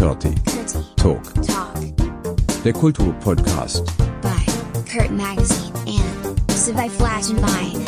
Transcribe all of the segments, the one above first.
Curti Talk, Talk der Kulturpodcast. by Kurt Magazine and Civi Flash and Vine.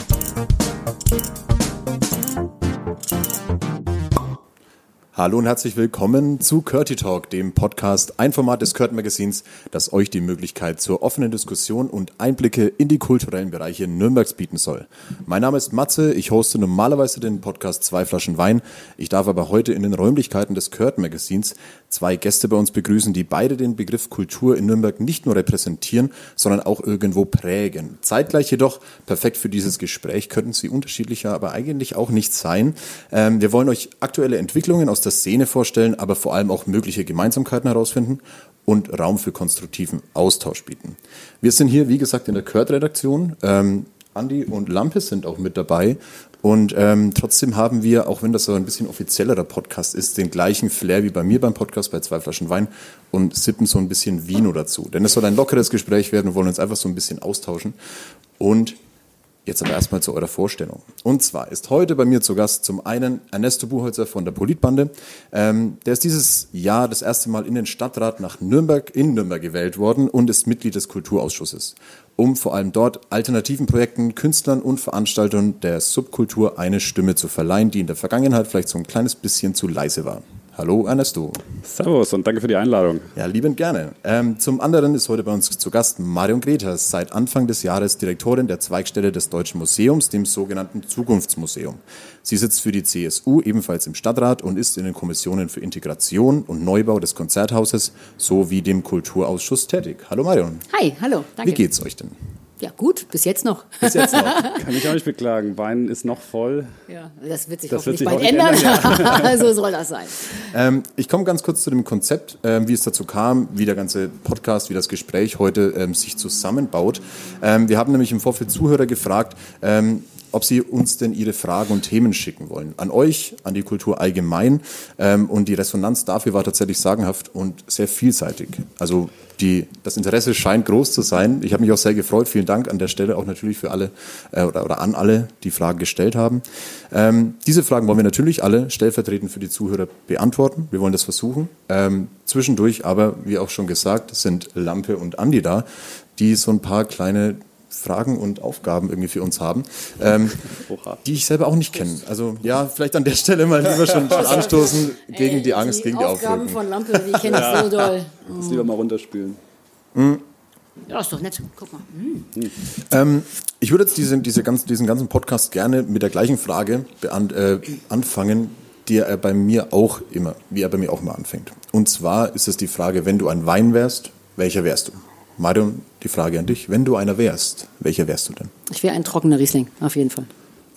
Hallo und herzlich willkommen zu Curti Talk, dem Podcast, ein Format des Kurt Magazins, das euch die Möglichkeit zur offenen Diskussion und Einblicke in die kulturellen Bereiche Nürnbergs bieten soll. Mein Name ist Matze, ich hoste normalerweise den Podcast Zwei Flaschen Wein. Ich darf aber heute in den Räumlichkeiten des Kurt Magazins zwei Gäste bei uns begrüßen, die beide den Begriff Kultur in Nürnberg nicht nur repräsentieren, sondern auch irgendwo prägen. Zeitgleich jedoch, perfekt für dieses Gespräch, könnten sie unterschiedlicher, aber eigentlich auch nicht sein. Ähm, wir wollen euch aktuelle Entwicklungen aus der Szene vorstellen, aber vor allem auch mögliche Gemeinsamkeiten herausfinden und Raum für konstruktiven Austausch bieten. Wir sind hier, wie gesagt, in der Kurt-Redaktion. Ähm, Andi und Lampe sind auch mit dabei. Und ähm, trotzdem haben wir, auch wenn das so ein bisschen offiziellerer Podcast ist, den gleichen Flair wie bei mir beim Podcast bei zwei Flaschen Wein und sippen so ein bisschen Vino dazu. Denn es soll ein lockeres Gespräch werden. Wir wollen uns einfach so ein bisschen austauschen. Und Jetzt aber erstmal zu eurer Vorstellung. Und zwar ist heute bei mir zu Gast zum einen Ernesto Buchholzer von der Politbande. Ähm, der ist dieses Jahr das erste Mal in den Stadtrat nach Nürnberg, in Nürnberg gewählt worden und ist Mitglied des Kulturausschusses, um vor allem dort alternativen Projekten, Künstlern und Veranstaltern der Subkultur eine Stimme zu verleihen, die in der Vergangenheit vielleicht so ein kleines bisschen zu leise war. Hallo Ernesto. Servus und danke für die Einladung. Ja, liebend gerne. Ähm, zum anderen ist heute bei uns zu Gast Marion Greters, seit Anfang des Jahres Direktorin der Zweigstelle des Deutschen Museums, dem sogenannten Zukunftsmuseum. Sie sitzt für die CSU ebenfalls im Stadtrat und ist in den Kommissionen für Integration und Neubau des Konzerthauses sowie dem Kulturausschuss tätig. Hallo Marion. Hi, hallo, danke. Wie geht's euch denn? Ja, gut, bis jetzt noch. Bis jetzt noch. Kann mich auch nicht beklagen. Wein ist noch voll. Ja, das wird sich Das wird hoffentlich sich bald auch nicht ändern. so soll das sein. Ähm, ich komme ganz kurz zu dem Konzept, ähm, wie es dazu kam, wie der ganze Podcast, wie das Gespräch heute ähm, sich zusammenbaut. Ähm, wir haben nämlich im Vorfeld Zuhörer gefragt, ähm, ob sie uns denn ihre Fragen und Themen schicken wollen. An euch, an die Kultur allgemein. Ähm, und die Resonanz dafür war tatsächlich sagenhaft und sehr vielseitig. Also die, das Interesse scheint groß zu sein. Ich habe mich auch sehr gefreut. Vielen Dank an der Stelle auch natürlich für alle äh, oder, oder an alle, die Fragen gestellt haben. Ähm, diese Fragen wollen wir natürlich alle stellvertretend für die Zuhörer beantworten. Wir wollen das versuchen. Ähm, zwischendurch aber, wie auch schon gesagt, sind Lampe und Andi da, die so ein paar kleine Fragen und Aufgaben irgendwie für uns haben, ähm, die ich selber auch nicht kenne. Also ja, vielleicht an der Stelle mal lieber schon, schon anstoßen gegen die Angst, gegen die Aufgaben Aufregung. von Lampe, die kenne ich so doll. Das lieber mal runterspülen. Ja, ist doch nett. Guck mal. Hm. Ähm, ich würde jetzt diesen, diese ganz, diesen ganzen Podcast gerne mit der gleichen Frage beant, äh, anfangen, die er bei mir auch immer, wie er bei mir auch immer anfängt. Und zwar ist es die Frage, wenn du ein Wein wärst, welcher wärst du? Marion, die Frage an dich. Wenn du einer wärst, welcher wärst du denn? Ich wäre ein trockener Riesling, auf jeden Fall.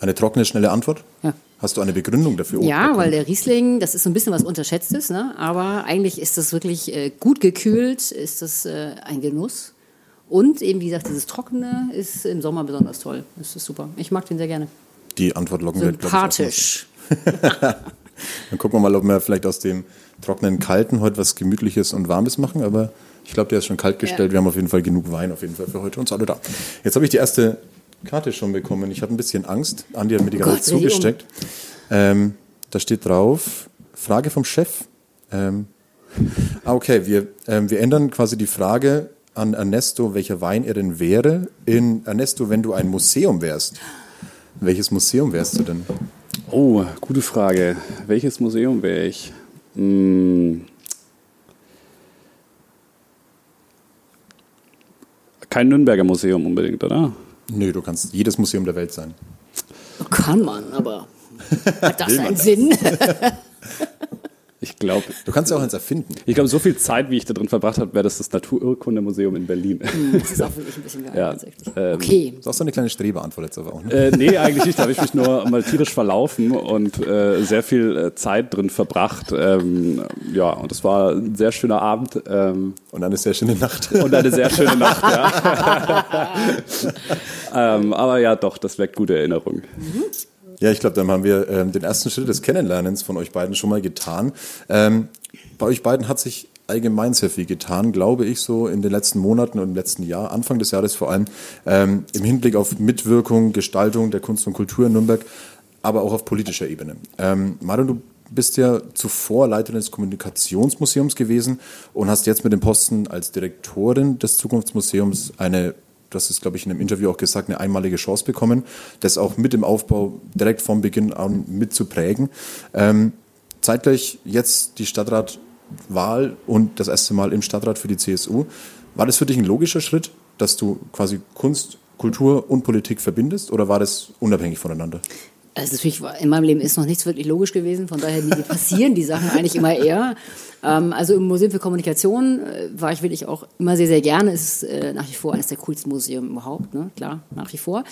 Eine trockene, schnelle Antwort? Ja. Hast du eine Begründung dafür? Ja, weil der Riesling, das ist so ein bisschen was Unterschätztes, ne? aber eigentlich ist das wirklich äh, gut gekühlt, ist das äh, ein Genuss. Und eben, wie gesagt, dieses Trockene ist im Sommer besonders toll. Das ist super. Ich mag den sehr gerne. Die Antwort locken wir, ich, auch Sympathisch. Dann gucken wir mal, ob wir vielleicht aus dem trockenen Kalten heute was Gemütliches und Warmes machen. Aber ich glaube, der ist schon kalt gestellt. Ja. Wir haben auf jeden Fall genug Wein auf jeden Fall für heute uns alle da. Jetzt habe ich die erste Karte schon bekommen. Ich habe ein bisschen Angst. Andi hat mir die Oh gerade Gott, zugesteckt. Ähm, da steht drauf, Frage vom Chef. Ähm, ah, okay, wir, ähm, wir ändern quasi die Frage an Ernesto, welcher Wein er denn wäre, in Ernesto, wenn du ein Museum wärst. Welches Museum wärst du denn? Oh, gute Frage. Welches Museum wäre ich? Hm. Kein Nürnberger Museum unbedingt, oder? Nö, du kannst jedes Museum der Welt sein. Kann man, aber hat das einen? Sinn? Ich glaube, Du kannst ja auch eins erfinden. ich glaube, so viel Zeit, wie ich da drin verbracht habe, wäre das das Natururkundemuseum in Berlin. Das ist auch wirklich ein bisschen geil, Ja, tatsächlich. ähm, Okay. Das ist auch so eine kleine Streberantwort jetzt aber auch. Ne? Äh, nee, eigentlich nicht. Da habe ich mich nur mal tierisch verlaufen und äh, sehr viel äh, Zeit drin verbracht. Ähm, ja, und es war ein sehr schöner Abend ähm, Und eine sehr schöne Nacht. und eine sehr schöne Nacht. Ja. ähm, aber ja, doch, das weckt gute Erinnerungen. Ja, ich glaube, dann haben wir ähm, den ersten Schritt des Kennenlernens von euch beiden schon mal getan. Ähm, bei euch beiden hat sich allgemein sehr viel getan, glaube ich, so in den letzten Monaten und im letzten Jahr, Anfang des Jahres vor allem, ähm, im Hinblick auf Mitwirkung, Gestaltung der Kunst und Kultur in Nürnberg, aber auch auf politischer Ebene. Ähm, Marion, du bist ja zuvor Leiterin des Kommunikationsmuseums gewesen und hast jetzt mit dem Posten als Direktorin des Zukunftsmuseums eine, das ist glaube ich in einem Interview auch gesagt, eine einmalige Chance bekommen, das auch mit dem Aufbau direkt vom Beginn an mit zu prägen. Ähm, zeitgleich jetzt die Stadtratwahl und das erste Mal im Stadtrat für die CSU. War das für dich ein logischer Schritt, dass du quasi Kunst, Kultur und Politik verbindest oder war das unabhängig voneinander? Also natürlich war, in meinem Leben ist noch nichts wirklich logisch gewesen, von daher die passieren die Sachen eigentlich immer eher. Ähm, also im Museum für Kommunikation äh, war ich wirklich auch immer sehr, sehr gerne. Es ist äh, nach wie vor eines der coolsten Museen überhaupt, ne? klar, nach wie vor.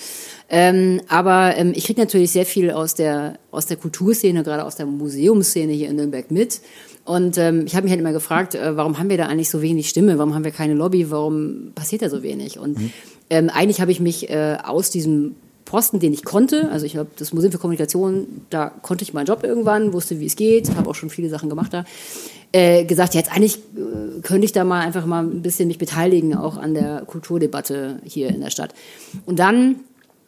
Ähm, aber ähm, ich kriege natürlich sehr viel aus der, aus der Kulturszene, gerade aus der Museumsszene hier in Nürnberg mit. Und ähm, ich habe mich halt immer gefragt, äh, warum haben wir da eigentlich so wenig Stimme? Warum haben wir keine Lobby? Warum passiert da so wenig? Und mhm. ähm, eigentlich habe ich mich äh, aus diesem Posten, den ich konnte. Also ich habe das Museum für Kommunikation, da konnte ich meinen Job irgendwann, wusste, wie es geht, habe auch schon viele Sachen gemacht da. Äh, gesagt, jetzt eigentlich äh, könnte ich da mal einfach mal ein bisschen mich beteiligen, auch an der Kulturdebatte hier in der Stadt. Und dann,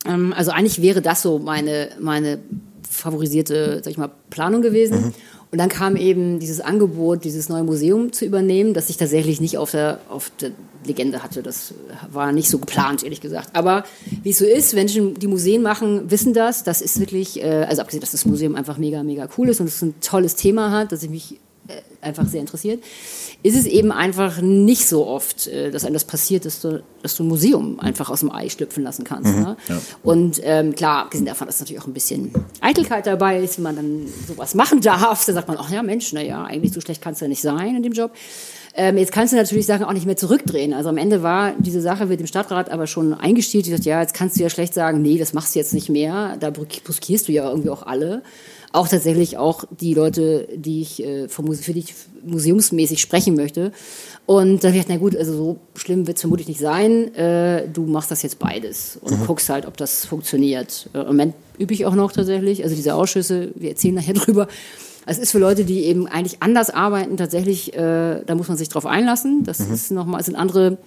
ähm, also eigentlich wäre das so meine, meine favorisierte, sag ich mal, Planung gewesen. Mhm. Und dann kam eben dieses Angebot, dieses neue Museum zu übernehmen, das ich tatsächlich nicht auf der, auf der Legende hatte. Das war nicht so geplant, ehrlich gesagt. Aber wie es so ist, Menschen, die Museen machen, wissen das. Das ist wirklich, äh, also abgesehen, dass das Museum einfach mega, mega cool ist und es ein tolles Thema hat, das ich mich einfach sehr interessiert, ist es eben einfach nicht so oft, äh, dass einem das passiert, dass du, dass du ein Museum einfach aus dem Ei schlüpfen lassen kannst. Mhm, ne? ja. Und ähm, klar, abgesehen davon, dass natürlich auch ein bisschen Eitelkeit dabei ist, wenn man dann sowas machen darf, dann sagt man, ach ja, Mensch, naja, eigentlich so schlecht kannst du ja nicht sein in dem Job. Ähm, jetzt kannst du natürlich Sachen auch nicht mehr zurückdrehen. Also am Ende war diese Sache mit dem Stadtrat aber schon eingestellt. Die sagt, ja, jetzt kannst du ja schlecht sagen, nee, das machst du jetzt nicht mehr. Da bruskierst du ja irgendwie auch alle. Auch tatsächlich auch die Leute, die ich äh, für die ich museumsmäßig sprechen möchte. Und dann habe ich gedacht, na gut, also so schlimm wird es vermutlich nicht sein. Äh, du machst das jetzt beides und mhm. guckst halt, ob das funktioniert. Äh, Im Moment übe ich auch noch tatsächlich. Also diese Ausschüsse, wir erzählen nachher drüber. Es ist für Leute, die eben eigentlich anders arbeiten, tatsächlich, äh, da muss man sich drauf einlassen. Das mhm. ist nochmal, sind andere,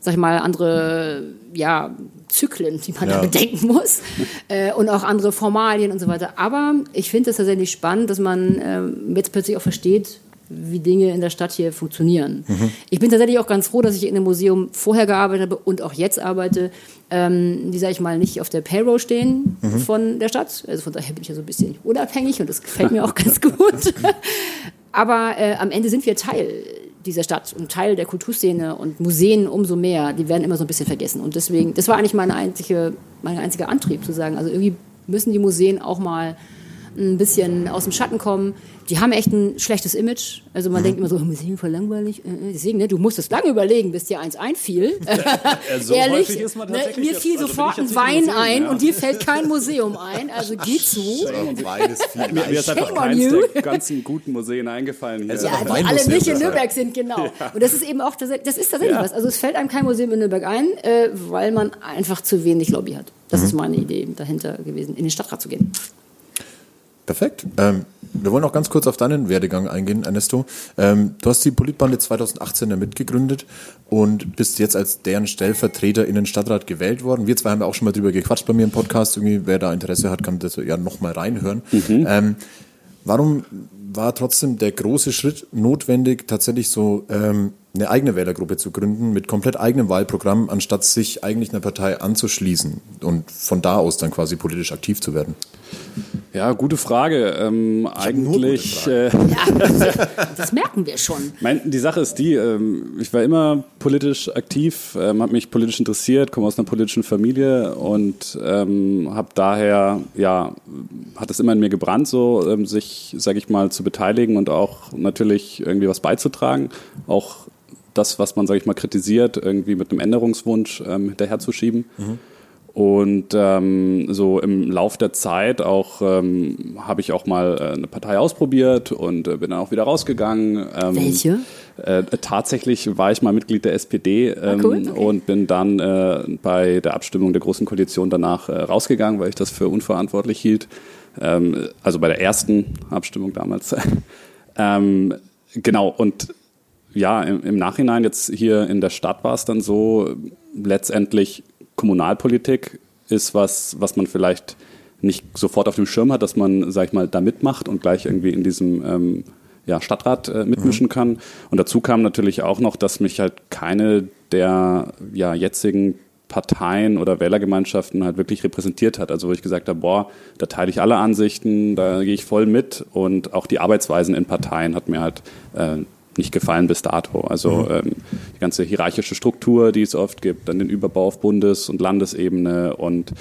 sag ich mal, andere, ja, Zyklen, die man ja. da bedenken muss äh, und auch andere Formalien und so weiter. Aber ich finde es tatsächlich spannend, dass man äh, jetzt plötzlich auch versteht, wie Dinge in der Stadt hier funktionieren. Mhm. Ich bin tatsächlich auch ganz froh, dass ich in einem Museum vorher gearbeitet habe und auch jetzt arbeite, ähm, die, sage ich mal, nicht auf der Payroll stehen mhm. von der Stadt. Also von daher bin ich ja so ein bisschen unabhängig und das gefällt mir auch ganz gut. Aber äh, am Ende sind wir Teil dieser Stadt und Teil der Kulturszene und Museen umso mehr, die werden immer so ein bisschen vergessen. Und deswegen, das war eigentlich meine einzige, mein einziger Antrieb zu sagen, also irgendwie müssen die Museen auch mal ein bisschen aus dem Schatten kommen. Die haben echt ein schlechtes Image. Also man mhm. denkt immer so, Museum voll langweilig. Äh, äh. Deswegen, ne, du musstest lange überlegen, bis dir eins einfiel. Ja, so Ehrlich, ne, mir fiel jetzt, sofort also ein Wein Museum, ein ja. und dir fällt kein Museum ein. Also geht so. mir, mir ist einfach keins der ganzen guten Museen eingefallen hier. Ja, die alle nicht in Nürnberg sind, genau. Und das ist eben auch, das ist tatsächlich was. Also es fällt einem kein Museum in Nürnberg ein, äh, weil man einfach zu wenig Lobby hat. Das mhm. ist meine Idee dahinter gewesen, in den Stadtrat zu gehen. Perfekt. Ähm, wir wollen auch ganz kurz auf deinen Werdegang eingehen, Ernesto. Ähm, du hast die Politbande 2018 ja mitgegründet und bist jetzt als deren Stellvertreter in den Stadtrat gewählt worden. Wir zwei haben ja auch schon mal drüber gequatscht bei mir im Podcast. Irgendwie, wer da Interesse hat, kann das ja nochmal reinhören. Mhm. Ähm, warum war trotzdem der große Schritt notwendig, tatsächlich so ähm, eine eigene Wählergruppe zu gründen mit komplett eigenem Wahlprogramm, anstatt sich eigentlich einer Partei anzuschließen und von da aus dann quasi politisch aktiv zu werden? Ja, gute Frage. Ähm, eigentlich. Frage. Äh, ja, das, merken wir schon. Mein, die Sache ist die, ähm, ich war immer politisch aktiv, ähm, habe mich politisch interessiert, komme aus einer politischen Familie und ähm, habe daher, ja, hat es immer in mir gebrannt, so ähm, sich, sage ich mal, zu beteiligen und auch natürlich irgendwie was beizutragen. Auch das, was man, sage ich mal, kritisiert, irgendwie mit einem Änderungswunsch ähm, hinterherzuschieben. Mhm. Und ähm, so im Lauf der Zeit auch ähm, habe ich auch mal äh, eine Partei ausprobiert und äh, bin dann auch wieder rausgegangen. Ähm, Welche? Äh, tatsächlich war ich mal Mitglied der SPD ähm, ah, cool, okay. und bin dann äh, bei der Abstimmung der Großen Koalition danach äh, rausgegangen, weil ich das für unverantwortlich hielt. Ähm, also bei der ersten Abstimmung damals. ähm, genau, und ja, im, im Nachhinein jetzt hier in der Stadt war es dann so, letztendlich Kommunalpolitik ist was, was man vielleicht nicht sofort auf dem Schirm hat, dass man, sag ich mal, da mitmacht und gleich irgendwie in diesem ähm, ja, Stadtrat äh, mitmischen kann. Und dazu kam natürlich auch noch, dass mich halt keine der ja, jetzigen Parteien oder Wählergemeinschaften halt wirklich repräsentiert hat. Also wo ich gesagt habe, boah, da teile ich alle Ansichten, da gehe ich voll mit und auch die Arbeitsweisen in Parteien hat mir halt äh, nicht gefallen bis dato. Also ähm, die ganze hierarchische Struktur, die es oft gibt, dann den Überbau auf Bundes- und Landesebene und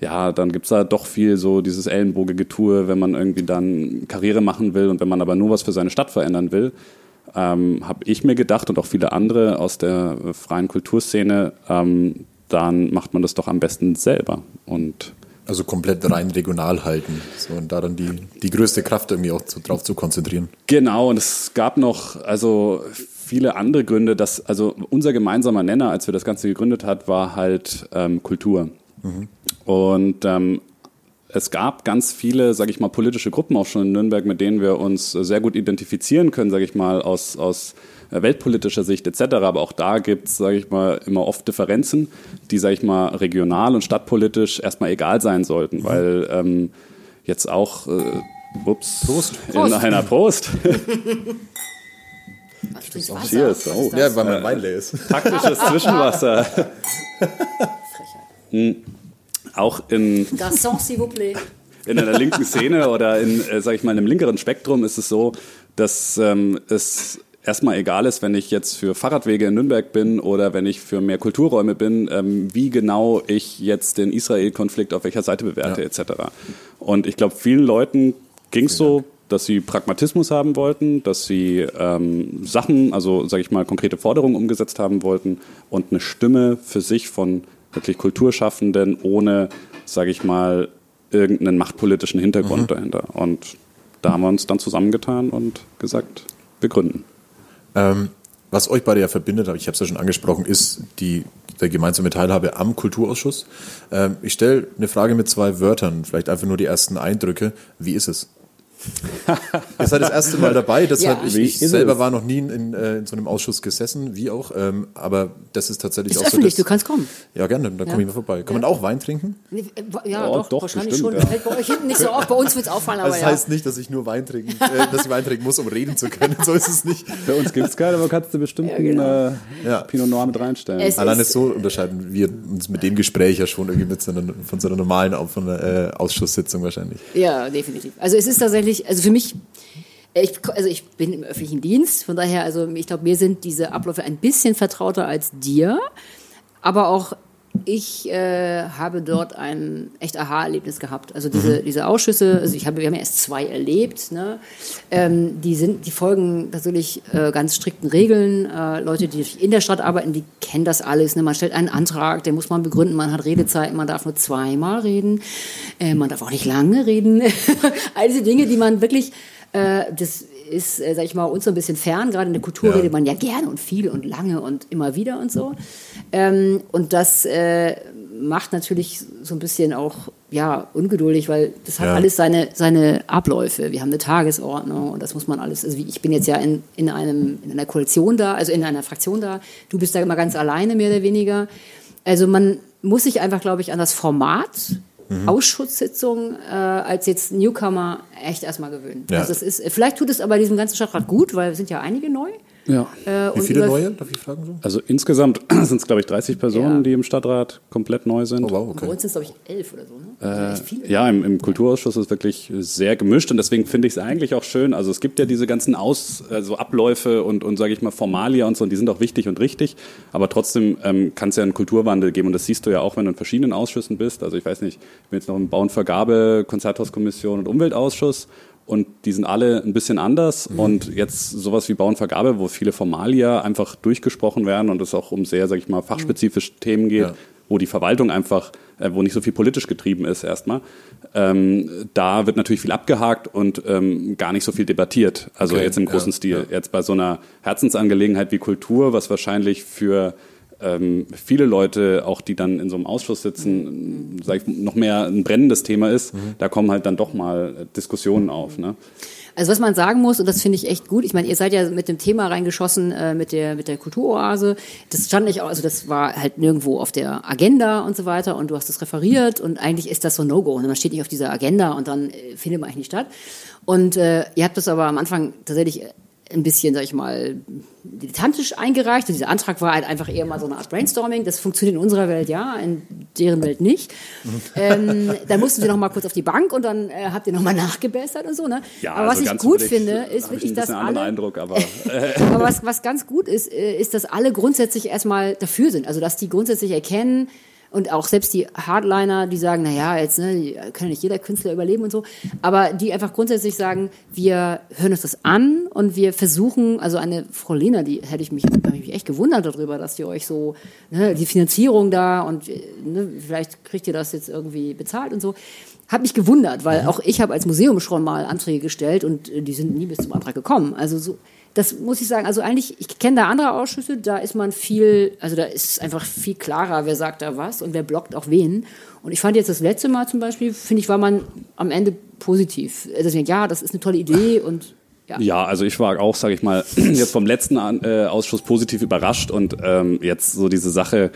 ja, dann gibt's da doch viel so dieses Ellenbogegetue, wenn man irgendwie dann Karriere machen will und wenn man aber nur was für seine Stadt verändern will, ähm, habe ich mir gedacht und auch viele andere aus der freien Kulturszene, ähm, dann macht man das doch am besten selber. Und Also komplett rein regional halten. So, und da dann die, die größte Kraft irgendwie auch zu, drauf zu konzentrieren. Genau, und es gab noch also viele andere Gründe, dass also unser gemeinsamer Nenner, als wir das Ganze gegründet hat, war halt ähm, Kultur. Und ähm, es gab ganz viele, sage ich mal, politische Gruppen auch schon in Nürnberg, mit denen wir uns sehr gut identifizieren können, sage ich mal, aus, aus weltpolitischer Sicht etc. Aber auch da gibt es, sage ich mal, immer oft Differenzen, die, sage ich mal, regional und stadtpolitisch erstmal egal sein sollten, weil ähm, jetzt auch, äh, ups, Prost. in einer Prost, Was trinkst Wasser? Cheers. Was Oh. ist das? Ja, weil mein Wein leer ist. taktisches Zwischenwasser. Frechheit. Auch in Garçon, s'il vous plaît. in einer linken Szene oder in, äh, sag ich mal, einem linkeren Spektrum ist es so, dass ähm, es erstmal egal ist, wenn ich jetzt für Fahrradwege in Nürnberg bin oder wenn ich für mehr Kulturräume bin, ähm, wie genau ich jetzt den Israel-Konflikt auf welcher Seite bewerte Ja. etc. Und ich glaube, vielen Leuten ging es so, dass sie Pragmatismus haben wollten, dass sie ähm, Sachen, also sage ich mal, konkrete Forderungen umgesetzt haben wollten und eine Stimme für sich von wirklich Kulturschaffenden ohne, sage ich mal, irgendeinen machtpolitischen Hintergrund dahinter. Und da haben wir uns dann zusammengetan und gesagt, wir gründen. Ähm, was euch beide ja verbindet, aber ich habe es ja schon angesprochen, ist die, der gemeinsame Teilhabe am Kulturausschuss. Ähm, ich stelle eine Frage mit zwei Wörtern, vielleicht einfach nur die ersten Eindrücke. Wie ist es? Ihr seid das erste Mal dabei, deshalb Ja. ich, ich ist selber es? war noch nie in, in so einem Ausschuss gesessen, wie auch, ähm, aber das ist tatsächlich Ist auch öffentlich, so. du kannst kommen. Ja, gerne, dann komme ich mal vorbei. Kann man auch Wein trinken? Äh, Ja, Oh, doch, doch, wahrscheinlich bestimmt, schon. ja. Fällt bei euch hinten nicht so auf, bei uns wird es auffallen, aber Das ja. heißt nicht, dass ich nur Wein trinken, äh, dass ich Wein trinken muss, um reden zu können. So ist es nicht. Bei uns gibt es keine, aber kannst du bestimmt genau. einen äh, Ja. Pinot Noir mit reinstellen. Es- Alleine ist- so unterscheiden wir uns mit dem Gespräch ja schon irgendwie mit so einer, von so einer normalen von einer, äh, Ausschusssitzung wahrscheinlich. Ja, definitiv. Also es ist tatsächlich, also für mich, ich, also ich bin im öffentlichen Dienst, von daher, also ich glaube, mir sind diese Abläufe ein bisschen vertrauter als dir, aber auch ich äh, habe dort ein echt Aha-Erlebnis gehabt. Also diese, diese Ausschüsse, also ich habe, wir haben ja erst zwei erlebt, ne? ähm, die sind, die folgen natürlich äh, ganz strikten Regeln. Äh, Leute, die in der Stadt arbeiten, die kennen das alles. Ne? Man stellt einen Antrag, den muss man begründen, man hat Redezeiten, man darf nur zweimal reden, äh, man darf auch nicht lange reden. All diese Dinge, die man wirklich, äh, das ist, äh, sag ich mal, uns so ein bisschen fern. Gerade in der Kultur Ja. redet man ja gerne und viel und lange und immer wieder und so. Ähm, und das äh, macht natürlich so ein bisschen auch ja ungeduldig, weil das hat Ja. alles seine seine Abläufe. Wir haben eine Tagesordnung und das muss man alles. Also ich bin jetzt ja in, in einem in einer Koalition da, also in einer Fraktion da. Du bist da immer ganz alleine mehr oder weniger. Also man muss sich einfach, glaube ich, an das Format Mhm. Ausschusssitzung äh, als jetzt Newcomer echt erstmal gewöhnen. Ja. Also es ist, vielleicht tut es aber diesem ganzen Stadtrat gut, weil es sind ja einige neu. Ja. Äh, Wie und viele neue, darf ich fragen so? Also insgesamt sind es, glaube ich, 30 Personen, Ja. die im Stadtrat komplett neu sind. Oh wow, Bei okay. uns sind es, glaube ich, elf oder so. Ne? Also echt viele. Ja, im, im Kulturausschuss ist es wirklich sehr gemischt und deswegen finde ich es eigentlich auch schön. Also es gibt ja diese ganzen Aus, also Abläufe und, und sage ich mal Formalia und so, und die sind auch wichtig und richtig. Aber trotzdem ähm, kann es ja einen Kulturwandel geben und das siehst du ja auch, wenn du in verschiedenen Ausschüssen bist. Also ich weiß nicht, ich bin jetzt noch im Bau und Vergabe, Konzerthauskommission und Umweltausschuss. Und die sind alle ein bisschen anders. Mhm. Und jetzt sowas wie Bau und Vergabe, wo viele Formalia einfach durchgesprochen werden und es auch um sehr, sage ich mal, fachspezifische Themen geht, Ja. wo die Verwaltung einfach, äh, wo nicht so viel politisch getrieben ist erstmal, ähm, da wird natürlich viel abgehakt und ähm, gar nicht so viel debattiert. Also Okay, jetzt im ja, großen Stil. ja. Jetzt bei so einer Herzensangelegenheit wie Kultur, was wahrscheinlich für ähm, viele Leute, auch die dann in so einem Ausschuss sitzen, sag ich, noch mehr ein brennendes Thema ist, da kommen halt dann doch mal Diskussionen auf. Ne? Also was man sagen muss, und das finde ich echt gut, ich meine, ihr seid ja mit dem Thema reingeschossen, äh, mit der, mit der Kulturoase. Das stand nicht, also das war halt nirgendwo auf der Agenda und so weiter und du hast das referiert und eigentlich ist das so ein No-Go. Und man steht nicht auf dieser Agenda und dann äh, findet man eigentlich nicht statt. Und äh, ihr habt das aber am Anfang tatsächlich ein bisschen, sag ich mal, dilettantisch eingereicht. Und dieser Antrag war halt einfach eher mal so eine Art Brainstorming. Das funktioniert in unserer Welt ja, in deren Welt nicht. ähm, dann mussten wir noch mal kurz auf die Bank und dann äh, habt ihr noch mal nachgebessert und so. Ne? Ja, aber was also ich ganz gut finde, ist ich wirklich, dass alle... Eindruck, aber aber was, was ganz gut ist, äh, ist, dass alle grundsätzlich erstmal dafür sind. Also, dass die grundsätzlich erkennen, und auch selbst die Hardliner, die sagen, na ja, jetzt ne, kann ja nicht jeder Künstler überleben und so, aber die einfach grundsätzlich sagen, wir hören uns das an und wir versuchen, also eine Frau Lehner, die hätte ich mich, ich mich echt gewundert darüber, dass ihr euch so ne, die Finanzierung da und ne, vielleicht kriegt ihr das jetzt irgendwie bezahlt und so. Hat mich gewundert, weil auch ich habe als Museum schon mal Anträge gestellt und äh, die sind nie bis zum Antrag gekommen. Also so, das muss ich sagen, also eigentlich, ich kenne da andere Ausschüsse, da ist man viel, also da ist einfach viel klarer, wer sagt da was und wer blockt auch wen. Und ich fand jetzt das letzte Mal zum Beispiel, finde ich, war man am Ende positiv. Also, ja, das ist eine tolle Idee und ja. Ja, also ich war auch, sage ich mal, jetzt vom letzten äh, Ausschuss positiv überrascht und ähm, jetzt so diese Sache,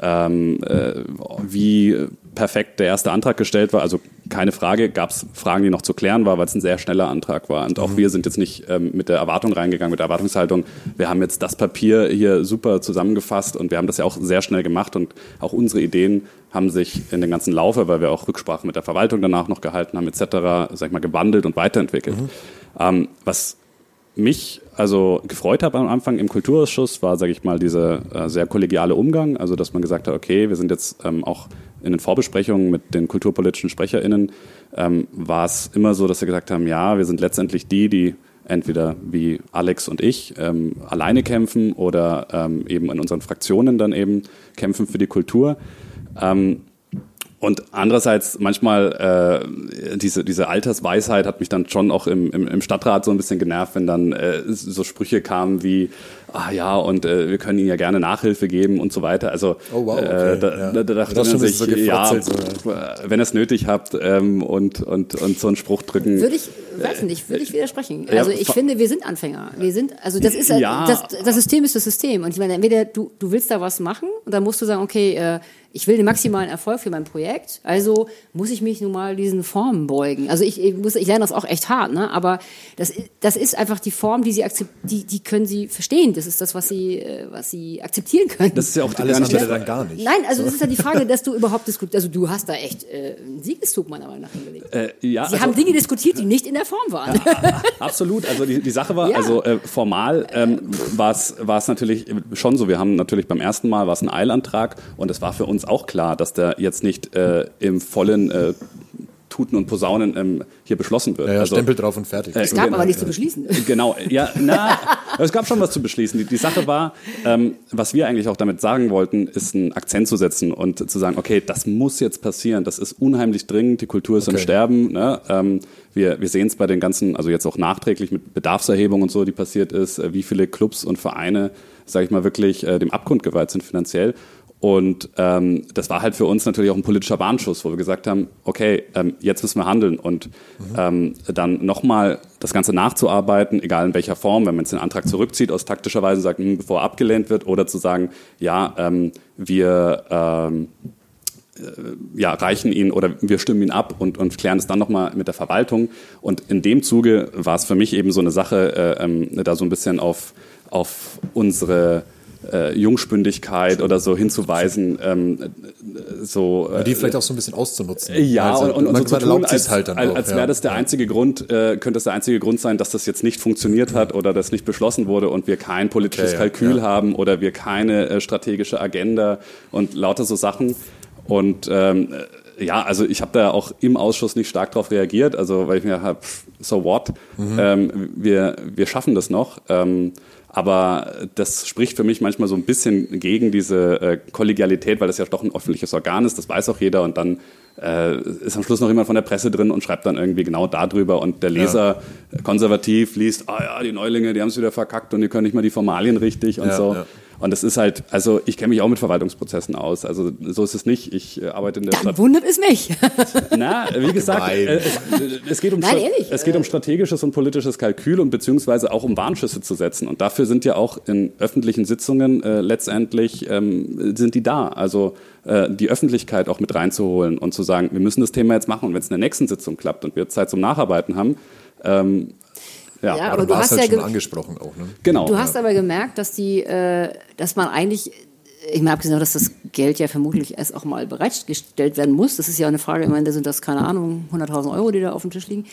ähm, äh, wie perfekt der erste Antrag gestellt war. Also keine Frage, gab es Fragen, die noch zu klären war, weil es ein sehr schneller Antrag war. Und auch wir sind jetzt nicht ähm, mit der Erwartung reingegangen, mit der Erwartungshaltung, wir haben jetzt das Papier hier super zusammengefasst und wir haben das ja auch sehr schnell gemacht und auch unsere Ideen haben sich in den ganzen Laufe, weil wir auch Rücksprache mit der Verwaltung danach noch gehalten haben, etc., sag ich mal, gewandelt und weiterentwickelt. Ähm, was mich also gefreut habe am Anfang im Kulturausschuss, war, sage ich mal, dieser äh, sehr kollegiale Umgang. Also, dass man gesagt hat, okay, wir sind jetzt ähm, auch in den Vorbesprechungen mit den kulturpolitischen SprecherInnen, ähm, war es immer so, dass wir gesagt haben, ja, wir sind letztendlich die, die entweder wie Alex und ich ähm, alleine kämpfen oder ähm, eben in unseren Fraktionen dann eben kämpfen für die Kultur. Ähm, und andererseits manchmal äh, diese, diese Altersweisheit hat mich dann schon auch im, im, im Stadtrat so ein bisschen genervt, wenn dann äh, so Sprüche kamen wie, ah ja, und äh, wir können Ihnen ja gerne Nachhilfe geben und so weiter. Also Oh, wow, okay, äh, da, ja. da, da dachte man sich, so ja, äh, wenn ihr es nötig habt ähm, und, und, und so einen Spruch drücken. Würde ich, weiß nicht, würde ich widersprechen. ja, Also ich finde, wir sind Anfänger. Wir sind, also das ist, Ja. das, das System ist das System. Und ich meine, entweder du, du willst da was machen und dann musst du sagen, okay, äh, ich will den maximalen Erfolg für mein Projekt, also muss ich mich nun mal diesen Formen beugen. Also ich, ich muss, ich lerne das auch echt hart, ne? Aber das, das ist einfach die Form, die sie akzept, die, die können sie verstehen. Das ist das, was sie, äh, was sie akzeptieren können. Das ist ja auch die Alles gar nicht andere dann gar nicht. Nein, also das ist ja die Frage, dass du überhaupt diskutierst. Also du hast da echt äh, einen Siegeszug meiner Meinung nach hingelegt. äh, ja, Sie also- haben Dinge diskutiert, die nicht in der Form waren. Absolut. Also die, die Sache war, Ja. also äh, formal ähm, war es war es natürlich schon so. Wir haben natürlich beim ersten Mal war es ein Eilantrag und es war für uns auch klar, dass der jetzt nicht äh, im vollen äh, Tuten und Posaunen ähm, hier beschlossen wird. Ja, ja, also, Stempel drauf und fertig. Äh, Es gab Genau, aber nichts zu beschließen. Genau, ja, na, es gab schon was zu beschließen. Die, die Sache war, ähm, was wir eigentlich auch damit sagen wollten, ist einen Akzent zu setzen und zu sagen, okay, das muss jetzt passieren, das ist unheimlich dringend, die Kultur ist im Okay. Sterben. Ne? Ähm, wir wir sehen es bei den ganzen, also jetzt auch nachträglich mit Bedarfserhebung und so, die passiert ist, äh, wie viele Clubs und Vereine, sage ich mal, wirklich äh, dem Abgrund geweiht sind finanziell. Und ähm, das war halt für uns natürlich auch ein politischer Warnschuss, wo wir gesagt haben, okay, ähm, jetzt müssen wir handeln und ähm, dann nochmal das Ganze nachzuarbeiten, egal in welcher Form, wenn man jetzt den Antrag zurückzieht, aus taktischer Weise sagt, hm, bevor er abgelehnt wird, oder zu sagen, ja, ähm, wir ähm, äh, ja, reichen ihn oder wir stimmen ihn ab und, und klären es dann nochmal mit der Verwaltung. Und in dem Zuge war es für mich eben so eine Sache, äh, ähm, da so ein bisschen auf, auf unsere äh, Jungspündigkeit oder so hinzuweisen, ähm, äh, so äh, die vielleicht auch so ein bisschen auszunutzen. ja, Also, und, und, und so zu tun, als, halt dann als, als ja. wäre das der einzige Grund, äh, könnte das der einzige Grund sein, dass das jetzt nicht funktioniert hat oder das nicht beschlossen wurde und wir kein politisches Okay, Kalkül ja. haben oder wir keine äh, strategische Agenda und lauter so Sachen. Und ähm, äh, ja, also ich habe da auch im Ausschuss nicht stark darauf reagiert, also weil ich mir habe, so what, Mhm. ähm, wir, wir schaffen das noch. Ähm, aber das spricht für mich manchmal so ein bisschen gegen diese äh, Kollegialität, weil das ja doch ein öffentliches Organ ist, das weiß auch jeder und dann äh, ist am Schluss noch jemand von der Presse drin und schreibt dann irgendwie genau darüber und der Leser äh, konservativ liest, ah ja, die Neulinge, die haben es wieder verkackt und die können nicht mal die Formalien richtig und Ja, so. ja. Und das ist halt, also ich kenne mich auch mit Verwaltungsprozessen aus. Also so ist es nicht. Ich äh, arbeite in der Dann Stadt. wundert es mich. Na, wie gesagt, äh, es, es, geht um Nein, ehrlich, es geht äh. um strategisches und politisches Kalkül und beziehungsweise auch um Warnschüsse zu setzen. Und dafür sind ja auch in öffentlichen Sitzungen äh, letztendlich ähm, sind die da. Also äh, die Öffentlichkeit auch mit reinzuholen und zu sagen, wir müssen das Thema jetzt machen. Und wenn es in der nächsten Sitzung klappt und wir Zeit zum Nacharbeiten haben, ähm, ja, Ja, Aber aber du hast halt ja schon ge- angesprochen auch, ne? genau. Du hast aber gemerkt, dass die, äh, dass man eigentlich, ich meine, abgesehen dass das Geld ja vermutlich erst auch mal bereitgestellt werden muss. Das ist ja eine Frage, ich meine, da sind das, keine Ahnung, 100.000 Euro, die da auf dem Tisch liegen.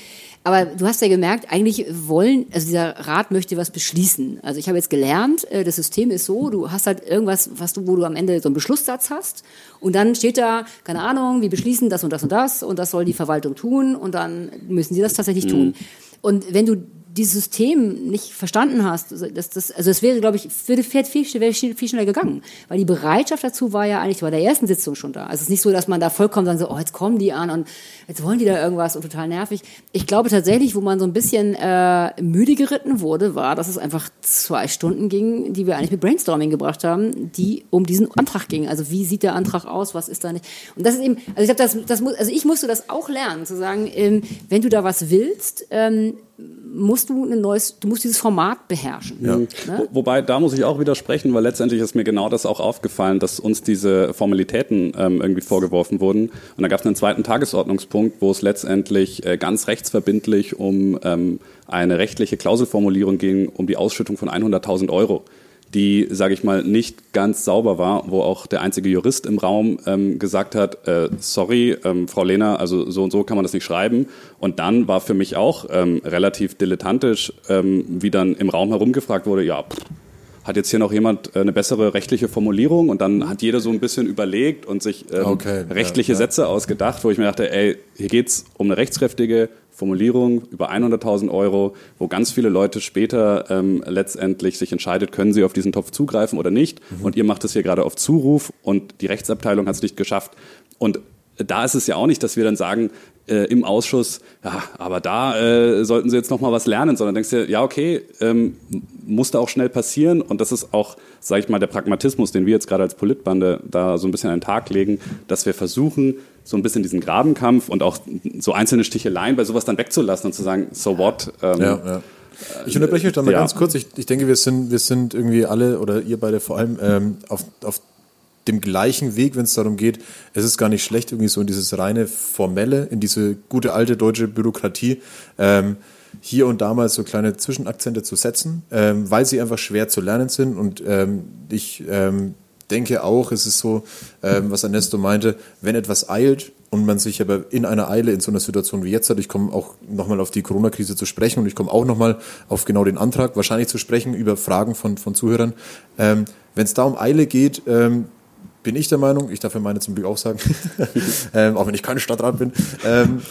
Aber du hast ja gemerkt, eigentlich wollen, also dieser Rat möchte was beschließen. Also ich habe jetzt gelernt, äh, das System ist so, du hast halt irgendwas, was du, wo du am Ende so einen Beschlusssatz hast und dann steht da, keine Ahnung, wir beschließen das und das und das und das soll die Verwaltung tun und dann müssen sie das tatsächlich tun. Und wenn du dieses System nicht verstanden hast, also das, das, also es wäre, glaube ich, würde viel, viel, viel schneller gegangen. Weil die Bereitschaft dazu war ja eigentlich bei der ersten Sitzung schon da. Also es ist nicht so, dass man da vollkommen sagen so, oh, jetzt kommen die an und jetzt wollen die da irgendwas und total nervig. Ich glaube tatsächlich, wo man so ein bisschen äh, müde geritten wurde, war, dass es einfach zwei Stunden ging, die wir eigentlich mit Brainstorming gebracht haben, die um diesen Antrag ging. Also wie sieht der Antrag aus, was ist da nicht. Und das ist eben, also ich glaube, das, das muss, also ich musste das auch lernen, zu sagen, ähm, wenn du da was willst, ähm, musst du ein neues, du musst dieses Format beherrschen. Ne? Wo, wobei, da muss ich auch widersprechen, weil letztendlich ist mir genau das auch aufgefallen, dass uns diese Formalitäten ähm, irgendwie vorgeworfen wurden. Und da gab es einen zweiten Tagesordnungspunkt, wo es letztendlich äh, ganz rechtsverbindlich um ähm, eine rechtliche Klauselformulierung ging, um die Ausschüttung von 100.000 Euro die, sage ich mal, nicht ganz sauber war, wo auch der einzige Jurist im Raum ähm, gesagt hat, äh, sorry, ähm, Frau Lehner, also so und so kann man das nicht schreiben. Und dann war für mich auch ähm, relativ dilettantisch, ähm, wie dann im Raum herumgefragt wurde, ja, pff, hat jetzt hier noch jemand äh, eine bessere rechtliche Formulierung? Und dann hat jeder so ein bisschen überlegt und sich ähm, Okay, ja, rechtliche ja. Sätze ausgedacht, wo ich mir dachte, ey, hier geht's um eine rechtskräftige Formulierung über 100.000 Euro, wo ganz viele Leute später ähm, letztendlich sich entscheidet, können sie auf diesen Topf zugreifen oder nicht. Und ihr macht es hier gerade auf Zuruf und die Rechtsabteilung hat es nicht geschafft. Und da ist es ja auch nicht, dass wir dann sagen äh, im Ausschuss, ja, aber da äh, sollten sie jetzt noch mal was lernen, sondern denkst du, ja okay, ähm, muss da auch schnell passieren und das ist auch, sage ich mal, der Pragmatismus, den wir jetzt gerade als Politbande da so ein bisschen an den Tag legen, dass wir versuchen, so ein bisschen diesen Grabenkampf und auch so einzelne Sticheleien bei sowas dann wegzulassen und zu sagen, so what? Ähm, Ja, ja. Ich unterbreche euch da mal Ja. ganz kurz. Ich, ich denke, wir sind, wir sind irgendwie alle oder ihr beide vor allem ähm, auf, auf dem gleichen Weg, wenn es darum geht, es ist gar nicht schlecht, irgendwie so in dieses reine Formelle, in diese gute alte deutsche Bürokratie, ähm, hier und da mal so kleine Zwischenakzente zu setzen, ähm, weil sie einfach schwer zu lernen sind. Und ähm, ich ähm, denke auch, es ist so, ähm, was Ernesto meinte, wenn etwas eilt und man sich aber in einer Eile in so einer Situation wie jetzt hat, ich komme auch nochmal auf die Corona-Krise zu sprechen und ich komme auch nochmal auf genau den Antrag wahrscheinlich zu sprechen über Fragen von, von Zuhörern. Ähm, wenn es da um Eile geht, ähm, bin ich der Meinung, ich darf ja meine zum Glück auch sagen, ähm, auch wenn ich kein Stadtrat bin, ähm,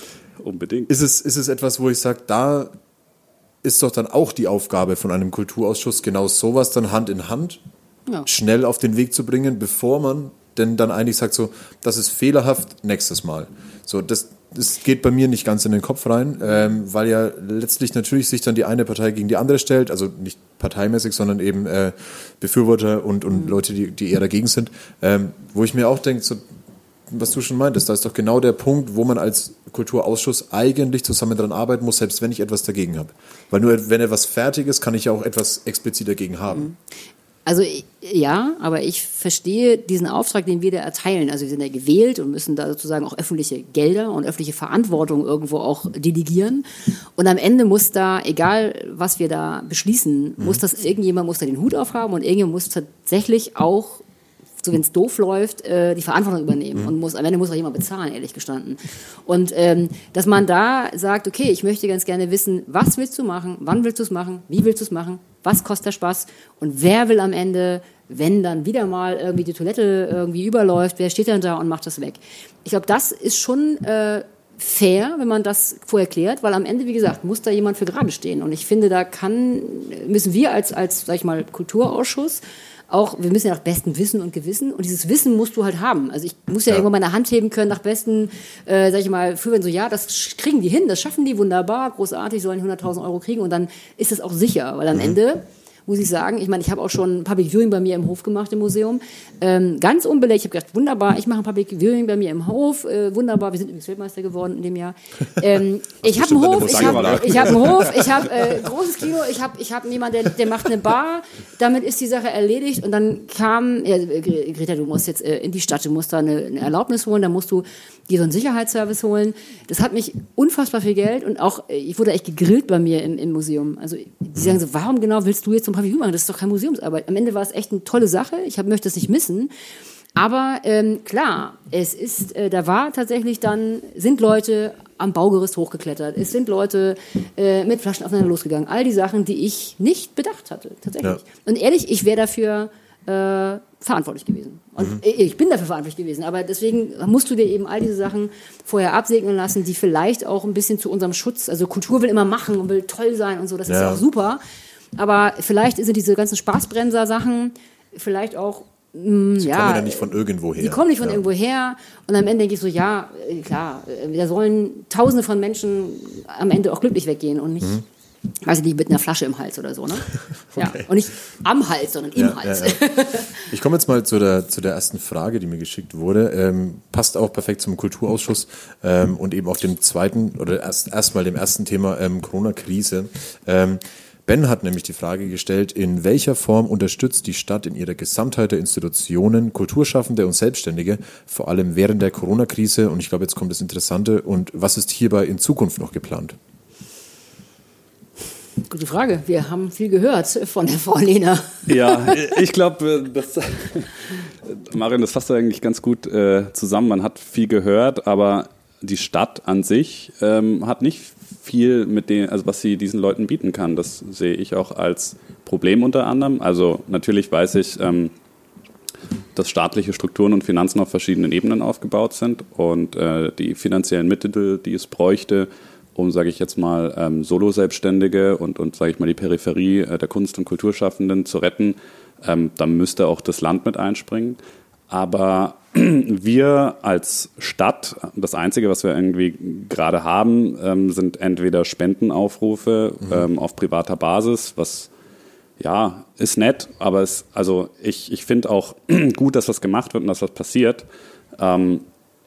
Unbedingt. ist es, ist es etwas, wo ich sage, da ist doch dann auch die Aufgabe von einem Kulturausschuss, genau sowas dann Hand in Hand Ja. schnell auf den Weg zu bringen, bevor man denn dann eigentlich sagt, so, das ist fehlerhaft, nächstes Mal. So, das, das geht bei mir nicht ganz in den Kopf rein, ähm, weil ja letztlich natürlich sich dann die eine Partei gegen die andere stellt, also nicht parteimäßig, sondern eben äh, Befürworter und, und Leute, die, die eher dagegen sind, ähm, wo ich mir auch denke, so, was du schon meintest, da ist doch genau der Punkt, wo man als Kulturausschuss eigentlich zusammen dran arbeiten muss, selbst wenn ich etwas dagegen habe. Weil nur wenn etwas fertig ist, kann ich ja auch etwas explizit dagegen haben. Also ja, aber ich verstehe diesen Auftrag, den wir da erteilen. Also wir sind ja gewählt und müssen da sozusagen auch öffentliche Gelder und öffentliche Verantwortung irgendwo auch delegieren. Und am Ende muss da, egal was wir da beschließen, muss das irgendjemand muss da den Hut aufhaben und irgendjemand muss tatsächlich auch so wenn es doof läuft, äh, die Verantwortung übernehmen und muss am Ende muss auch jemand bezahlen, ehrlich gestanden. Und ähm, dass man da sagt, okay, ich möchte ganz gerne wissen, was willst du machen, wann willst du es machen, wie willst du es machen, was kostet der Spaß und wer will am Ende, wenn dann wieder mal irgendwie die Toilette irgendwie überläuft, wer steht dann da und macht das weg? Ich glaube, das ist schon äh, fair, wenn man das vorher klärt, weil am Ende, wie gesagt, muss da jemand für gerade stehen. Und ich finde, da kann, müssen wir als, als sag ich mal, Kulturausschuss auch, wir müssen ja nach bestem Wissen und Gewissen und dieses Wissen musst du halt haben. Also ich muss ja, Ja. irgendwo meine Hand heben können nach besten, äh, sag ich mal, für wenn so, ja, das kriegen die hin, das schaffen die wunderbar, großartig, sollen 100.000 Euro kriegen und dann ist es auch sicher, weil am Ende muss ich sagen. Ich meine, ich habe auch schon Public Viewing bei mir im Hof gemacht im Museum. Ähm, ganz unbeleckt. Ich habe gedacht, wunderbar, ich mache ein Public Viewing bei mir im Hof. Äh, wunderbar, wir sind übrigens Weltmeister geworden in dem Jahr. Ähm, ich habe einen Hof, ich habe ich hab einen Hof, ich habe äh, großes Kino, ich habe ich hab jemanden, der, der macht eine Bar. Damit ist die Sache erledigt. Und dann kam, ja, Gre- Greta, du musst jetzt äh, in die Stadt, du musst da eine, eine Erlaubnis holen, dann musst du dir so einen Sicherheitsservice holen. Das hat mich unfassbar viel Geld und auch, äh, ich wurde echt gegrillt bei mir im, im Museum. Also die sagen so, warum genau willst du jetzt so ein Pavillon machen? Das ist doch keine Museumsarbeit. Am Ende war es echt eine tolle Sache. Ich hab, möchte es nicht missen. Aber ähm, klar, es ist, äh, da war tatsächlich dann, sind Leute am Baugerüst hochgeklettert. Es sind Leute äh, mit Flaschen aufeinander losgegangen. All die Sachen, die ich nicht bedacht hatte, tatsächlich. Ja. Und ehrlich, ich wäre dafür äh, verantwortlich gewesen. Und ich bin dafür verantwortlich gewesen. Aber deswegen musst du dir eben all diese Sachen vorher absegnen lassen, die vielleicht auch ein bisschen zu unserem Schutz, also Kultur will immer machen und will toll sein und so, das ist Ja. ja auch super. Aber vielleicht sind diese ganzen Spaßbremser-Sachen vielleicht auch, mh, Die ja, kommen ja nicht von irgendwo her. die kommen nicht von ja. irgendwo her. Und am Ende denke ich so, ja, äh, klar, äh, da sollen Tausende von Menschen am Ende auch glücklich weggehen und nicht, Mhm. weiß ich nicht, mit einer Flasche im Hals oder so, ne? Ja. Und nicht am Hals, sondern im Ja, Hals. Ich komme jetzt mal zu der, zu der ersten Frage, die mir geschickt wurde. Ähm, passt auch perfekt zum Kulturausschuss ähm, und eben auf dem zweiten oder erst erstmal dem ersten Thema ähm, Corona-Krise. Ben hat nämlich die Frage gestellt, in welcher Form unterstützt die Stadt in ihrer Gesamtheit der Institutionen, Kulturschaffende und Selbstständige, vor allem während der Corona-Krise? Und ich glaube, jetzt kommt das Interessante. Und was ist hierbei in Zukunft noch geplant? Gute Frage. Wir haben viel gehört von der Frau Lehner. Ja, ich glaube, das, Marion, das fasst eigentlich ganz gut äh, zusammen. Man hat viel gehört, aber die Stadt an sich ähm, hat nicht viel mit dem, also was sie diesen Leuten bieten kann. Das sehe ich auch als Problem unter anderem. Also natürlich weiß ich, ähm, dass staatliche Strukturen und Finanzen auf verschiedenen Ebenen aufgebaut sind und äh, die finanziellen Mittel, die es bräuchte, um, sage ich jetzt mal, ähm, Solo-Selbstständige und, und sage ich mal, die Peripherie äh, der Kunst- und Kulturschaffenden zu retten, ähm, dann müsste auch das Land mit einspringen. Aber wir als Stadt, das Einzige, was wir irgendwie gerade haben, ähm, sind entweder Spendenaufrufe ähm, auf privater Basis, was ja, ist nett, aber es, also ich, ich finde auch gut, dass was gemacht wird und dass was passiert. Ähm,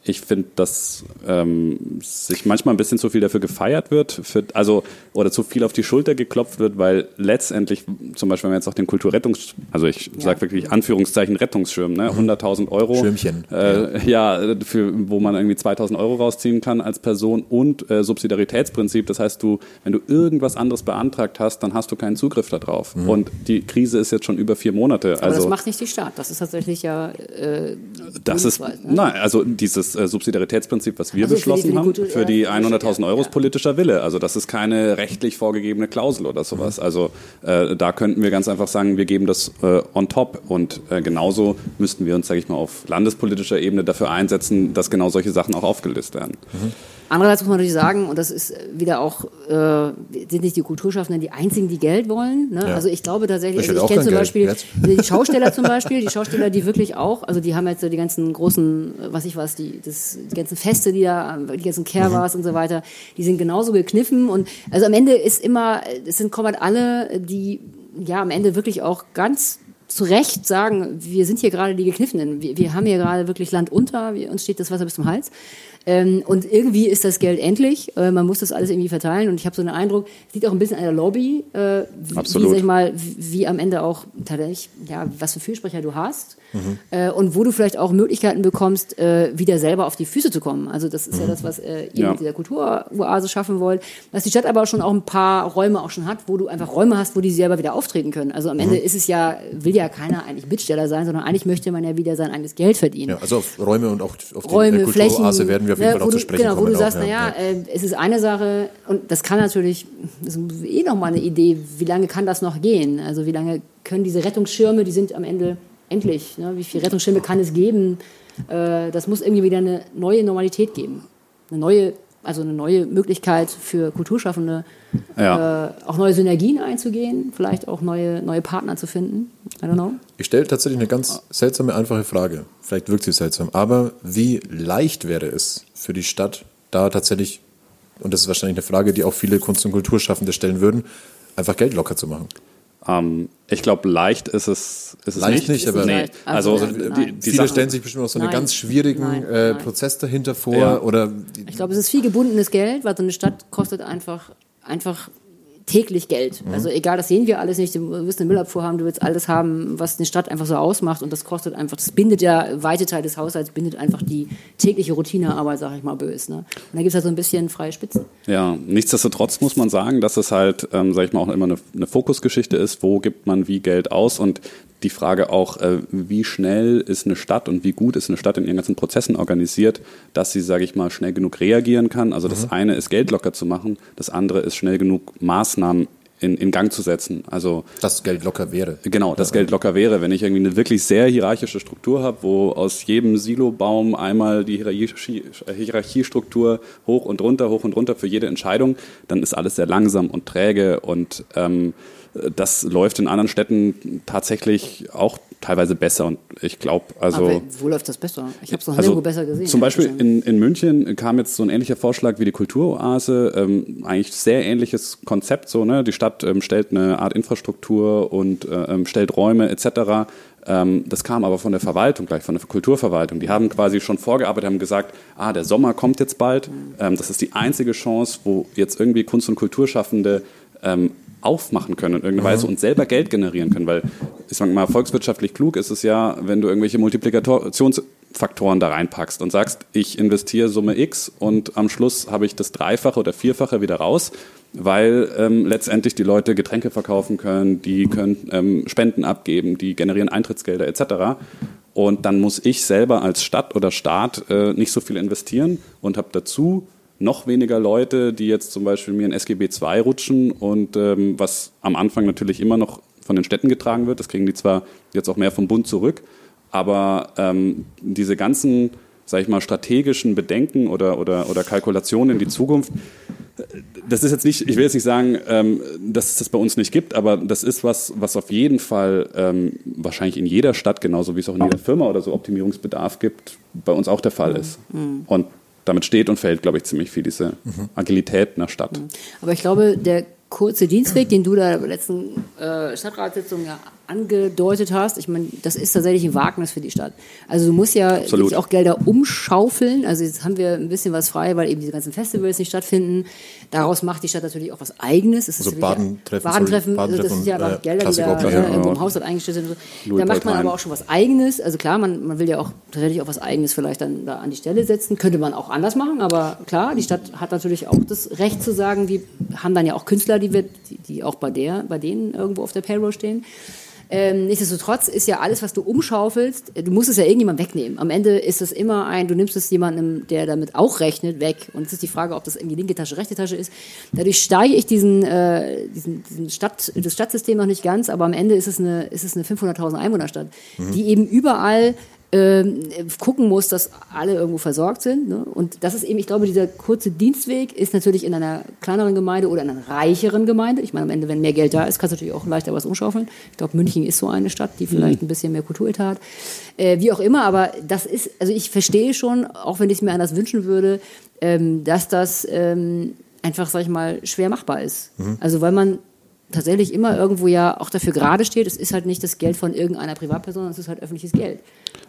ich finde, dass ähm, sich manchmal ein bisschen zu viel dafür gefeiert wird, für, also oder zu viel auf die Schulter geklopft wird, weil letztendlich, zum Beispiel, wenn wir jetzt auch den Kulturrettungs, also ich sage wirklich Anführungszeichen Rettungsschirm, ne, 100.000 Euro, Schirmchen. äh, ja, für, wo man irgendwie 2.000 Euro rausziehen kann als Person und äh, Subsidiaritätsprinzip. Das heißt, du, wenn du irgendwas anderes beantragt hast, dann hast du keinen Zugriff darauf. Und die Krise ist jetzt schon über vier Monate. Aber also das macht nicht die Stadt. Das ist tatsächlich ja äh, das ist, ne? nein, also dieses äh, Subsidiaritätsprinzip, was wir Also für die- beschlossen für die haben, Kultur- für die ja, 100.000 Euro ist politischer Wille. Also das ist keine rechtlich vorgegebene Klausel oder sowas. Also äh, da könnten wir ganz einfach sagen, wir geben das äh, on top. Und äh, genauso müssten wir uns, sage ich mal, auf landespolitischer Ebene dafür einsetzen, dass genau solche Sachen auch aufgelöst werden. Andererseits muss man natürlich sagen, und das ist wieder auch, äh, sind nicht die Kulturschaffenden die einzigen, die Geld wollen. Ne? Ja. Also ich glaube tatsächlich, Ich also ich kenne zum Beispiel die Schausteller zum Beispiel, die Schausteller, die wirklich auch, also die haben jetzt so die ganzen großen, äh, was ich was, die, das, die ganzen Feste, die da, die ganzen Kerbas und so weiter, die sind genauso gekniffen und also am Ende ist immer, es sind kommen halt alle, die ja am Ende wirklich auch ganz zu Recht sagen, wir sind hier gerade die Gekniffenen. Wir, wir haben hier gerade wirklich Land unter, wir, uns steht das Wasser bis zum Hals. Ähm, und irgendwie ist das Geld endlich. Äh, man muss das alles irgendwie verteilen. Und ich habe so einen Eindruck, es liegt auch ein bisschen an der Lobby, äh, wie, Absolut. Wie, sag ich mal, wie, wie am Ende auch tatsächlich, ja, was für Fürsprecher du hast. Äh, und wo du vielleicht auch Möglichkeiten bekommst, äh, wieder selber auf die Füße zu kommen. Also das ist ja das, was äh, ihr Ja. mit dieser Kulturoase schaffen wollt. Was die Stadt aber auch schon auch ein paar Räume auch schon hat, wo du einfach Räume hast, wo die selber wieder auftreten können. Also am Ende ist es ja, will ja keiner eigentlich Bittsteller sein, sondern eigentlich möchte man ja wieder sein eigenes Geld verdienen. Ja, also auf Räume und auch auf die Flächen, Kulturoase werden wir auf jeden ne, Fall wo auch zu du, sprechen genau, kommen. wo du auch, sagst, ja, naja, ja. äh, es ist eine Sache und das kann natürlich, das ist eh nochmal eine Idee, wie lange kann das noch gehen? Also wie lange können diese Rettungsschirme, die sind am Ende endlich, ne? wie viele Rettungsschirme kann es geben? Äh, das muss irgendwie wieder eine neue Normalität geben. Eine neue, also eine neue Möglichkeit für Kulturschaffende, Ja. äh, auch neue Synergien einzugehen, vielleicht auch neue, neue Partner zu finden. I don't know. Ich stelle tatsächlich eine ganz seltsame, einfache Frage. Vielleicht wirkt sie seltsam, aber wie leicht wäre es für die Stadt, da tatsächlich, und das ist wahrscheinlich eine Frage, die auch viele Kunst- und Kulturschaffende stellen würden, einfach Geld locker zu machen? Ähm, ich glaube, leicht ist es, ist es Leicht nicht. nicht, aber- nee. Leicht. Also, Also, die, die Viele Sachen, stellen sich bestimmt auch so einen ganz schwierigen Nein, äh, nein. Prozess dahinter vor Ja. oder die, Ich glaube, es ist viel gebundenes Geld, weil so eine Stadt kostet einfach, einfach täglich Geld. Mhm. Also egal, das sehen wir alles nicht. Du willst eine Müllabfuhr haben, du willst alles haben, was eine Stadt einfach so ausmacht und das kostet einfach, das bindet ja weite Teil des Haushalts, bindet einfach die tägliche Routinearbeit, sag ich mal böse. Ne? Und da gibt es halt so ein bisschen freie Spitzen. Ja, nichtsdestotrotz muss man sagen, dass es halt, ähm, sag ich mal, auch immer eine, eine Fokusgeschichte ist, wo gibt man wie Geld aus und die Frage auch, äh, wie schnell ist eine Stadt und wie gut ist eine Stadt in ihren ganzen Prozessen organisiert, dass sie, sage ich mal, schnell genug reagieren kann. Also das eine ist Geld locker zu machen, das andere ist schnell genug Maßnahmen in, in Gang zu setzen. Also das Geld locker wäre. Genau, das Geld locker wäre, wenn ich irgendwie eine wirklich sehr hierarchische Struktur habe, wo aus jedem Silobaum einmal die Hierarchie, Hierarchiestruktur hoch und runter, hoch und runter für jede Entscheidung, dann ist alles sehr langsam und träge und ähm, das läuft in anderen Städten tatsächlich auch teilweise besser und ich glaube, also Aber wo läuft das besser? Ich habe es noch also nirgendwo besser gesehen. Zum Beispiel in, in München kam jetzt so ein ähnlicher Vorschlag wie die Kulturoase. Ähm, eigentlich sehr ähnliches Konzept. So, ne? Die Stadt ähm, stellt eine Art Infrastruktur und äh, ähm, stellt Räume etc. Ähm, das kam aber von der Verwaltung gleich, von der Kulturverwaltung. Die haben quasi schon vorgearbeitet, haben gesagt, ah, der Sommer kommt jetzt bald. Ähm, das ist die einzige Chance, wo jetzt irgendwie Kunst- und Kulturschaffende ähm, aufmachen können in irgendeiner Weise und selber Geld generieren können. Weil, ich sag mal, volkswirtschaftlich klug ist es ja, wenn du irgendwelche Multiplikationsfaktoren da reinpackst und sagst, ich investiere Summe X und am Schluss habe ich das Dreifache oder Vierfache wieder raus, weil ähm, letztendlich die Leute Getränke verkaufen können, die können ähm, Spenden abgeben, die generieren Eintrittsgelder etc. Und dann muss ich selber als Stadt oder Staat äh, nicht so viel investieren und habe dazu noch weniger Leute, die jetzt zum Beispiel mir in SGB II rutschen und ähm, was am Anfang natürlich immer noch von den Städten getragen wird. Das kriegen die zwar jetzt auch mehr vom Bund zurück, aber ähm, diese ganzen, sag ich mal, strategischen Bedenken oder, oder, oder Kalkulationen in die Zukunft, das ist jetzt nicht, ich will jetzt nicht sagen, ähm, dass es das bei uns nicht gibt, aber das ist was, was auf jeden Fall ähm, wahrscheinlich in jeder Stadt, genauso wie es auch in jeder Firma oder so Optimierungsbedarf gibt, bei uns auch der Fall ist. Und damit steht und fällt, glaube ich, ziemlich viel diese Agilität in der Stadt. Aber ich glaube, der kurze Dienstweg, den du da bei der letzten äh, Stadtratssitzung ja angedeutet hast, ich meine, das ist tatsächlich ein Wagnis für die Stadt. Also du musst ja Absolut. jetzt auch Gelder umschaufeln. Also jetzt haben wir ein bisschen was frei, weil eben diese ganzen Festivals nicht stattfinden. Daraus macht die Stadt natürlich auch was Eigenes. Es ist Also Badentreffen, Badentreffen, also das sind ja äh, Gelder, die da äh, ja, irgendwo ja. im Haushalt eingestellt sind. so. Da macht man aber auch schon was Eigenes. Also klar, man, man will ja auch tatsächlich auch was Eigenes vielleicht dann da an die Stelle setzen. Könnte man auch anders machen, aber klar, die Stadt hat natürlich auch das Recht zu sagen, wir haben dann ja auch Künstler, die, wir, die, die auch bei, der, bei denen irgendwo auf der Payroll stehen. Ähm, nichtsdestotrotz ist ja alles, was du umschaufelst, du musst es ja irgendjemand wegnehmen. Am Ende ist es immer ein, du nimmst es jemandem, der damit auch rechnet, weg. Und es ist die Frage, ob das irgendwie linke Tasche, rechte Tasche ist. Dadurch steige ich diesen, äh, diesen, diesen Stadt, das Stadtsystem noch nicht ganz, aber am Ende ist es eine, ist es eine 500.000 Einwohnerstadt, die eben überall ähm, gucken muss, dass alle irgendwo versorgt sind. Ne? Und das ist eben, ich glaube, dieser kurze Dienstweg ist natürlich in einer kleineren Gemeinde oder in einer reicheren Gemeinde. Ich meine, am Ende, wenn mehr Geld da ist, kannst du natürlich auch leichter was umschaufeln. Ich glaube, München ist so eine Stadt, die vielleicht ein bisschen mehr Kulturetat hat. Äh, wie auch immer, aber das ist, also ich verstehe schon, auch wenn ich es mir anders wünschen würde, ähm, dass das ähm, einfach, sag ich mal, schwer machbar ist. Also weil man tatsächlich immer irgendwo ja auch dafür gerade steht. Es ist halt nicht das Geld von irgendeiner Privatperson, sondern es ist halt öffentliches Geld.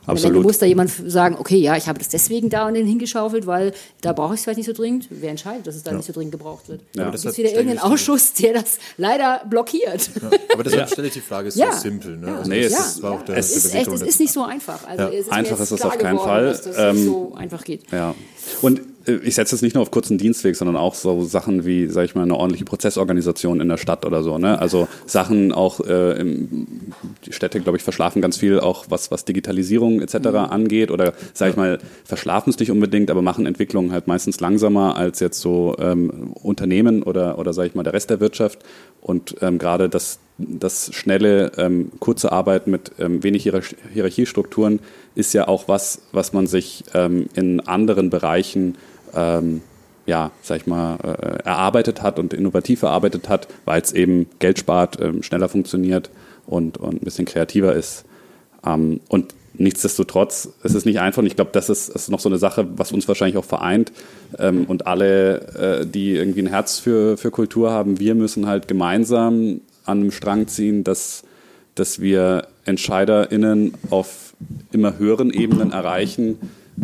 Und Absolut. Dann muss da jemand sagen, okay, ja, ich habe das deswegen da und den hingeschaufelt, weil da brauche ich es vielleicht nicht so dringend. Wer entscheidet, dass es da nicht so dringend gebraucht wird? Ja. Ja. Aber Gibt deshalb es wieder irgendeinen Ausschuss, der das leider blockiert? Aber deshalb stelle ich die Frage, ist Ja. so simpel. Ne? Also Nee, das es ja, ist- war auch der, es, ist echt, es ist nicht so einfach. Also, Ja. es ist Einfach ist es auf keinen geworden, Fall. Dass das Ähm, so einfach geht. Ja. Und ich setze es nicht nur auf kurzen Dienstweg, sondern auch so Sachen wie, sage ich mal, eine ordentliche Prozessorganisation in der Stadt oder so. Ne? Also Sachen auch, äh, im, die Städte, glaube ich, verschlafen ganz viel auch, was, was Digitalisierung etc. angeht oder, sage ich mal, verschlafen es nicht unbedingt, aber machen Entwicklungen halt meistens langsamer als jetzt so ähm, Unternehmen oder, oder sage ich mal, der Rest der Wirtschaft. Und ähm, gerade das, das schnelle, ähm, kurze Arbeiten mit ähm, wenig Hierarch Hierarchiestrukturen ist ja auch was, was man sich ähm, in anderen Bereichen ähm, ja, sag ich mal, äh, erarbeitet hat und innovativ erarbeitet hat, weil es eben Geld spart, ähm, schneller funktioniert und, und ein bisschen kreativer ist. Ähm, und nichtsdestotrotz, es ist nicht einfach und ich glaube, das ist, ist noch so eine Sache, was uns wahrscheinlich auch vereint ähm, und alle, äh, die irgendwie ein Herz für, für Kultur haben, wir müssen halt gemeinsam an einem Strang ziehen, dass, dass wir EntscheiderInnen auf immer höheren Ebenen erreichen,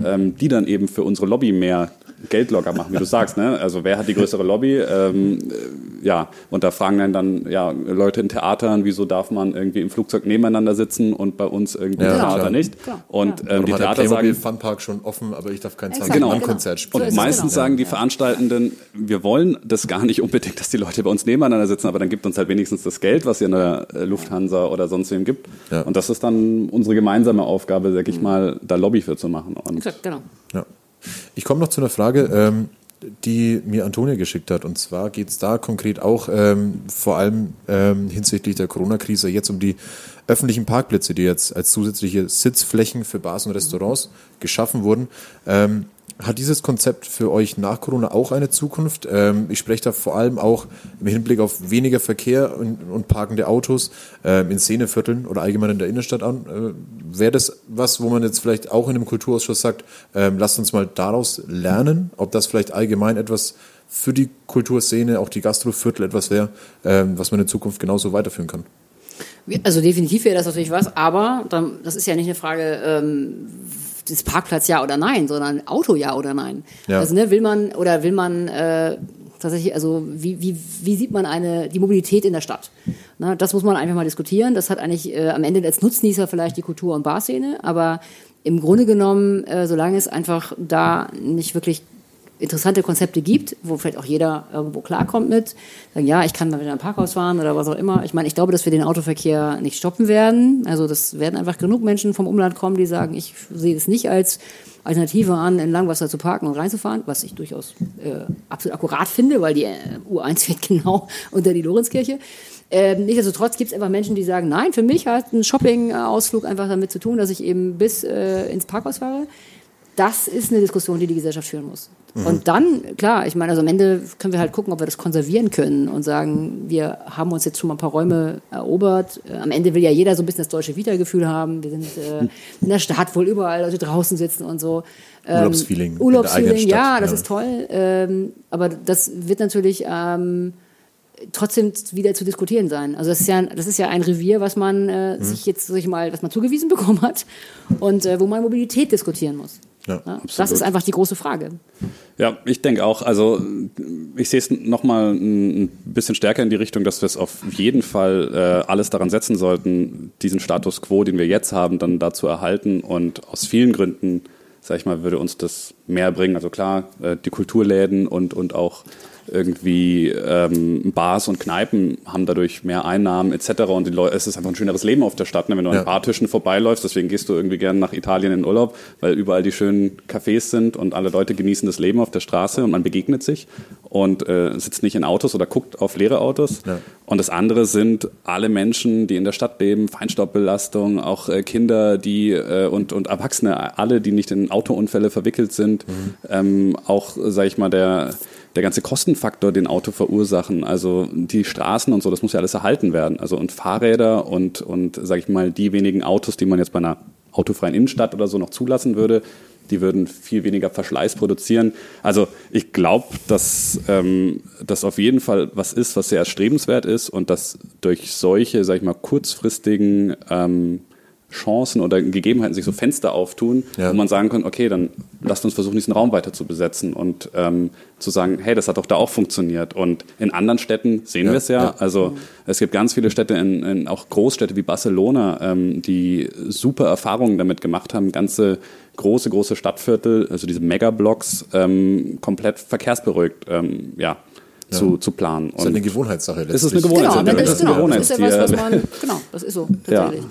ähm, die dann eben für unsere Lobby mehr Geld locker machen, wie du sagst. Ne? Also wer hat die größere Lobby? Ähm, äh, ja, und da fragen dann, dann ja, Leute in Theatern, wieso darf man irgendwie im Flugzeug nebeneinander sitzen und bei uns irgendwie Ja, im klar. Theater nicht? Klar. Und Ja. ähm, die Oder der Theater sagen, Funpark schon offen, aber ich darf kein Exakt, 20-Mann-Konzert genau. spielen. So und meistens genau. sagen die. Veranstaltenden, wir wollen das gar nicht unbedingt, dass die Leute bei uns nebeneinander sitzen, aber dann gibt uns halt wenigstens das Geld, was ihr in der äh, Lufthansa oder sonst wem gibt. Ja. Und das ist dann unsere gemeinsame Aufgabe, sag ich mal, da Lobby für zu machen. Und Exakt, genau. Ja. Ich komme noch zu einer Frage, ähm, die mir Antonia geschickt hat. Und zwar geht es da konkret auch ähm, vor allem ähm, hinsichtlich der Corona-Krise jetzt um die öffentlichen Parkplätze, die jetzt als zusätzliche Sitzflächen für Bars und Restaurants geschaffen wurden. Ähm, hat dieses Konzept für euch nach Corona auch eine Zukunft? Ähm, ich spreche da vor allem auch im Hinblick auf weniger Verkehr und, und parkende Autos ähm, in Szenevierteln oder allgemein in der Innenstadt an. Äh, Wäre das was, wo man jetzt vielleicht auch in einem Kulturausschuss sagt, ähm, lasst uns mal daraus lernen, ob das vielleicht allgemein etwas für die Kulturszene, auch die Gastroviertel etwas wäre, ähm, was man in Zukunft genauso weiterführen kann? Also definitiv wäre das natürlich was, aber dann, das ist ja nicht eine Frage des Parkplatz ja oder nein, sondern Auto ja oder nein. Ja. Also ne, will man oder will man äh, tatsächlich, also wie, wie, wie sieht man eine die Mobilität in der Stadt? Na, das muss man einfach mal diskutieren. Das hat eigentlich äh, am Ende als Nutznießer vielleicht die Kultur- und Barszene, aber im Grunde genommen, äh, solange es einfach da nicht wirklich interessante Konzepte gibt, wo vielleicht auch jeder irgendwo klarkommt mit, sagen, ja, ich kann mal wieder im Parkhaus fahren oder was auch immer. Ich meine, ich glaube, dass wir den Autoverkehr nicht stoppen werden. Also das werden einfach genug Menschen vom Umland kommen, die sagen, ich sehe es nicht als Alternative an, in Langwasser zu parken und reinzufahren, was ich durchaus äh, absolut akkurat finde, weil die äh, U1 fährt genau unter die Lorenzkirche. Ähm, nichtsdestotrotz gibt es einfach Menschen, die sagen, nein, für mich hat ein Shopping-Ausflug einfach damit zu tun, dass ich eben bis äh, ins Parkhaus fahre. Das ist eine Diskussion, die die Gesellschaft führen muss. Und dann, klar, ich meine, also am Ende können wir halt gucken, ob wir das konservieren können und sagen, wir haben uns jetzt schon mal ein paar Räume erobert. Äh, Am Ende will ja jeder so ein bisschen das deutsche Vita-Gefühl haben. Wir sind äh, in der Stadt, wohl überall Leute draußen sitzen und so. Ähm, Urlaubsfeeling Urlaubsfeeling, ja, das ja. ist toll. Ähm, aber das wird natürlich ähm, trotzdem wieder zu diskutieren sein. Also das ist ja, das ist ja ein Revier, was man äh, Mhm. sich jetzt sag ich mal, was man zugewiesen bekommen hat und äh, wo man Mobilität diskutieren muss. Ja, Ja, das ist einfach die große Frage. Ja, ich denke auch. Also ich sehe es nochmal ein bisschen stärker in die Richtung, dass wir es auf jeden Fall äh, alles daran setzen sollten, diesen Status quo, den wir jetzt haben, dann da zu erhalten. Und aus vielen Gründen, sag ich mal, würde uns das mehr bringen. Also klar, äh, die Kulturläden und, und auch irgendwie ähm, Bars und Kneipen haben dadurch mehr Einnahmen etc. Und die Leute, es ist einfach ein schöneres Leben auf der Stadt, ne? wenn du Ja. an Bartischen vorbeiläufst. Deswegen gehst du irgendwie gerne nach Italien in Urlaub, weil überall die schönen Cafés sind und alle Leute genießen das Leben auf der Straße und man begegnet sich und äh, sitzt nicht in Autos oder guckt auf leere Autos. Ja. Und das andere sind alle Menschen, die in der Stadt leben, Feinstaubbelastung, auch äh, Kinder, die äh, und, und Erwachsene, alle, die nicht in Autounfälle verwickelt sind. Ähm, auch, sage ich mal, der der ganze Kostenfaktor, den Auto verursachen, also die Straßen und so, das muss ja alles erhalten werden. Also und Fahrräder und, und sage ich mal, die wenigen Autos, die man jetzt bei einer autofreien Innenstadt oder so noch zulassen würde, die würden viel weniger Verschleiß produzieren. Also ich glaube, dass ähm, das auf jeden Fall was ist, was sehr erstrebenswert ist und dass durch solche, sag ich mal, kurzfristigen ähm, Chancen oder Gegebenheiten sich so Fenster auftun, Ja. wo man sagen kann, okay, dann lasst uns versuchen, diesen Raum weiter zu besetzen und ähm, zu sagen, hey, das hat doch da auch funktioniert. Und in anderen Städten sehen Ja, wir es ja. ja. Also es gibt ganz viele Städte, in, in auch Großstädte wie Barcelona, ähm, die super Erfahrungen damit gemacht haben, ganze große, große Stadtviertel, also diese Megablocks, ähm, komplett verkehrsberuhigt, ähm, ja, Zu, zu planen. Das ist eine Gewohnheitssache Es ist eine letztlich. Gewohnheit. Genau, das ist, genau, das ist ja was, was Gewohnheitstier. man, genau, das ist so, tatsächlich.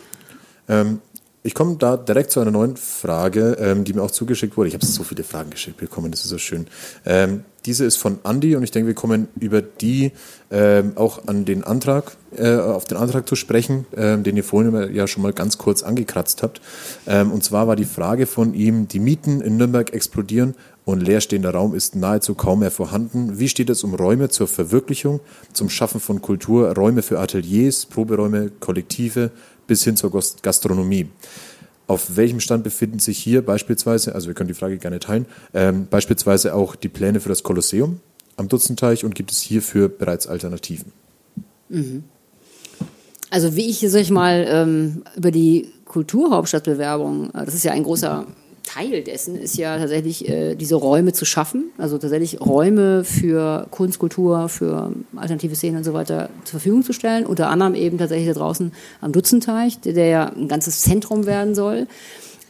Ähm, ich komme da direkt zu einer neuen Frage, ähm, die mir auch zugeschickt wurde. Ich habe so viele Fragen geschickt bekommen, das ist so schön. Ähm, diese ist von Andi und ich denke, wir kommen über die ähm, auch an den Antrag, äh, auf den Antrag zu sprechen, ähm, den ihr vorhin ja schon mal ganz kurz angekratzt habt. Ähm, und zwar war die Frage von ihm, die Mieten in Nürnberg explodieren und leerstehender Raum ist nahezu kaum mehr vorhanden. Wie steht es um Räume zur Verwirklichung, zum Schaffen von Kultur, Räume für Ateliers, Proberäume, Kollektive bis hin zur Gastronomie? Auf welchem Stand befinden sich hier beispielsweise, also wir können die Frage gerne teilen, ähm, beispielsweise auch die Pläne für das Kolosseum am Dutzenteich und gibt es hierfür bereits Alternativen? Also wie ich, sag ich mal, ähm, über die Kulturhauptstadtbewerbung, äh, das ist ja ein großer Teil dessen, ist ja tatsächlich äh, diese Räume zu schaffen, also tatsächlich Räume für Kunst, Kultur, für alternative Szenen und so weiter zur Verfügung zu stellen. Unter anderem eben tatsächlich da draußen am Dutzenteich, der, ja ein ganzes Zentrum werden soll.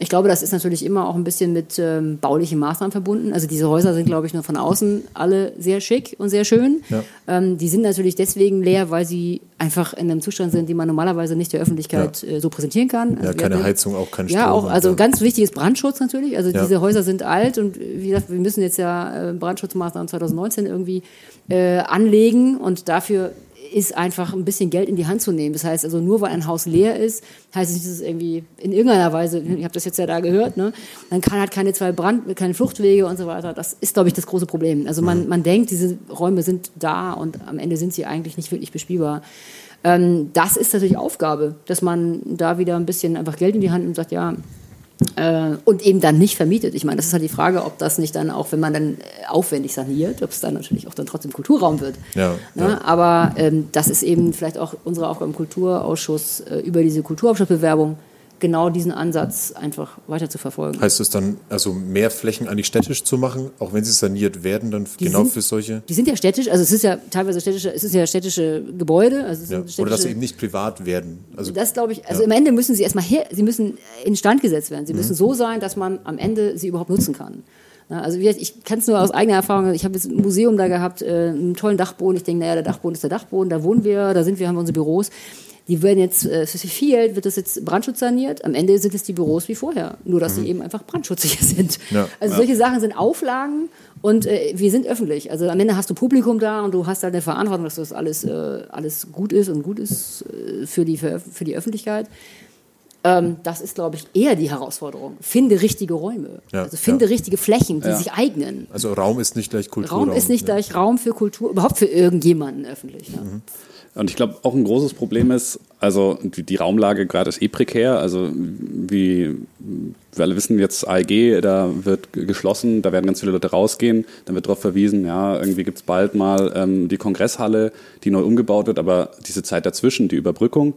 Ich glaube, das ist natürlich immer auch ein bisschen mit ähm, baulichen Maßnahmen verbunden. Also diese Häuser sind, glaube ich, nur von außen alle sehr schick und sehr schön. Ja. Ähm, die sind natürlich deswegen leer, weil sie einfach in einem Zustand sind, den man normalerweise nicht der Öffentlichkeit äh, so präsentieren kann. Also Ja, keine hatten- Heizung, auch kein Strom. ja, auch, also ja. ganz wichtig ist Brandschutz natürlich. Also Ja. diese Häuser sind alt und wie gesagt, wir müssen jetzt ja äh, Brandschutzmaßnahmen 2019 irgendwie äh, anlegen und dafür ist einfach ein bisschen Geld in die Hand zu nehmen. Das heißt also, nur weil ein Haus leer ist, heißt es nicht, dass es irgendwie in irgendeiner Weise, ich habe das jetzt ja da gehört, ne, dann kann halt keine zwei Brand, keine Fluchtwege und so weiter. Das ist, glaube ich, das große Problem. Also man, man denkt, diese Räume sind da und am Ende sind sie eigentlich nicht wirklich bespielbar. Ähm, das ist natürlich Aufgabe, dass man da wieder ein bisschen einfach Geld in die Hand nimmt und sagt, ja, und eben dann nicht vermietet. Ich meine, das ist halt die Frage, ob das nicht dann auch, wenn man dann äh, aufwendig saniert, ob es dann natürlich auch dann trotzdem Kulturraum wird. Ja, Ne? ja. Aber ähm, das ist eben vielleicht auch unsere Aufgabe im Kulturausschuss, äh, über diese Kulturhauptstadtbewerbung genau diesen Ansatz einfach weiter zu verfolgen. Heißt es dann, also mehr Flächen eigentlich städtisch zu machen, auch wenn sie saniert werden, dann Die genau sind- für solche? Die sind ja städtisch, also es ist ja teilweise städtische, es ist ja städtische Gebäude, also Ja. städtische, Oder dass sie eben nicht privat werden. Also Das glaube ich, also im Ende müssen sie erstmal her, sie müssen instand gesetzt werden. Sie Mhm. müssen so sein, dass man am Ende sie überhaupt nutzen kann. Ja, Also ich kann es nur aus eigener Erfahrung, ich habe jetzt ein Museum da gehabt, äh, einen tollen Dachboden. Ich denke, naja, der Dachboden ist der Dachboden, da wohnen wir, da sind wir, haben wir unsere Büros. Die werden jetzt, äh, für viel Geld wird das jetzt brandschutzsaniert. Am Ende sind es die Büros wie vorher, nur dass sie eben einfach brandschutzsicher sind. Mhm. Ja. Also solche Sachen sind Auflagen und äh, wir sind öffentlich. Also am Ende hast du Publikum da und du hast halt eine Verantwortung, dass das alles, äh, alles gut ist und gut ist äh, für, die, für, für die Öffentlichkeit. Ähm, das ist, glaube ich, eher die Herausforderung. Finde richtige Räume. Ja, also finde ja. richtige Flächen, die Ja. sich eignen. Also Raum ist nicht gleich Kulturraum. Raum ist nicht ja. gleich Raum für Kultur, überhaupt für irgendjemanden öffentlich. Ne? Und ich glaube, auch ein großes Problem ist, also die, die Raumlage gerade ist eh prekär. Also wie wir alle wissen, jetzt AEG, da wird geschlossen, da werden ganz viele Leute rausgehen, dann wird darauf verwiesen, ja, irgendwie gibt es bald mal ähm, die Kongresshalle, die neu umgebaut wird, aber diese Zeit dazwischen, die Überbrückung,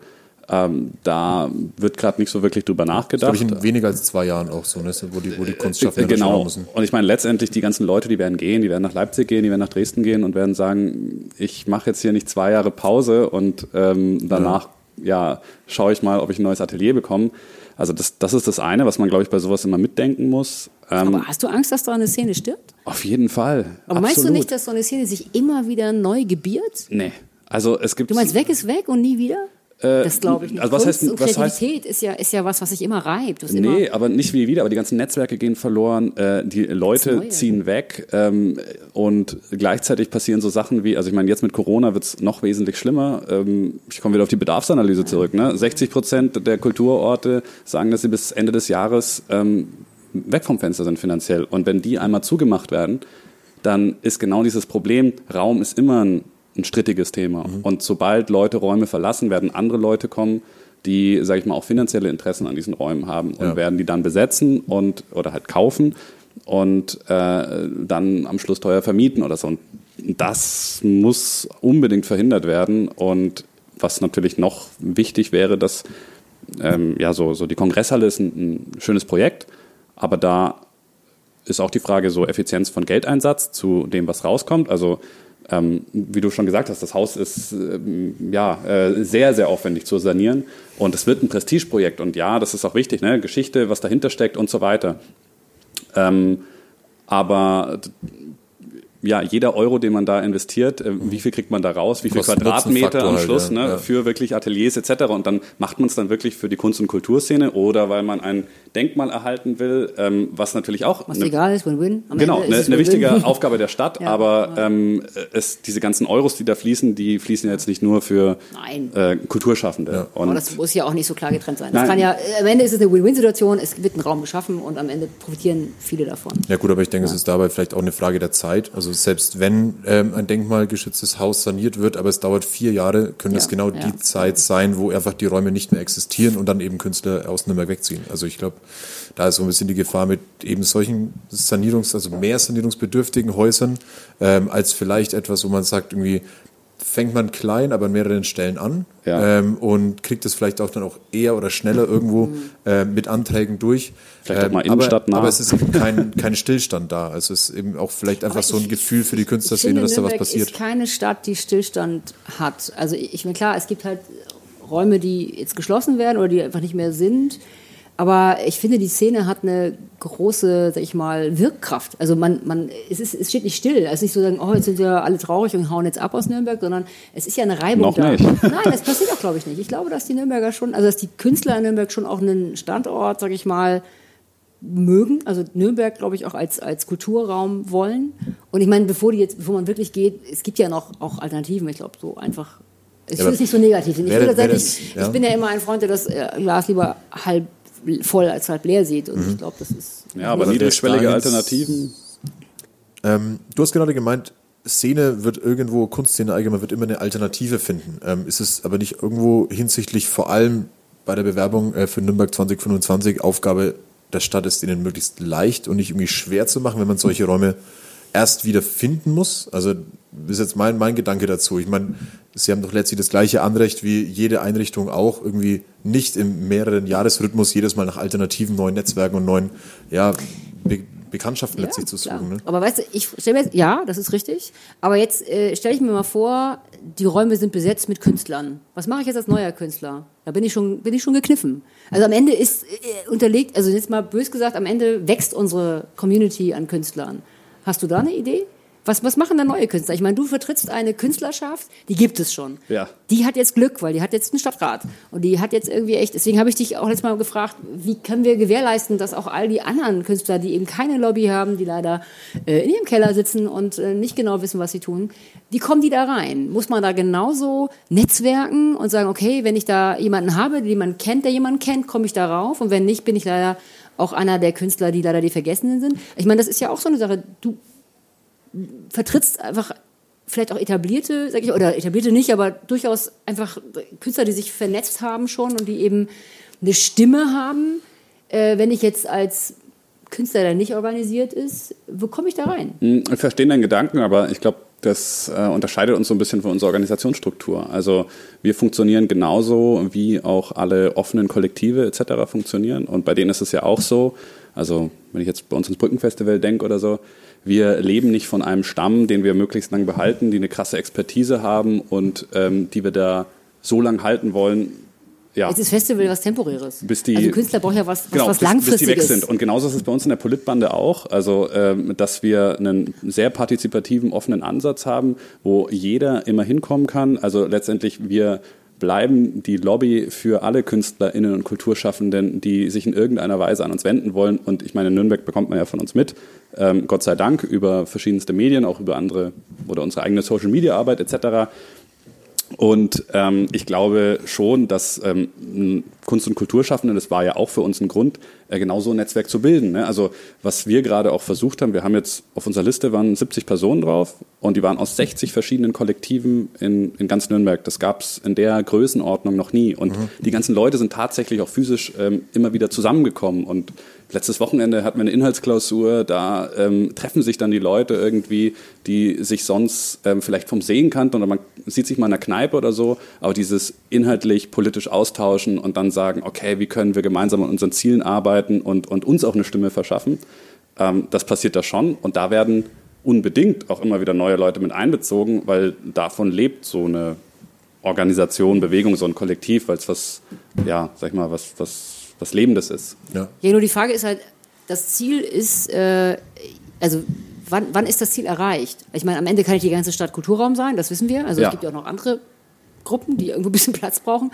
ähm, da wird gerade nicht so wirklich drüber nachgedacht. Glaube ich in weniger als zwei Jahren auch so, ne? wo die, wo die Kunstschaffenden Äh, da schauen genau. müssen. Und ich meine, letztendlich die ganzen Leute, die werden gehen, die werden nach Leipzig gehen, die werden nach Dresden gehen und werden sagen, ich mache jetzt hier nicht zwei Jahre Pause und ähm, danach ja. schaue ich mal, ob ich ein neues Atelier bekomme. Also das, das ist das eine, was man, glaube ich, bei sowas immer mitdenken muss. Ähm, Aber hast du Angst, dass da eine Szene stirbt? auf jeden Fall. Aber meinst du Absolut. nicht, dass so eine Szene sich immer wieder neu gebiert? Nee. Also es gibt Du meinst, weg ist weg und nie wieder? Das glaube ich nicht. also was Kunst heißt- was heißt- Kreativität ist, ja, ist ja was, was sich immer reibt. Was Nee, immer, aber nicht wie wieder, aber die ganzen Netzwerke gehen verloren, äh, die Leute ziehen weg ähm, und gleichzeitig passieren so Sachen wie, also ich meine, jetzt mit Corona wird es noch wesentlich schlimmer. Ähm, ich komme wieder auf die Bedarfsanalyse zurück. Ne? 60 Prozent der Kulturorte sagen, dass sie bis Ende des Jahres ähm, weg vom Fenster sind finanziell. Und wenn die einmal zugemacht werden, dann ist genau dieses Problem, Raum ist immer ein, ein strittiges Thema. Und sobald Leute Räume verlassen, werden andere Leute kommen, die, sage ich mal, auch finanzielle Interessen an diesen Räumen haben und Ja. werden die dann besetzen und oder halt kaufen und äh, dann am Schluss teuer vermieten oder so. Und das muss unbedingt verhindert werden. Und was natürlich noch wichtig wäre, dass ähm, ja so, so die Kongresshalle ist ein, ein schönes Projekt, aber da ist auch die Frage so Effizienz von Geldeinsatz zu dem, was rauskommt. Also ähm, wie du schon gesagt hast, das Haus ist ähm, ja äh, sehr, sehr aufwendig zu sanieren und es wird ein Prestigeprojekt und ja, das ist auch wichtig, ne? Geschichte, was dahinter steckt und so weiter. Ähm, aber ja, jeder Euro, den man da investiert, äh, wie viel kriegt man da raus, wie viel Kosten-Nutzen-Faktor Quadratmeter am halt, Schluss ja, ne, ja. für wirklich Ateliers etc. Und dann macht man es dann wirklich für die Kunst- und Kulturszene oder weil man ein Denkmal erhalten will, ähm, was natürlich auch was eine- egal ist, Win-Win. Am Genau, eine, Win-Win. wichtige Aufgabe der Stadt, Ja, aber ähm, es, diese ganzen Euros, die da fließen, die fließen ja jetzt nicht nur für Nein. äh, Kulturschaffende. Und Aber das muss ja auch nicht so klar getrennt sein. Das kann ja, äh, am Ende ist es eine Win-Win-Situation, es wird ein Raum geschaffen und am Ende profitieren viele davon. Ja gut, aber ich denke, es ist dabei vielleicht auch eine Frage der Zeit. Also selbst wenn ähm, ein denkmalgeschütztes Haus saniert wird, aber es dauert vier Jahre, können Ja, es genau ja. die Zeit sein, wo einfach die Räume nicht mehr existieren und dann eben Künstler aus Nürnberg wegziehen. Also ich glaube, da ist so ein bisschen die Gefahr mit eben solchen Sanierungs-, also mehr sanierungsbedürftigen Häusern, ähm, als vielleicht etwas, wo man sagt, irgendwie, fängt man klein, aber an mehreren Stellen an Ja. ähm, und kriegt es vielleicht auch dann auch eher oder schneller irgendwo äh, mit Anträgen durch. Vielleicht auch mal aber, innenstadtnah. aber es ist eben kein, kein Stillstand da. Also es ist eben auch vielleicht einfach so ein ich- Gefühl für die Ich Künstlerszene, finde, dass da was Nürnberg passiert. ist keine Stadt, die Stillstand hat. Also ich meine, klar, es gibt halt Räume, die jetzt geschlossen werden oder die einfach nicht mehr sind. Aber ich finde, die Szene hat eine große, sag ich mal, Wirkkraft. Also man, man, es, ist, es steht nicht still. Es ist nicht so sagen, oh, jetzt sind ja alle traurig und hauen jetzt ab aus Nürnberg, sondern es ist ja eine Reibung Noch da. nicht. Nein, das passiert auch, glaube ich, nicht. Ich glaube, dass die Nürnberger schon, also dass die Künstler in Nürnberg schon auch einen Standort, sag ich mal, mögen, also Nürnberg, glaube ich, auch als, als Kulturraum wollen. Und ich meine, bevor die jetzt, bevor man wirklich geht, es gibt ja noch auch Alternativen, ich glaube, so einfach. Ich Ja, will es nicht so negativ sehen. Ich, will das wäre nicht- das- ja. ich bin ja immer ein Freund, der das äh, Glas lieber halb voll als halb leer sieht. Und ich glaube, das ist. Ja, aber niedrigschwellige Alternativen. Ähm, du hast gerade gemeint, Szene wird irgendwo, Kunstszene allgemein wird immer eine Alternative finden. Ähm, ist es aber nicht irgendwo hinsichtlich vor allem bei der Bewerbung äh, für Nürnberg 2025 Aufgabe der Stadt ist, denen möglichst leicht und nicht irgendwie schwer zu machen, wenn man solche Räume erst wieder finden muss? Also ist jetzt mein, mein Gedanke dazu. Ich meine, Sie haben doch letztlich das gleiche Anrecht wie jede Einrichtung auch, irgendwie nicht im mehreren Jahresrhythmus jedes Mal nach alternativen neuen Netzwerken und neuen ja, Be Bekanntschaften letztlich zu klar. suchen. Ne? Aber weißt du, ich stelle mir jetzt, ja, das ist richtig. Aber jetzt äh, stelle ich mir mal vor, die Räume sind besetzt mit Künstlern. Was mache ich jetzt als neuer Künstler? Da bin ich schon, bin ich schon gekniffen. Also am Ende ist äh, unterlegt, also jetzt mal bös gesagt, am Ende wächst unsere Community an Künstlern. Hast du da eine Idee? Was, was machen da neue Künstler? Ich meine, du vertrittst eine Künstlerschaft, die gibt es schon. Ja. Die hat jetzt Glück, weil die hat jetzt einen Stadtrat. Und die hat jetzt irgendwie echt, deswegen habe ich dich auch letztes Mal gefragt, wie können wir gewährleisten, dass auch all die anderen Künstler, die eben keine Lobby haben, die leider äh, in ihrem Keller sitzen und äh, nicht genau wissen, was sie tun, wie kommen die da rein? Muss man da genauso netzwerken und sagen, okay, wenn ich da jemanden habe, den jemand kennt, der jemanden kennt, komme ich da rauf und wenn nicht, bin ich leider auch einer der Künstler, die leider die Vergessenen sind. Ich meine, das ist ja auch so eine Sache. Du vertrittst einfach vielleicht auch etablierte, sag ich, oder etablierte nicht, aber durchaus einfach Künstler, die sich vernetzt haben schon und die eben eine Stimme haben. Äh, wenn ich jetzt als Künstler, der nicht organisiert ist, wo komme ich da rein? Hm, Ich verstehe deinen Gedanken, aber ich glaube, das äh, unterscheidet uns so ein bisschen von unserer Organisationsstruktur. Also wir funktionieren genauso, wie auch alle offenen Kollektive etc. funktionieren. Und bei denen ist es ja auch so, also wenn ich jetzt bei uns ins Brückenfestival denke oder so, wir leben nicht von einem Stamm, den wir möglichst lang behalten, die eine krasse Expertise haben und ähm, die wir da so lang halten wollen, ja, Jetzt ist Festival was Temporäres. Bis die- also Künstler braucht ja was, was, genau, was bis, bis die Langfristiges. weg sind. Und genauso ist es bei uns in der Politbande auch. Also, ähm, dass wir einen sehr partizipativen, offenen Ansatz haben, wo jeder immer hinkommen kann. Also letztendlich wir bleiben die Lobby für alle KünstlerInnen und Kulturschaffenden, die sich in irgendeiner Weise an uns wenden wollen. Und ich meine, in Nürnberg bekommt man ja von uns mit, ähm, Gott sei Dank, über verschiedenste Medien, auch über andere oder unsere eigene Social-Media-Arbeit etc. Und ähm, ich glaube schon, dass ähm, Kunst- und Kulturschaffende, das war ja auch für uns ein Grund, äh, genau so ein Netzwerk zu bilden. Ne? Also was wir gerade auch versucht haben, wir haben jetzt auf unserer Liste waren 70 Personen drauf und die waren aus 60 verschiedenen Kollektiven in, in ganz Nürnberg. Das gab es in der Größenordnung noch nie. Und die ganzen Leute sind tatsächlich auch physisch ähm, immer wieder zusammengekommen. Und letztes Wochenende hatten wir eine Inhaltsklausur, da ähm, treffen sich dann die Leute irgendwie, die sich sonst ähm, vielleicht vom Sehen kannten oder man sieht sich mal in einer Kneipe oder so, aber dieses inhaltlich politisch austauschen und dann sagen, okay, wie können wir gemeinsam an unseren Zielen arbeiten und, und uns auch eine Stimme verschaffen, ähm, das passiert da schon und da werden unbedingt auch immer wieder neue Leute mit einbezogen, weil davon lebt so eine Organisation, Bewegung, so ein Kollektiv, weil es was, ja, sag ich mal, was, was, was Lebendes ist. Ja. Ja, nur die Frage ist halt, das Ziel ist, äh, also wann, wann ist das Ziel erreicht? Ich meine, am Ende kann nicht die ganze Stadt Kulturraum sein, das wissen wir. Also Ja. es gibt ja auch noch andere Gruppen, die irgendwo ein bisschen Platz brauchen.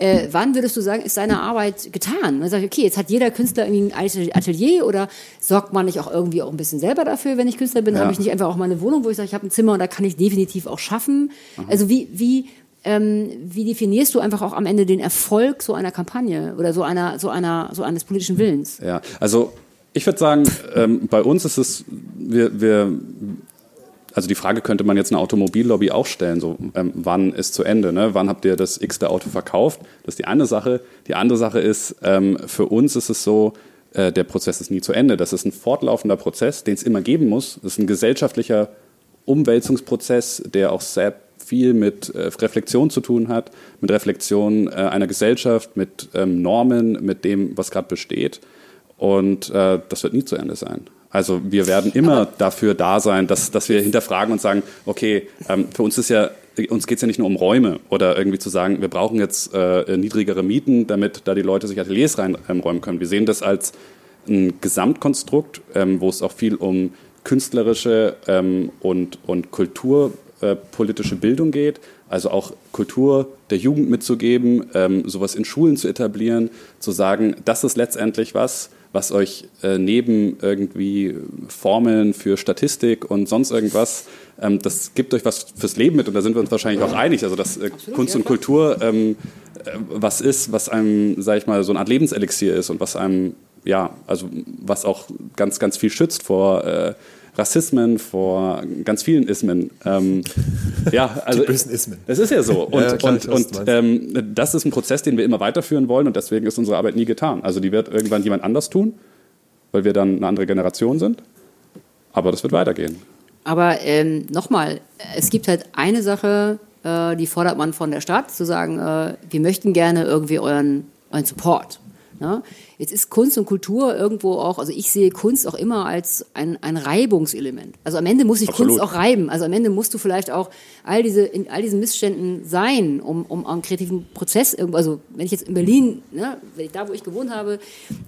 Äh, wann würdest du sagen, ist seine Arbeit getan? Man sagt, okay, jetzt hat jeder Künstler irgendwie ein Atelier oder sorgt man nicht auch irgendwie auch ein bisschen selber dafür, wenn ich Künstler bin? Ja. Habe ich nicht einfach auch mal eine Wohnung, wo ich sage, ich habe ein Zimmer und da kann ich definitiv auch schaffen? Also wie, wie, ähm, wie definierst du einfach auch am Ende den Erfolg so einer Kampagne oder so einer, so einer, so eines politischen Willens? Ja, also ich würde sagen, ähm, bei uns ist es, wir, wir, also die Frage könnte man jetzt eine Automobillobby auch stellen, so ähm, wann ist zu Ende, ne? wann habt ihr das x-te Auto verkauft? Das ist die eine Sache. Die andere Sache ist, ähm, für uns ist es so, äh, der Prozess ist nie zu Ende. Das ist ein fortlaufender Prozess, den es immer geben muss. Das ist ein gesellschaftlicher Umwälzungsprozess, der auch sehr viel mit äh, Reflexion zu tun hat, mit Reflexion äh, einer Gesellschaft, mit ähm, Normen, mit dem, was gerade besteht. Und äh, das wird nie zu Ende sein. Also wir werden immer Aber dafür da sein, dass, dass wir hinterfragen und sagen, okay, ähm, für uns ist ja, uns geht es ja nicht nur um Räume oder irgendwie zu sagen, wir brauchen jetzt äh, niedrigere Mieten, damit da die Leute sich Ateliers reinräumen können. Wir sehen das als ein Gesamtkonstrukt, ähm, wo es auch viel um künstlerische ähm, und, und kulturpolitische Bildung geht, also auch Kultur der Jugend mitzugeben, ähm, sowas in Schulen zu etablieren, zu sagen, das ist letztendlich was, was euch äh, neben irgendwie Formeln für Statistik und sonst irgendwas, ähm, das gibt euch was fürs Leben mit und da sind wir uns wahrscheinlich auch einig, also dass äh, Kunst und Kultur ähm, äh, was ist, was einem, sag ich mal, so eine Art Lebenselixier ist und was einem, ja, also was auch ganz, ganz viel schützt vor äh, Rassismen, vor ganz vielen Ismen. Ähm, ja, also, Die bösen Ismen. Das ist ja so. Und, Ja, klar, und, und ähm, das ist ein Prozess, den wir immer weiterführen wollen und deswegen ist unsere Arbeit nie getan. Also die wird irgendwann jemand anders tun, weil wir dann eine andere Generation sind. Aber das wird weitergehen. Aber ähm, nochmal, es gibt halt eine Sache, äh, die fordert man von der Stadt, zu sagen, äh, wir möchten gerne irgendwie euren, euren Support. Ne? Jetzt ist Kunst und Kultur irgendwo auch, also ich sehe Kunst auch immer als ein, ein Reibungselement. Also am Ende muss sich Absolut. Kunst auch reiben. Also am Ende musst du vielleicht auch all diese, in all diesen Missständen sein, um, um einen kreativen Prozess irgendwo, also wenn ich jetzt in Berlin, ne, ich, da wo ich gewohnt habe,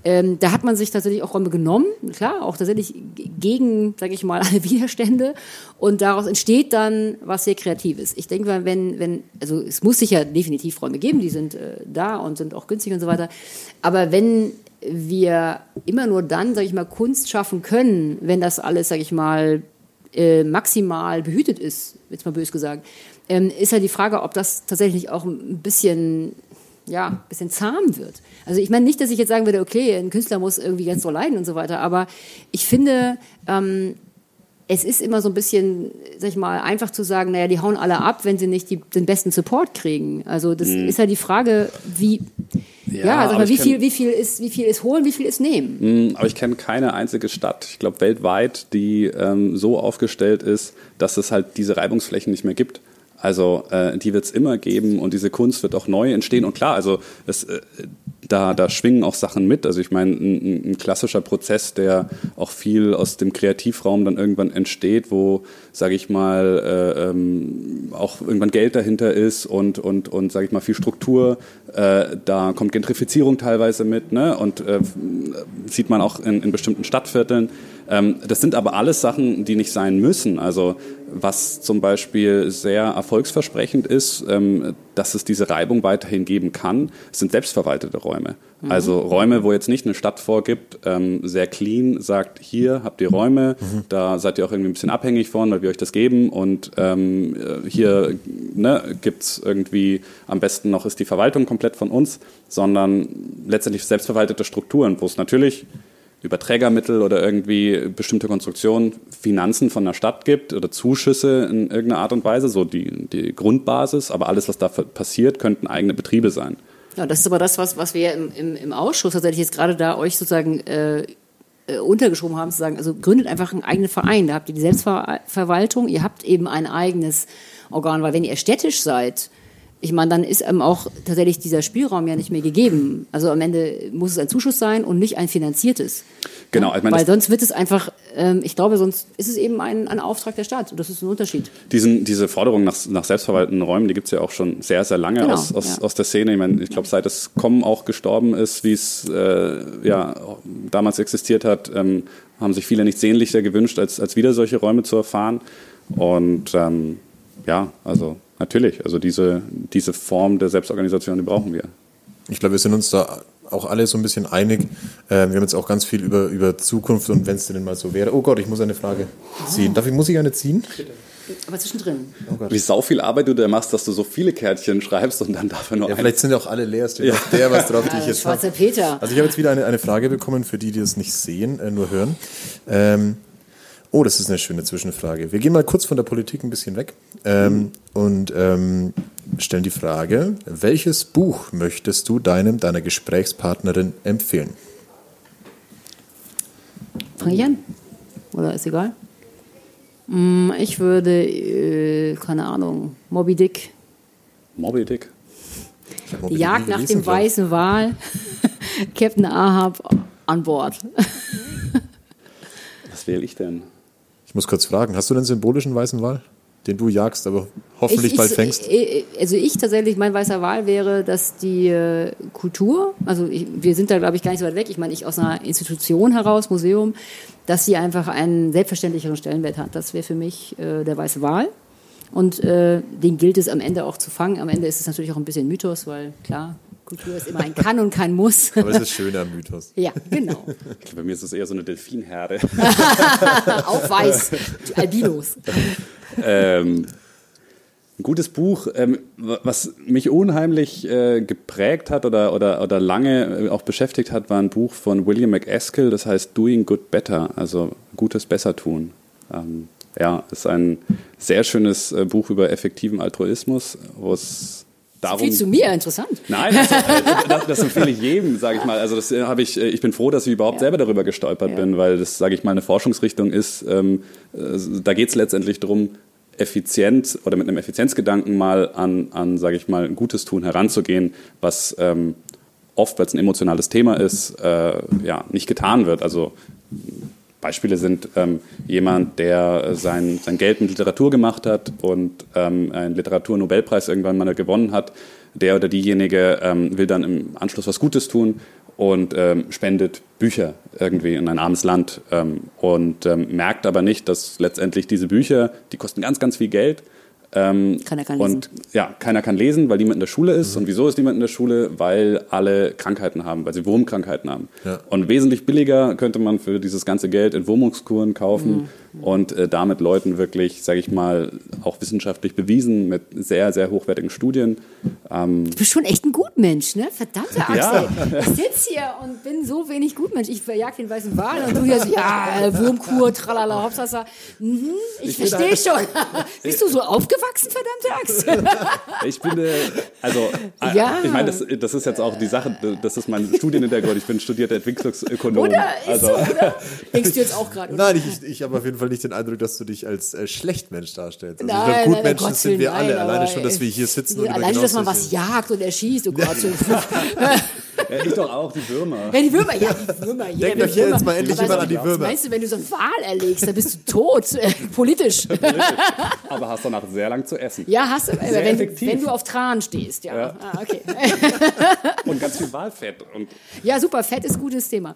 ähm, da hat man sich tatsächlich auch Räume genommen, klar, auch tatsächlich gegen, sage ich mal, alle Widerstände und daraus entsteht dann was sehr Kreatives. Ich denke, mal, wenn, wenn, also es muss sicher definitiv Räume geben, die sind äh, da und sind auch günstig und so weiter, aber wenn wir immer nur dann, sage ich mal, Kunst schaffen können, wenn das alles, sage ich mal, äh, maximal behütet ist, jetzt mal bös gesagt, ähm, ist ja die Frage, ob das tatsächlich auch ein bisschen, ja, ein bisschen zahm wird. Also ich meine nicht, dass ich jetzt sagen würde, okay, ein Künstler muss irgendwie ganz so leiden und so weiter, aber ich finde, ähm, es ist immer so ein bisschen, sag ich mal, einfach zu sagen, naja, die hauen alle ab, wenn sie nicht die, den besten Support kriegen. Also das ist ja die Frage, wie, ja, sag aber mal, wie kenn- viel, wie viel ist, wie viel ist holen, wie viel ist nehmen? Mm, Aber ich kenne keine einzige Stadt, ich glaube weltweit, die ähm, so aufgestellt ist, dass es halt diese Reibungsflächen nicht mehr gibt. Also äh, die wird es immer geben und diese Kunst wird auch neu entstehen. Und klar, also es, äh, da, da schwingen auch Sachen mit. Also ich meine, ein, ein klassischer Prozess, der auch viel aus dem Kreativraum dann irgendwann entsteht, wo, sage ich mal, äh, ähm, auch irgendwann Geld dahinter ist und, und, und sage ich mal, viel Struktur. Äh, da kommt Gentrifizierung teilweise mit ne? und äh, sieht man auch in, in bestimmten Stadtvierteln. Ähm, das sind aber alles Sachen, die nicht sein müssen. Also was zum Beispiel sehr erfolgsversprechend ist, ähm, dass es diese Reibung weiterhin geben kann, sind selbstverwaltete Räume. Also Räume, wo jetzt nicht eine Stadt vorgibt, ähm, sehr clean sagt, hier habt ihr Räume, da seid ihr auch irgendwie ein bisschen abhängig von, weil wir euch das geben und ähm, äh, hier ne, gibt's irgendwie, am besten noch ist die Verwaltung komplett von uns, sondern letztendlich selbstverwaltete Strukturen, wo es natürlich über Trägermittel oder irgendwie bestimmte Konstruktionen Finanzen von der Stadt gibt oder Zuschüsse in irgendeiner Art und Weise, so die, die Grundbasis, aber alles, was da passiert, könnten eigene Betriebe sein. Ja, das ist aber das, was, was wir im, im, im Ausschuss tatsächlich jetzt gerade da euch sozusagen äh, äh, untergeschoben haben, zu sagen, also gründet einfach einen eigenen Verein. Da habt ihr die Selbstverwaltung, ihr habt eben ein eigenes Organ, weil wenn ihr städtisch seid, ich meine, dann ist einem auch tatsächlich dieser Spielraum ja nicht mehr gegeben. Also am Ende muss es ein Zuschuss sein und nicht ein finanziertes. Genau, ich meine, Weil sonst wird es einfach, ähm, ich glaube, sonst ist es eben ein, ein Auftrag der Stadt. Und das ist ein Unterschied. Diesen, diese Forderung nach, nach selbstverwalteten Räumen, die gibt's ja auch schon sehr, sehr lange Genau, aus, aus, ja. aus der Szene. Ich, meine, ich glaube, seit das Kommen auch gestorben ist, wie es äh, ja, damals existiert hat, ähm, haben sich viele nicht sehnlicher gewünscht, als, als wieder solche Räume zu erfahren. Und ähm, ja, also natürlich, also diese, diese Form der Selbstorganisation, die brauchen wir. Ich glaube, wir sind uns da auch alle so ein bisschen einig. Äh, wir haben jetzt auch ganz viel über, über Zukunft und wenn es denn mal so wäre. Oh Gott, ich muss eine Frage ziehen. Darf ich, muss ich eine ziehen? Aber zwischendrin. Wie sau viel Arbeit du da machst, dass du so viele Kärtchen schreibst und dann dafür nur Ja, ein vielleicht sind ja auch alle leer. Steht auf der was drauf, die ich Ja, jetzt Schwarzer habe. Peter. Also ich habe jetzt wieder eine, eine Frage bekommen, für die, die es nicht sehen, äh, nur hören. Ähm, oh, das ist eine schöne Zwischenfrage. Wir gehen mal kurz von der Politik ein bisschen weg ähm, und ähm, stellen die Frage, welches Buch möchtest du deinem, deiner Gesprächspartnerin empfehlen? Fange ich an? Oder ist egal? Ich würde, äh, keine Ahnung, Moby Dick. Moby Dick. Moby Jagd nach dem ich. weißen Wal. Captain Ahab an Bord. Was wähle ich denn? Ich muss kurz fragen, hast du den symbolischen weißen Wal, den du jagst, aber hoffentlich Ich- bald ich- fängst? äh, Also ich tatsächlich, mein weißer Wahl wäre, dass die äh, Kultur, also ich, wir sind da glaube ich gar nicht so weit weg, ich meine ich aus einer Institution heraus, Museum, dass sie einfach einen selbstverständlicheren Stellenwert hat. Das wäre für mich äh, der weiße Wal. Und äh, den gilt es am Ende auch zu fangen. Am Ende ist es natürlich auch ein bisschen Mythos, weil klar, Kultur ist immer ein Kann und kein Muss. aber es ist schöner Mythos. ja, genau. Bei mir ist es eher so eine Delfinherde. Auch weiß. Die Albinos. ähm, ein gutes Buch, ähm, wa- was mich unheimlich äh, geprägt hat oder, oder, oder lange äh, auch beschäftigt hat, war ein Buch von William McAskill, das heißt Doing Good Better, also Gutes besser tun. Ähm, ja, ist ein sehr schönes äh, Buch über effektiven Altruismus, wo es darum Viel zu mir, interessant. Nein, das, äh, das, das empfehle ich jedem, sage ich mal. Also das äh, habe ich. äh, Ich bin froh, dass ich überhaupt selber darüber gestolpert Ja. bin, weil das, sage ich mal, eine Forschungsrichtung ist. Ähm, äh, da geht es letztendlich darum, effizient oder mit einem Effizienzgedanken mal an, an sage ich mal, Gutes tun heranzugehen, was ähm, oft, weil es ein emotionales Thema ist, äh, ja nicht getan wird. Also Beispiele sind ähm, jemand, der äh, sein, sein Geld mit Literatur gemacht hat und ähm, einen Literaturnobelpreis irgendwann mal gewonnen hat. Der oder diejenige ähm, will dann im Anschluss was Gutes tun und ähm, spendet Bücher irgendwie in ein armes Land ähm, und ähm, merkt aber nicht, dass letztendlich diese Bücher, die kosten ganz, ganz viel Geld. Ähm, Keiner kann und ja, keiner kann lesen, weil niemand in der Schule ist. Und wieso ist niemand in der Schule? Weil alle Krankheiten haben, weil sie Wurmkrankheiten haben. Ja. Und wesentlich billiger könnte man für dieses ganze Geld Entwurmungskuren kaufen und äh, damit Leuten wirklich, sage ich mal, auch wissenschaftlich bewiesen mit sehr, sehr hochwertigen Studien. Ähm, Du bist schon echt ein Gutmensch, ne? Verdammte Ja. Axel. Ich sitze hier und bin so wenig Gutmensch. Ich verjag den weißen Wal und du hier so, ja, äh, Wurmkur, tralala, hopsasa. Mhm, ich verstehe schon. Bist du so aufgewachsen, verdammte Axel? ich bin, äh, also, äh, Ja. ich meine, das, das ist jetzt auch die Sache, das ist mein Studienhintergrund. Ich bin studierter Entwicklungsökonom. Oder? Ist also, so, oder? Denkst du jetzt auch gerade? Nein, ich, ich habe auf jeden Fall nicht den Eindruck, dass du dich als äh, Schlechtmensch darstellst. Also Nein, ich glaube, Gutmenschen Gottes sind wir alle. nein, Alleine schon, dass wir hier sitzen und Alleine, genau dass man was jagt und erschießt. Oh Gott, so. ja, ich doch auch, die Würmer. Ja, die Würmer, ja, die Würmer. Denkt will doch hier jetzt mal endlich jemand an die Würmer. Meinst du, wenn du so einen Wal erlegst, dann bist du tot, äh, politisch. Aber hast danach sehr lang zu essen. Ja, hast du, aber wenn, effektiv. wenn du auf Tran stehst, ja. Ja. Ah, okay. Und ganz viel Walfett. Und Ja, super, Fett ist gutes Thema.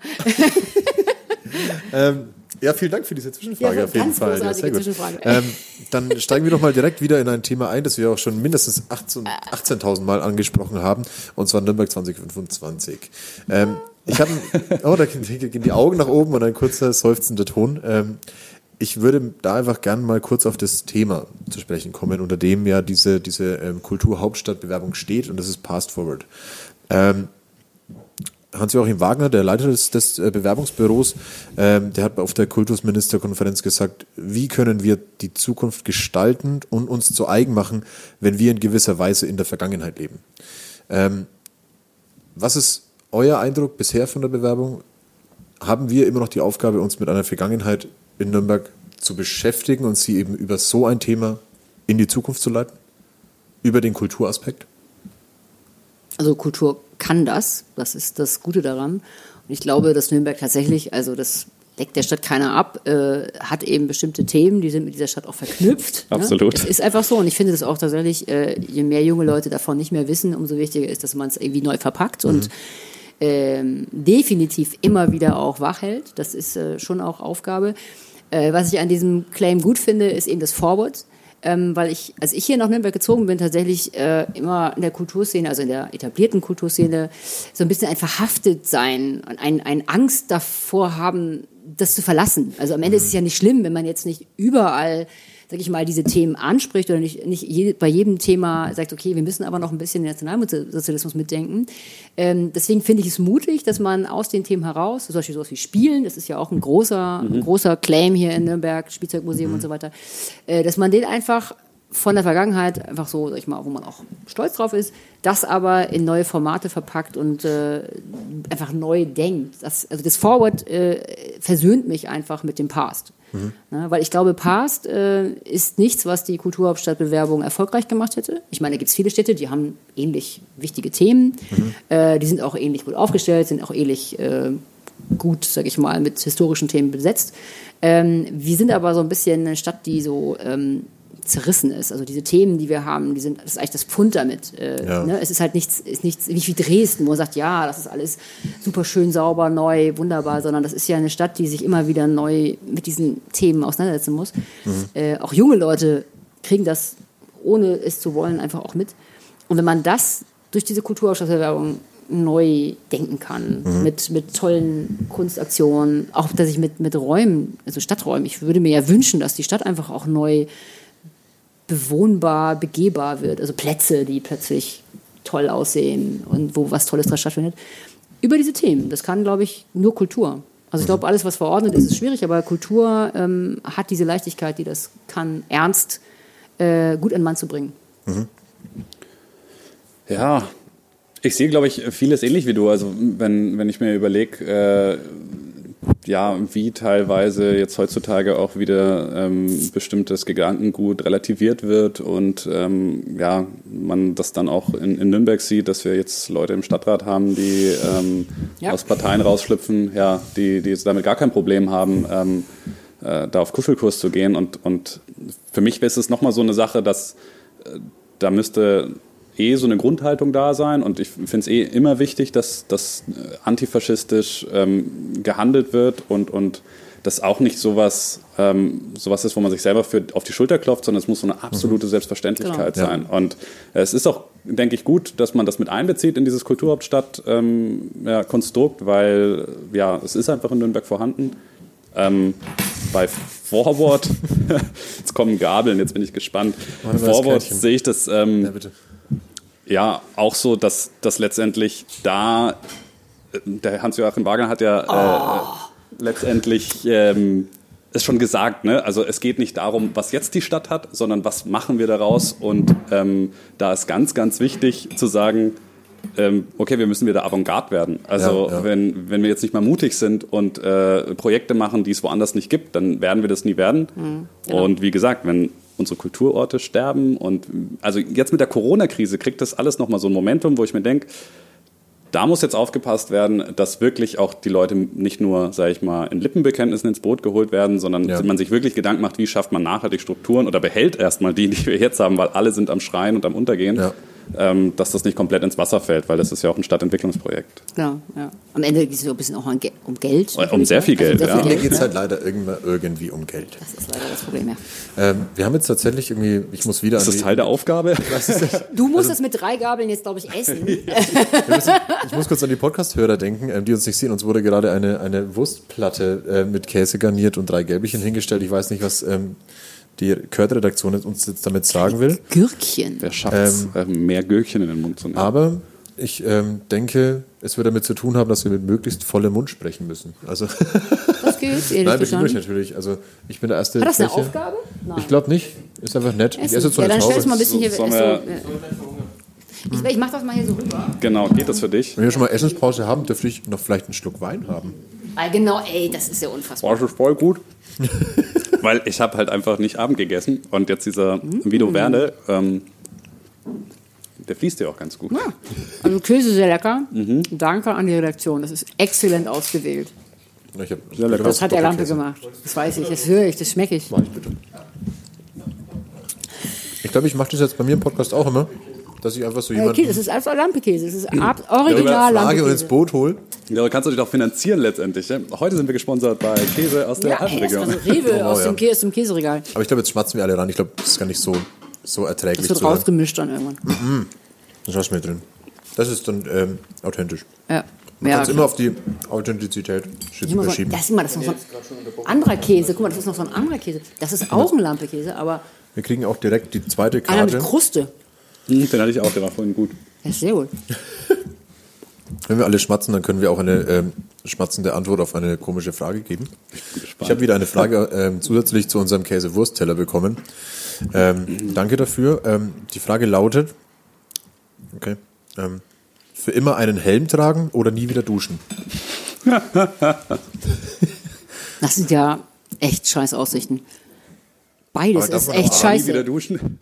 Ähm, ja, vielen Dank für diese Zwischenfrage Ja, auf jeden Fall. Ja, sehr gut. Ähm, dann steigen wir doch mal direkt wieder in ein Thema ein, das wir auch schon mindestens 18 18.000 Mal angesprochen haben, und zwar Nürnberg 2025. Ähm, ich habe, oh, da gehen die Augen nach oben und ein kurzer seufzender Ton. Ähm, ich würde da einfach gern mal kurz auf das Thema zu sprechen kommen, unter dem ja diese, diese ähm, Kulturhauptstadtbewerbung steht, und das ist Past Forward. Ähm, Hans-Joachim Wagner, der Leiter des, des äh, Bewerbungsbüros, ähm, der hat auf der Kultusministerkonferenz gesagt, wie können wir die Zukunft gestalten und uns zu eigen machen, wenn wir in gewisser Weise in der Vergangenheit leben. Ähm, was ist euer Eindruck bisher von der Bewerbung? Haben wir immer noch die Aufgabe, uns mit einer Vergangenheit in Nürnberg zu beschäftigen und sie eben über so ein Thema in die Zukunft zu leiten? Über den Kulturaspekt? Also Kultur kann das, das ist das Gute daran. Und ich glaube, dass Nürnberg tatsächlich, also das deckt der Stadt keiner ab, äh, hat eben bestimmte Themen, die sind mit dieser Stadt auch verknüpft. Absolut. Ne? Es ist einfach so und ich finde das auch tatsächlich, äh, je mehr junge Leute davon nicht mehr wissen, umso wichtiger ist, dass man es irgendwie neu verpackt und ähm, definitiv immer wieder auch wach hält. Das ist äh, schon auch Aufgabe. Äh, was ich an diesem Claim gut finde, ist eben das Forward. Ähm, weil ich, als ich hier nach Nürnberg gezogen bin, tatsächlich äh, immer in der Kulturszene, also in der etablierten Kulturszene, so ein bisschen ein verhaftet sein, ein, ein Angst davor haben, das zu verlassen. Also am Ende ist es ja nicht schlimm, wenn man jetzt nicht überall sag ich mal, diese Themen anspricht oder nicht, nicht je, bei jedem Thema sagt, okay, wir müssen aber noch ein bisschen den Nationalsozialismus mitdenken. Ähm, deswegen finde ich es mutig, dass man aus den Themen heraus, zum Beispiel sowas wie Spielen, das ist ja auch ein großer, ein großer Claim hier in Nürnberg, Spielzeugmuseum und so weiter, äh, dass man den einfach von der Vergangenheit einfach so, sag ich mal, wo man auch stolz drauf ist, das aber in neue Formate verpackt und äh, einfach neu denkt. Das, also das Forward äh, versöhnt mich einfach mit dem Past. Ne, weil ich glaube, Past äh, ist nichts, was die Kulturhauptstadtbewerbung erfolgreich gemacht hätte. Ich meine, da gibt es viele Städte, die haben ähnlich wichtige Themen. Äh, die sind auch ähnlich gut aufgestellt, sind auch ähnlich äh, gut, sag ich mal, mit historischen Themen besetzt. Ähm, wir sind aber so ein bisschen eine Stadt, die so ähm, zerrissen ist. Also diese Themen, die wir haben, die sind, das ist eigentlich das Pfund damit. Äh, Ja. ne? Es ist halt nichts, ist nichts wie wie Dresden, wo man sagt, ja, das ist alles super schön, sauber, neu, wunderbar, sondern das ist ja eine Stadt, die sich immer wieder neu mit diesen Themen auseinandersetzen muss. Äh, auch junge Leute kriegen das, ohne es zu wollen, einfach auch mit. Und wenn man das durch diese Kulturausstattungswerbung neu denken kann, mit, mit tollen Kunstaktionen, auch dass ich mit, mit Räumen, also Stadträumen, ich würde mir ja wünschen, dass die Stadt einfach auch neu bewohnbar, begehbar wird. Also Plätze, die plötzlich toll aussehen und wo was Tolles dran stattfindet. Über diese Themen. Das kann, glaube ich, nur Kultur. Also ich glaube, alles, was verordnet ist, ist schwierig, aber Kultur ähm, hat diese Leichtigkeit, die das kann, ernst äh, gut an Mann zu bringen. Ja, ich sehe, glaube ich, vieles ähnlich wie du. Also wenn, wenn ich mir überlege, äh, ja, wie teilweise jetzt heutzutage auch wieder ähm, bestimmtes Gedankengut relativiert wird und ähm, ja, man das dann auch in, in Nürnberg sieht, dass wir jetzt Leute im Stadtrat haben, die ähm, Ja. aus Parteien rausschlüpfen, ja, die, die jetzt damit gar kein Problem haben, ähm, äh, da auf Kuschelkurs zu gehen. Und, und für mich ist es nochmal so eine Sache, dass äh, da müsste eh so eine Grundhaltung da sein und ich finde es eh immer wichtig, dass, dass äh, antifaschistisch ähm, gehandelt wird und, und das auch nicht sowas, ähm, sowas ist, wo man sich selber für auf die Schulter klopft, sondern es muss so eine absolute Selbstverständlichkeit Genau. sein. Und es ist auch, denke ich, gut, dass man das mit einbezieht in dieses Kulturhauptstadt-Konstrukt, ähm, ja, weil ja, es ist einfach in Nürnberg vorhanden. Ähm, bei Forward, jetzt kommen Gabeln, jetzt bin ich gespannt. Das Forward Kärtchen. sehe ich das ähm, Ja, bitte. Ja auch so, dass, dass letztendlich da, äh, der Hans-Joachim Wagner hat ja äh, letztendlich ähm, es schon gesagt, ne? also es geht nicht darum, was jetzt die Stadt hat, sondern was machen wir daraus und ähm, da ist ganz, ganz wichtig zu sagen, ähm, okay, wir müssen wieder Avantgarde werden. Also Ja, ja. Wenn, wenn wir jetzt nicht mal mutig sind und äh, Projekte machen, die es woanders nicht gibt, dann werden wir das nie werden. genau. Und wie gesagt, wenn unsere Kulturorte sterben und also jetzt mit der Corona-Krise kriegt das alles nochmal so ein Momentum, wo ich mir denke, da muss jetzt aufgepasst werden, dass wirklich auch die Leute nicht nur, sage ich mal, in Lippenbekenntnissen ins Boot geholt werden, sondern Ja. man sich wirklich Gedanken macht, wie schafft man nachhaltig Strukturen oder behält erstmal die, die wir jetzt haben, weil alle sind am Schreien und am Untergehen, Ja. Ähm, dass das nicht komplett ins Wasser fällt, weil das ist ja auch ein Stadtentwicklungsprojekt. Genau, ja. Am Ende geht es so ein bisschen auch um Ge- um Geld. Um natürlich, sehr viel? Geld, ja. Mir Geld, geht es halt leider irgendwann irgendwie um Geld. Das ist leider das Problem, ja. Ähm, wir haben jetzt tatsächlich irgendwie, ich muss wieder Ist das Teil der Aufgabe? Du musst das mit drei Gabeln jetzt, glaube ich, essen. ich muss kurz an die Podcast-Hörer denken, ähm, die uns nicht sehen. Uns wurde gerade eine, eine Wurstplatte äh, mit Käse garniert und drei Gelbchen hingestellt. Ich weiß nicht, was ähm, die Kurt-Redaktion uns jetzt damit sagen will. Gürkchen. Wer schafft es, ähm, mehr Gürkchen in den Mund zu nehmen? Aber ich ähm, denke, es wird damit zu tun haben, dass wir mit möglichst vollem Mund sprechen müssen. Also, Das geht, ehrlich nein, verstanden. natürlich. Also, ich bin der erste. Hat das eine Fläche. Aufgabe? Nein. Ich glaube nicht. Ist einfach nett. Ich Essen. esse jetzt so ja, eine dann stellst du mal ein Taube. bisschen hier. So- so, äh, ich ich mache das mal hier so rüber. Genau, geht das für dich? Wenn wir schon mal Essenspause haben, dürfte ich noch vielleicht einen Schluck Wein haben. Ah, genau, ey, das ist ja unfassbar. Boah, ist voll gut. Weil ich habe halt einfach nicht Abend gegessen und jetzt dieser Vino Verde, ähm, der fließt ja auch ganz gut. Ja. Also Käse sehr lecker. Mhm. Danke an die Redaktion. Das ist exzellent ausgewählt. Ich hab, lecker. Das hat der Lampe gemacht. Das weiß ich, das höre ich, das schmecke ich. Mach ich bitte. Ich glaube, ich mache das jetzt bei mir im Podcast auch immer, dass ich einfach so Äh, jemanden Käse, das ist einfach Lampe-Käse. Das ist ab- original Frage und ins Lampe-Käse. Boot hole. Ja, du kannst du dich doch finanzieren letztendlich. Ja? Heute sind wir gesponsert bei Käse aus der Ja, ey, Alpenregion. also Rewe Oh, aus, ja. dem Kä aus dem Käseregal. Aber ich glaube, jetzt schmatzen wir alle ran. Ich glaube, das ist gar nicht so, so erträglich Das wird zu hören. rausgemischt dann irgendwann. Das hast du mir drin. Das ist dann ähm, authentisch. Ja. Man Ja, kann es immer auf die Authentizität verschieben. das ist immer das ist noch so ein anderer Käse. Guck mal, das ist noch so ein anderer Käse. Das ist auch ein Lampe-Käse, aber Wir kriegen auch direkt die zweite einer mit Karte. Kruste. Hm, Den hatte ich auch, der war vorhin gut. Ja, sehr gut. Wenn wir alle schmatzen, dann können wir auch eine ähm, schmatzende Antwort auf eine komische Frage geben. Ich habe wieder eine Frage ähm, zusätzlich zu unserem Käse-Wurst-Teller bekommen. Ähm, danke dafür. Ähm, die Frage lautet: Okay. Ähm, für immer einen Helm tragen oder nie wieder duschen? Das sind ja echt scheiß Aussichten. Beides ist echt auch Nie wieder scheiße. duschen.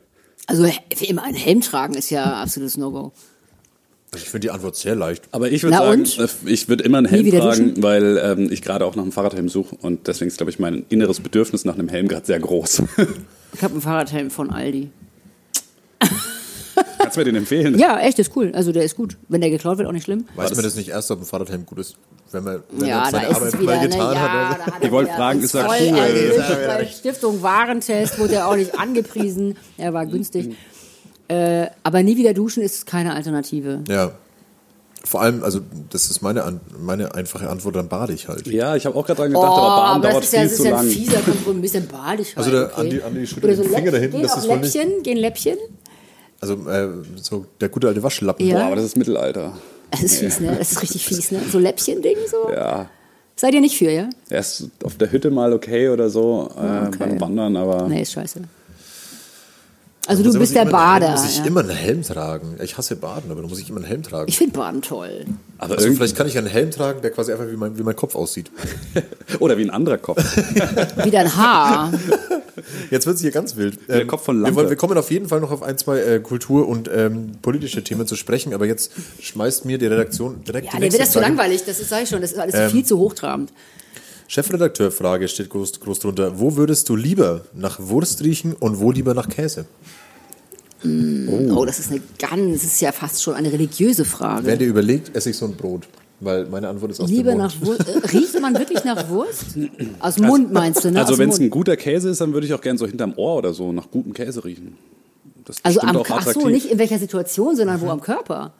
Also für immer einen Helm tragen ist ja absolutes No-Go. Also ich finde die Antwort sehr leicht. Aber ich würde sagen, und? äh, ich würde immer einen Helm tragen, duschen? weil ähm, ich gerade auch nach einem Fahrradhelm suche und deswegen ist, glaube ich, mein inneres Bedürfnis nach einem Helm gerade sehr groß. Ich habe einen Fahrradhelm von Aldi. Kannst du mir den empfehlen? Ja, echt, ist cool. Also der ist gut. Wenn der geklaut wird, auch nicht schlimm. Weiß man das nicht erst, ob ein Fahrradhelm gut ist, wenn man, wenn ja, man da seine Arbeit wieder, mal ne? getan Ja, hat? da Also. Ich wollte fragen, ist er cool? recht. Stiftung Warentest wurde er auch nicht angepriesen. Er war günstig. Äh, aber nie wieder duschen ist keine Alternative. Ja. Vor allem, also das ist meine, An meine einfache Antwort, dann bade ich halt. Ja, ich habe auch gerade dran Oh, gedacht, aber Baden aber dauert das ist ja, viel das zu ist ja ein lang. fieser Kompromiss, ein bisschen badig Also halt, der okay. Andi- Andi schüttelt Oder den Finger Läpp- dahin, Gehen das auch ist wohl nicht- Läppchen, gehen Läppchen. Also äh, so der gute alte Waschlappen. Ja. Boah, aber das ist Mittelalter. Das ist fies, ne? Das ist richtig fies, ne? So Läppchen-Ding, so. Ja. Seid ihr nicht für, ja? Er ist auf der Hütte mal okay oder so äh, Okay. beim Wandern, aber Nee, ist scheiße. Also Muss du bist der immer einen Helm- Bader. Muss ich ja. immer einen Helm tragen? Ich hasse Baden, aber da muss ich immer einen Helm tragen. Ich finde Baden toll. aber also vielleicht kann ich einen Helm tragen, der quasi einfach wie mein, wie mein Kopf aussieht. oder wie ein anderer Kopf. Wie dein Haar. Jetzt wird es hier ganz wild. Ähm, der Kopf von wir, Lampe. wollen, wir kommen auf jeden Fall noch auf ein, zwei äh, Kultur- und ähm, politische Themen zu sprechen, aber jetzt schmeißt mir die Redaktion direkt Ja, die nächste wird das zu langweilig, das ist, sag ich schon, das ist alles Ähm, viel zu hochtrabend. Chefredakteur-Frage steht groß, groß drunter. Wo würdest du lieber nach Wurst riechen und wo lieber nach Käse? Oh, das ist eine ganz, das ist ja fast schon eine religiöse Frage. Wer dir überlegt, esse ich so ein Brot. Weil meine Antwort ist aus Lieber dem nach Mund. Wurst. Äh, riecht man wirklich nach Wurst? Aus dem Mund meinst du, ne? Also wenn es ein guter Käse ist, dann würde ich auch gerne so hinterm Ohr oder so nach gutem Käse riechen. Das ist Also am auch ach so, attraktiv. nicht in welcher Situation, sondern wo am Körper.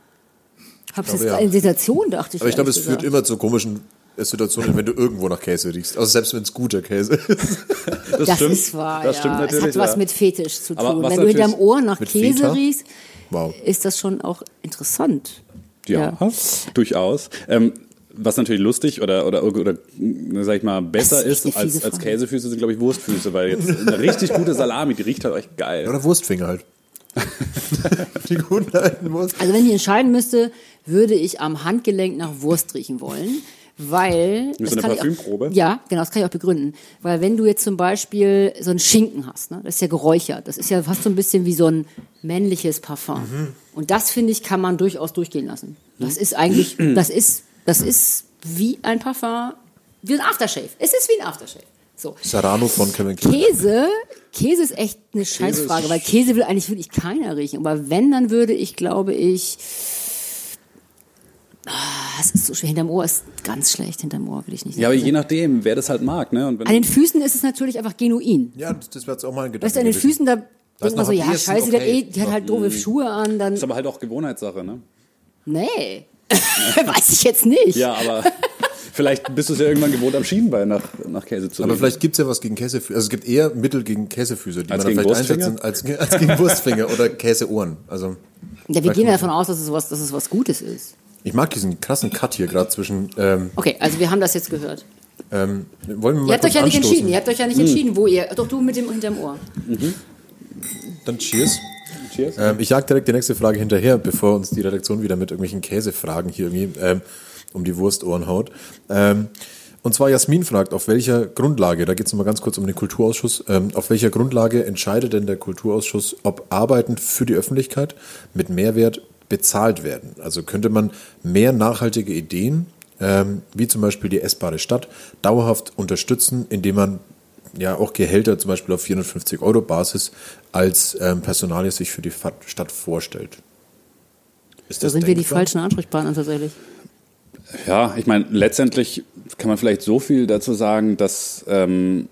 Hab's jetzt glaube, ja. in Situation, dachte ich. Aber ich glaube, es ehrlich führt gesagt. immer zu komischen Situationen, wenn du irgendwo nach Käse riechst. Also selbst wenn es guter Käse ist. das, Das stimmt. ist wahr, das ja. stimmt natürlich. es hat was ja. mit Fetisch zu tun. was Wenn du hinterm Ohr nach Käse Feta? riechst, Wow. ist das schon auch interessant. Ja, durchaus. Ähm, was natürlich lustig oder, oder, oder sag ich mal, besser Das ist ist, als, als. Käsefüße sind, glaube ich, Wurstfüße, weil jetzt eine richtig gute Salami, die riecht halt echt geil. Oder Wurstfinger halt. die guten alten Wurst. Also wenn ich entscheiden müsste, würde ich am Handgelenk nach Wurst riechen wollen, weil... Mit das so einer ich Parfümprobe? Auch, ja, genau, das kann ich auch begründen. Weil wenn du jetzt zum Beispiel so einen Schinken hast, ne, das ist ja geräuchert, das ist ja fast so ein bisschen wie so ein männliches Parfum. Mhm. Und das, finde ich, kann man durchaus durchgehen lassen. Das ist eigentlich, das ist, das ist wie ein Parfum, wie ein Aftershave. Es ist wie ein Aftershave. So. Serrano von Kevin Klein. Käse, Käse ist echt eine Scheißfrage, weil Käse will eigentlich wirklich keiner riechen. Aber wenn, dann würde ich, glaube ich, ah, es ist so schwer. Hinterm Ohr ist ganz schlecht. Hinterm Ohr will ich nicht. Ja, aber sagen. je nachdem, wer das halt mag. Ne? Und wenn, An den Füßen ist es natürlich einfach genuin. Ja, das, das wäre jetzt auch mal ein Gedanke. Weißt du, an den. Füßen, da denkt man so, ja, scheiße, die, hat okay. eh, die hat halt doofe Schuhe an, dann, ist aber halt auch Gewohnheitssache, ne? nee. Weiß ich jetzt nicht. Ja, aber vielleicht bist du es ja irgendwann gewohnt, am Schienbein nach, nach Käse zu Aber riechen. vielleicht gibt es ja was gegen Käsefüße. Also es gibt eher Mittel gegen Käsefüße, die Als man vielleicht einsetzen Wurstfinger? als, als gegen Wurstfinger oder Käseohren. Also Ja, wir gehen ja davon aus, dass es was, dass es was Gutes ist. Ich mag diesen krassen Cut hier gerade zwischen. Ähm, Okay, also wir haben das jetzt gehört. ähm, wollen wir mal Ihr habt euch ja nicht anstoßen? entschieden. Ihr habt euch ja nicht entschieden, wo ihr. Doch du mit dem hinterm Ohr. Dann Cheers. Cheers. Ähm, ich jag direkt die nächste Frage hinterher, bevor uns die Redaktion wieder mit irgendwelchen Käsefragen hier irgendwie ähm, um die Wurstohren haut. Ähm, und zwar Jasmin fragt, auf welcher Grundlage, da geht es nochmal ganz kurz um den Kulturausschuss, ähm, auf welcher Grundlage entscheidet denn der Kulturausschuss, ob Arbeiten für die Öffentlichkeit mit Mehrwert bezahlt werden? Also könnte man mehr nachhaltige Ideen, ähm, wie zum Beispiel die essbare Stadt, dauerhaft unterstützen, indem man ja auch Gehälter zum Beispiel auf 450 Euro Basis als ähm, Personalie sich für die Stadt vorstellt. Ist Da sind wir die denkbar? falschen Ansprechpartner tatsächlich. Ja, ich meine, letztendlich kann man vielleicht so viel dazu sagen, dass ähm,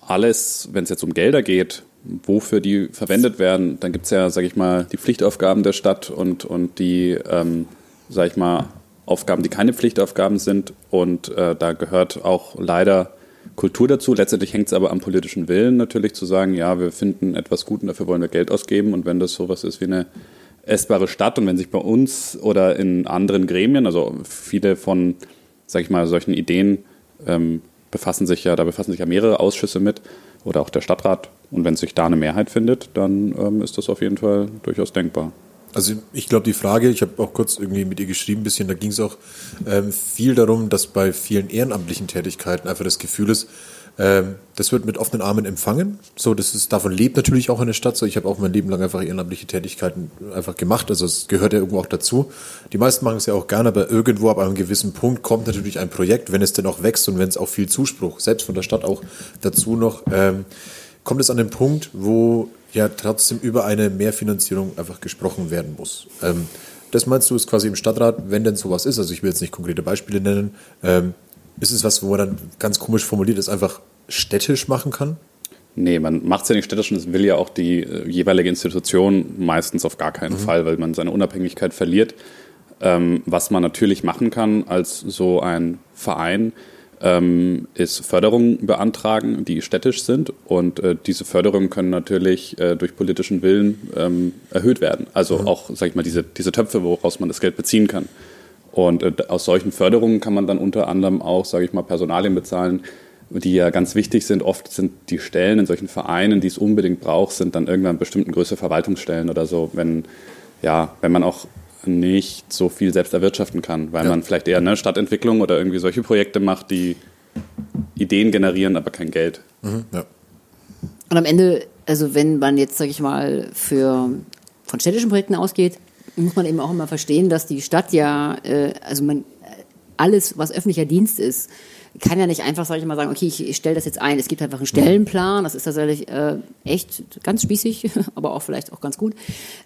alles, wenn es jetzt um Gelder geht, wofür die verwendet werden, dann gibt es ja, sage ich mal, die Pflichtaufgaben der Stadt und, und die, ähm, sage ich mal, Aufgaben, die keine Pflichtaufgaben sind. Und äh, da gehört auch leider Kultur dazu. Letztendlich hängt es aber am politischen Willen natürlich zu sagen, ja, wir finden etwas gut und dafür wollen wir Geld ausgeben. Und wenn das sowas ist wie eine essbare Stadt und wenn sich bei uns oder in anderen Gremien, also viele von, sag ich mal, solchen Ideen ähm, befassen sich ja, da befassen sich ja mehrere Ausschüsse mit oder auch der Stadtrat. Und wenn sich da eine Mehrheit findet, dann ähm, ist das auf jeden Fall durchaus denkbar. Also ich glaube, die Frage, ich habe auch kurz irgendwie mit ihr geschrieben, ein bisschen, da ging es auch ähm, viel darum, dass bei vielen ehrenamtlichen Tätigkeiten einfach das Gefühl ist, Ähm, das wird mit offenen Armen empfangen. So, das ist, davon lebt natürlich auch eine Stadt. So, ich habe auch mein Leben lang einfach ehrenamtliche Tätigkeiten einfach gemacht. Also es gehört ja irgendwo auch dazu. Die meisten machen es ja auch gerne, aber irgendwo ab einem gewissen Punkt kommt natürlich ein Projekt, wenn es denn auch wächst und wenn es auch viel Zuspruch, selbst von der Stadt auch dazu noch, ähm, kommt es an den Punkt, wo ja trotzdem über eine Mehrfinanzierung einfach gesprochen werden muss. Ähm, das meinst du, ist quasi im Stadtrat, wenn denn sowas ist, also ich will jetzt nicht konkrete Beispiele nennen, ähm, ist es was, wo man dann ganz komisch formuliert ist, einfach städtisch machen kann? Nee, man macht es ja nicht städtisch und das will ja auch die äh, jeweilige Institution meistens auf gar keinen Fall, weil man seine Unabhängigkeit verliert. Ähm, was man natürlich machen kann als so ein Verein, ähm, ist Förderungen beantragen, die städtisch sind. Und äh, diese Förderungen können natürlich äh, durch politischen Willen ähm, erhöht werden. Also auch, sag ich mal, diese, diese Töpfe, woraus man das Geld beziehen kann. Und äh, aus solchen Förderungen kann man dann unter anderem auch, sage ich mal, Personalien bezahlen, die ja ganz wichtig sind. Oft sind die Stellen in solchen Vereinen, die es unbedingt braucht, sind dann irgendwann bestimmten Größe Verwaltungsstellen oder so, wenn, ja, wenn man auch nicht so viel selbst erwirtschaften kann, weil Ja. man vielleicht eher eine Stadtentwicklung oder irgendwie solche Projekte macht, die Ideen generieren, aber kein Geld. Mhm, ja. Und am Ende, also wenn man jetzt, sage ich mal, für, von städtischen Projekten ausgeht, muss man eben auch immer verstehen, dass die Stadt ja, äh, also man, alles, was öffentlicher Dienst ist, kann ja nicht einfach, sage ich mal, sagen, okay, ich, ich stelle das jetzt ein. Es gibt einfach einen Stellenplan, das ist tatsächlich äh, echt ganz spießig, aber auch vielleicht auch ganz gut.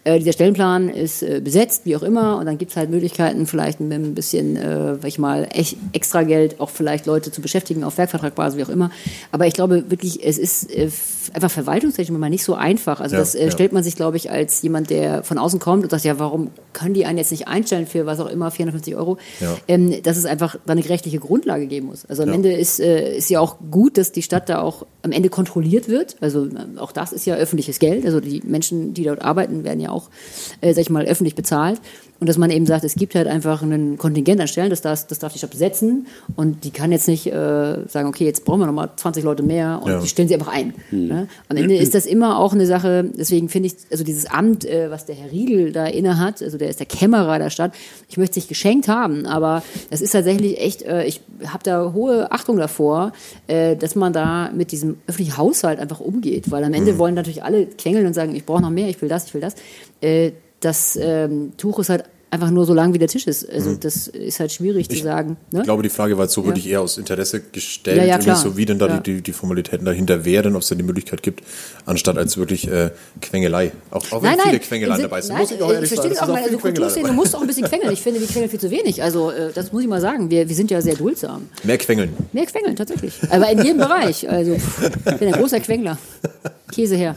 Äh, dieser Stellenplan ist äh, besetzt, wie auch immer, und dann gibt es halt Möglichkeiten, vielleicht mit ein bisschen, äh, sag ich mal, echt extra Geld auch vielleicht Leute zu beschäftigen auf Werkvertragbasis, wie auch immer. Aber ich glaube wirklich, es ist äh, einfach verwaltungstechnisch mal nicht so einfach. Also Ja, das äh, ja. stellt man sich, glaube ich, als jemand, der von außen kommt und sagt, ja, warum können die einen jetzt nicht einstellen für was auch immer, 450 Euro, Ja. ähm, dass es einfach da eine gerechtliche Grundlage geben muss. Also am Ja. Ende ist, äh, ist ja auch gut, dass die Stadt da auch am Ende kontrolliert wird. Also äh, auch das ist ja öffentliches Geld. Also die Menschen, die dort arbeiten, werden ja auch, äh, sag ich mal, öffentlich bezahlt. Und dass man eben sagt, es gibt halt einfach ein Kontingent an Stellen, das darf, das darf die Stadt besetzen. Und die kann jetzt nicht äh, sagen, okay, jetzt brauchen wir nochmal 20 Leute mehr und Ja. die stellen sie einfach ein. Ne? Am Ende ist das immer auch eine Sache, deswegen finde ich, also dieses Amt, äh, was der Herr Riegel da inne hat, also der ist der Kämmerer der Stadt, ich möchte es nicht geschenkt haben, aber es ist tatsächlich echt, äh, ich habe da hohe Achtung davor, äh, dass man da mit diesem öffentlichen Haushalt einfach umgeht, weil am Ende wollen natürlich alle quengeln und sagen, ich brauche noch mehr, ich will das, ich will das. Äh, das ähm, Tuch ist halt einfach nur so lang, wie der Tisch ist. Also das ist halt schwierig zu sagen. Ne? Ich glaube, die Frage war jetzt so Ja. wirklich eher aus Interesse gestellt, Ja, ja, klar. so wie denn da Ja. die, die, Formalitäten dahinter wären, ob es da die Möglichkeit gibt, anstatt als wirklich äh, Quengelei. Auch, auch wenn Nein, viele. Quengeleien dabei Sin- sind, nein, muss ich auch äh, ehrlich verstehe sagen. das auch, sind also Kulturszene, du musst auch ein bisschen quengeln. Ich finde, wir quengeln viel zu wenig. Also äh, das muss ich mal sagen. Wir, wir sind ja sehr duldsam. Mehr Quengeln. Mehr quengeln, tatsächlich. Aber in jedem Bereich. Also ich bin ein großer Quengler. Käse her.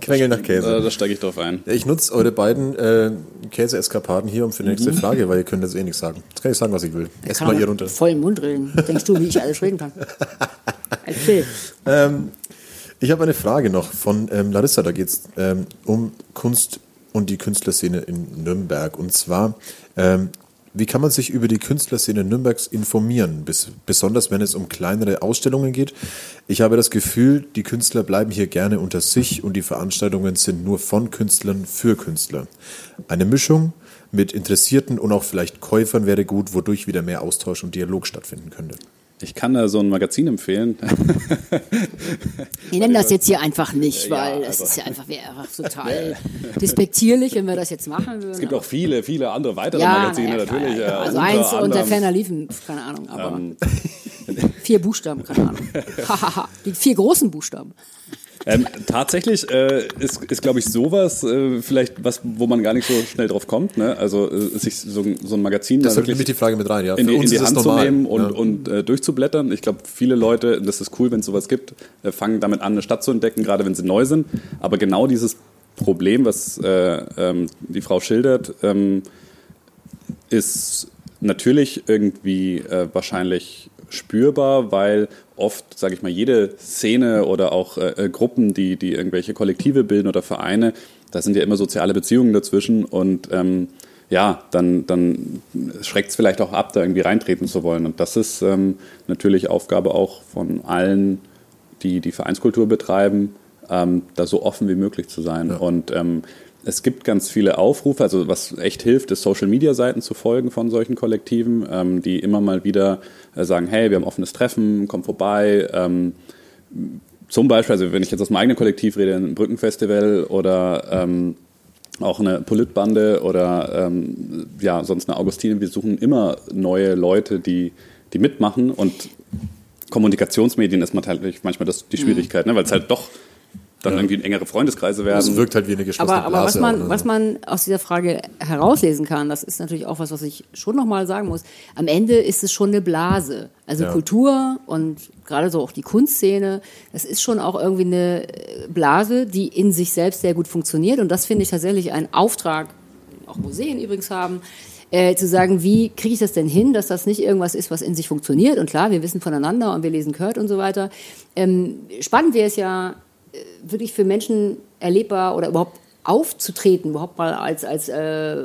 Quengeln nach Käse. Äh, da steige ich drauf ein. Ich nutze eure beiden äh, Käse-Eskapaden hier um für die nächste Frage, weil ihr könnt jetzt eh nichts sagen. Jetzt kann ich sagen, was ich will. Kann mal ihr runter. Voll im Mund reden. Denkst du, wie ich alles reden kann? Erzähl. Ähm, ich habe eine Frage noch von ähm, Larissa. Da geht es ähm, um Kunst und die Künstlerszene in Nürnberg. Und zwar, ähm, wie kann man sich über die Künstlerszene Nürnbergs informieren, bis, besonders wenn es um kleinere Ausstellungen geht? Ich habe das Gefühl, die Künstler bleiben hier gerne unter sich und die Veranstaltungen sind nur von Künstlern für Künstler. Eine Mischung mit Interessierten und auch vielleicht Käufern wäre gut, wodurch wieder mehr Austausch und Dialog stattfinden könnte. Ich kann da so ein Magazin empfehlen. Wir nennen das jetzt hier einfach nicht, Ja, weil das also- ist ja einfach, wäre einfach total despektierlich, wenn wir das jetzt machen würden. Es gibt auch viele, viele andere weitere ja, Magazine na ja, natürlich. klar, ja. äh, Also unter eins und der anderem. Ferner liefen, keine Ahnung, aber Ähm, vier Buchstaben, keine Ahnung. Die vier großen Buchstaben. Ähm, tatsächlich äh, ist, ist glaube ich, sowas äh, vielleicht was, wo man gar nicht so schnell drauf kommt. Ne? Also äh, sich so, ein- so ein Magazin Das nämlich die Frage mit rein. Ja. in, die, in die Hand zu nehmen und, Ja. und äh, durchzublättern. Ich glaube, viele Leute, das ist cool, wenn es sowas gibt, äh, fangen damit an, eine Stadt zu entdecken, gerade wenn sie neu sind. Aber genau dieses Problem, was äh, ähm, die Frau schildert, ähm, ist natürlich irgendwie äh, wahrscheinlich spürbar, weil oft, sage ich mal, jede Szene oder auch äh, äh, Gruppen, die, die irgendwelche Kollektive bilden oder Vereine, da sind ja immer soziale Beziehungen dazwischen und ähm, ja, dann, dann schreckt es vielleicht auch ab, da irgendwie reintreten zu wollen. Und das ist ähm, natürlich Aufgabe auch von allen, die die Vereinskultur betreiben, ähm, da so offen wie möglich zu sein. Und ähm, es gibt ganz viele Aufrufe, also was echt hilft, ist Social-Media-Seiten zu folgen von solchen Kollektiven, ähm, die immer mal wieder äh, sagen, hey, wir haben offenes Treffen, komm vorbei. Ähm, zum Beispiel, also wenn ich jetzt aus meinem eigenen Kollektiv rede, ein Brückenfestival oder ähm, auch eine Politbande oder ähm, ja, sonst eine Augustine, wir suchen immer neue Leute, die, die mitmachen und Kommunikationsmedien ist natürlich manchmal das, die Schwierigkeit, ne? weil es halt doch dann Ja. irgendwie engere Freundeskreise werden. Es wirkt halt wie eine geschlossene Aber, aber was, Blase. man, was man aus dieser Frage herauslesen kann, das ist natürlich auch was, was ich schon nochmal sagen muss. Am Ende ist es schon eine Blase. Also Ja. Kultur und gerade so auch die Kunstszene, das ist schon auch irgendwie eine äh, Blase, die in sich selbst sehr gut funktioniert. Und das finde ich tatsächlich ein Auftrag, auch Museen übrigens haben, äh, zu sagen, wie kriege ich das denn hin, dass das nicht irgendwas ist, was in sich funktioniert. Und klar, wir wissen voneinander und wir lesen Kurt und so weiter. Ähm, spannend wäre es ja, wirklich für Menschen erlebbar oder überhaupt aufzutreten, überhaupt mal als, als äh,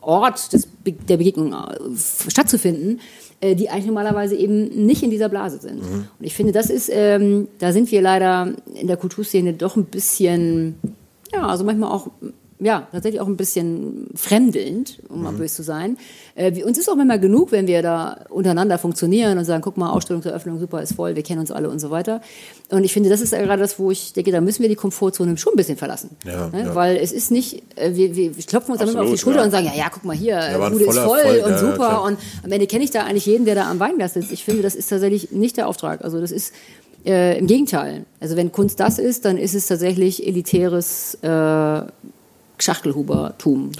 Ort des, der Begegnung äh, stattzufinden, äh, die eigentlich normalerweise eben nicht in dieser Blase sind. Und ich finde, das ist, ähm, da sind wir leider in der Kulturszene doch ein bisschen, ja, also manchmal auch, ja, tatsächlich auch ein bisschen fremdelnd, um mal böse zu sein. Äh, wir, uns ist auch manchmal genug, wenn wir da untereinander funktionieren und sagen, guck mal, Ausstellungseröffnung, super, ist voll, wir kennen uns alle und so weiter. Und ich finde, das ist ja gerade das, wo ich denke, da müssen wir die Komfortzone schon ein bisschen verlassen. Ja, ne? ja. Weil es ist nicht, äh, wir, wir klopfen uns dann immer auf die Schulter ja. und sagen, ja, ja, guck mal hier, ein Bude ist voll Erfolg, und ja, ja, super. und am Ende kenne ich da eigentlich jeden, der da am Weinglas sitzt. Ich finde, das ist tatsächlich nicht der Auftrag. Also das ist äh, im Gegenteil. Also wenn Kunst das ist, dann ist es tatsächlich elitäres äh, Schachtelhubertum,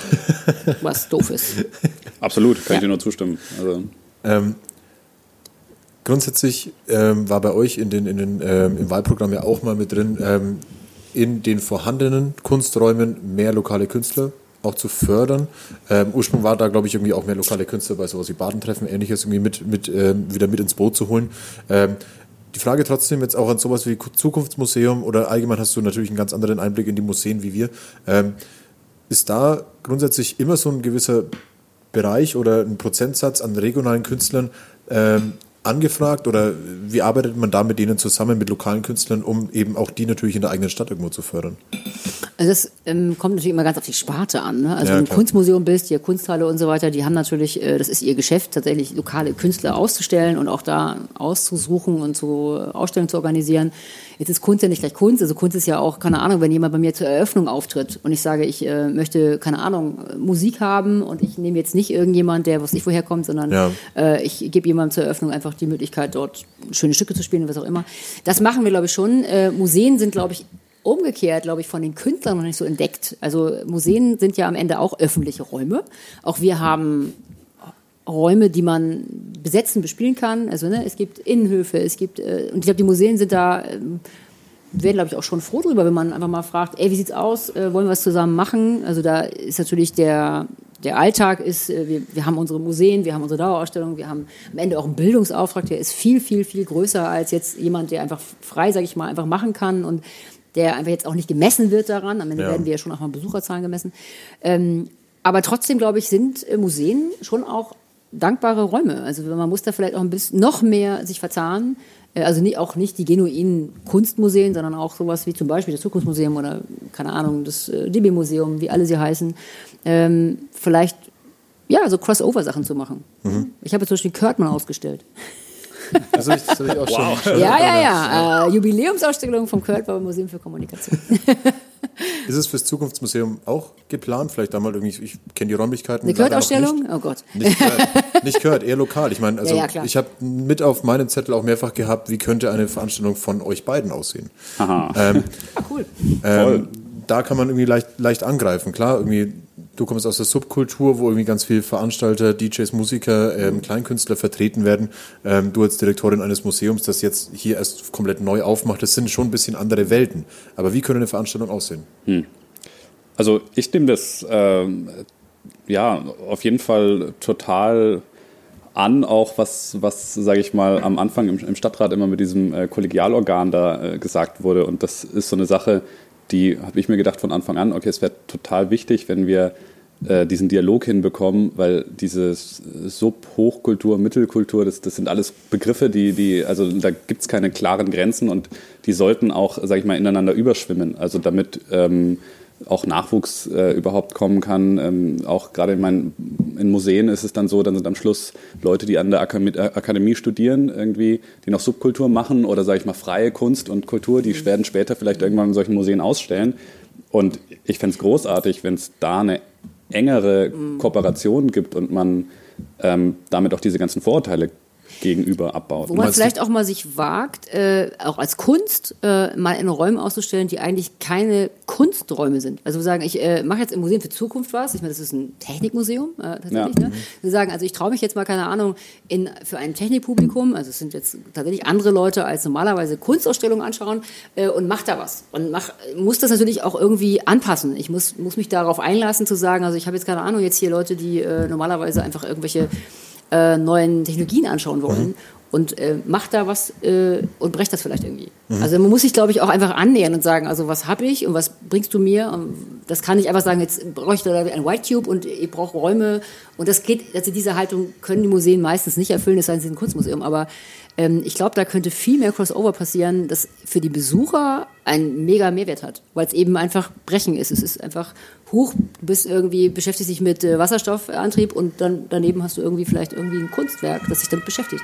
was doof ist. Absolut, kann Ja. ich dir nur zustimmen. Also, Ähm, grundsätzlich ähm, war bei euch in den, in den, ähm, im Wahlprogramm ja auch mal mit drin, ähm, in den vorhandenen Kunsträumen mehr lokale Künstler auch zu fördern. Ähm, Ursprung war da, glaube ich, irgendwie auch mehr lokale Künstler bei sowas wie Badentreffen, ähnliches irgendwie mit, mit ähm, wieder mit ins Boot zu holen. Ähm, die Frage trotzdem jetzt auch an sowas wie Zukunftsmuseum oder allgemein hast du natürlich einen ganz anderen Einblick in die Museen wie wir. Ähm, ist da grundsätzlich immer so ein gewisser Bereich oder ein Prozentsatz an regionalen Künstlern ähm, angefragt oder wie arbeitet man da mit denen zusammen, mit lokalen Künstlern, um eben auch die natürlich in der eigenen Stadt irgendwo zu fördern? Also das ähm, kommt natürlich immer ganz auf die Sparte an. Ne? Also Ja, wenn du klar. Kunstmuseum bist, hier Kunsthalle und so weiter, die haben natürlich, äh, das ist ihr Geschäft, tatsächlich lokale Künstler auszustellen und auch da auszusuchen und zu äh, Ausstellungen zu organisieren. Jetzt ist Kunst ja nicht gleich Kunst. Also Kunst ist ja auch, keine Ahnung, wenn jemand bei mir zur Eröffnung auftritt und ich sage, ich äh, möchte, keine Ahnung, Musik haben und ich nehme jetzt nicht irgendjemand, der was nicht woher kommt, sondern Ja. äh, ich gebe jemandem zur Eröffnung einfach die Möglichkeit, dort schöne Stücke zu spielen, was auch immer. Das machen wir, glaube ich, schon. Äh, Museen sind, glaube ich, umgekehrt, glaube ich, von den Künstlern noch nicht so entdeckt. Also Museen sind ja am Ende auch öffentliche Räume. Auch wir haben Räume, die man besetzen, bespielen kann. Also ne, es gibt Innenhöfe, es gibt äh, und ich glaube, die Museen sind da ähm, werden, glaube ich, auch schon froh drüber, wenn man einfach mal fragt, ey, wie sieht's aus? Äh, wollen wir was zusammen machen? Also da ist natürlich der der Alltag ist, äh, wir, wir haben unsere Museen, wir haben unsere Dauerausstellungen, wir haben am Ende auch einen Bildungsauftrag, der ist viel, viel, viel größer als jetzt jemand, der einfach frei, sage ich mal, einfach machen kann und der einfach jetzt auch nicht gemessen wird daran. Am Ende Ja. werden wir ja schon auch mal Besucherzahlen gemessen. Ähm, aber trotzdem, glaube ich, sind äh, Museen schon auch dankbare Räume. Also man muss da vielleicht auch ein bisschen noch mehr sich verzahnen. Äh, Also nie, auch nicht die genuinen Kunstmuseen, sondern auch sowas wie zum Beispiel das Zukunftsmuseum oder, keine Ahnung, das äh, DB-Museum, wie alle sie heißen. Ähm, vielleicht, ja, so Crossover-Sachen zu machen. Ich habe jetzt zum Beispiel Kurtmann ausgestellt. Das habe ich, das hab ich auch schon. Ja, ja, ja. Äh, Jubiläumsausstellung vom Köln Museum für Kommunikation. Ist es fürs Zukunftsmuseum auch geplant? Vielleicht da mal irgendwie, ich kenne die Räumlichkeiten. Eine Kurt-Ausstellung? Oh Gott. Nicht gehört, nicht gehört, eher lokal. Ich meine, also Ja, ja, ich habe mit auf meinem Zettel auch mehrfach gehabt, wie könnte eine Veranstaltung von euch beiden aussehen. aha. Ähm, Ah, cool. ähm, da kann man irgendwie leicht, leicht angreifen. Klar, irgendwie, du kommst aus der Subkultur, wo irgendwie ganz viele Veranstalter, DJs, Musiker, ähm, Kleinkünstler vertreten werden. Ähm, du als Direktorin eines Museums, das jetzt hier erst komplett neu aufmacht, das sind schon ein bisschen andere Welten. Aber wie könnte eine Veranstaltung aussehen? Also ich nehme das ähm, ja auf jeden Fall total an, auch was, was sage ich mal, am Anfang im, im Stadtrat immer mit diesem äh, Kollegialorgan da äh, gesagt wurde. Und das ist so eine Sache, die habe ich mir gedacht von Anfang an, okay, es wäre total wichtig, wenn wir äh, diesen Dialog hinbekommen, weil dieses Sub-Hochkultur, Mittelkultur, das, das sind alles Begriffe, die, die also da gibt es keine klaren Grenzen und die sollten auch, sage ich mal, ineinander überschwimmen. Also damit ähm, auch Nachwuchs äh, überhaupt kommen kann. Ähm, auch gerade in, in Museen ist es dann so, dann sind am Schluss Leute, die an der Akademie, äh, Akademie studieren, irgendwie, die noch Subkultur machen oder sage ich mal freie Kunst und Kultur, die werden später vielleicht irgendwann in solchen Museen ausstellen. Und ich fände es großartig, wenn es da eine engere Kooperation gibt und man ähm, damit auch diese ganzen Vorurteile gegenüber abbaut. Wo man vielleicht auch mal sich wagt, äh, auch als Kunst äh, mal in Räume auszustellen, die eigentlich keine Kunsträume sind. Also wir sagen, ich äh, mache jetzt im Museum für Zukunft was. Ich meine, das ist ein Technikmuseum äh, tatsächlich. Ja. Ne? Wir sagen, also ich traue mich jetzt mal keine Ahnung in für ein Technikpublikum. Also es sind jetzt tatsächlich andere Leute als normalerweise Kunstausstellungen anschauen äh, und mach da was und mach muss das natürlich auch irgendwie anpassen. Ich muss muss mich darauf einlassen zu sagen, also ich habe jetzt keine Ahnung jetzt hier Leute, die äh, normalerweise einfach irgendwelche äh, neuen Technologien anschauen wollen. Mhm. Und äh, macht da was äh, und brecht das vielleicht irgendwie. Also man muss sich, glaube ich, auch einfach annähern und sagen, also was habe ich und was bringst du mir? Und das kann ich einfach sagen, jetzt bräuchte da ein White Cube und ich brauche Räume. Und das geht, also diese Haltung können die Museen meistens nicht erfüllen, es sei denn, sie sind ein Kunstmuseum. Aber ähm, ich glaube, da könnte viel mehr Crossover passieren, das für die Besucher einen mega Mehrwert hat, weil es eben einfach brechen ist. Es ist einfach hoch, du bist irgendwie, beschäftigst dich mit äh, Wasserstoffantrieb und dann daneben hast du irgendwie vielleicht irgendwie ein Kunstwerk, das sich damit beschäftigt.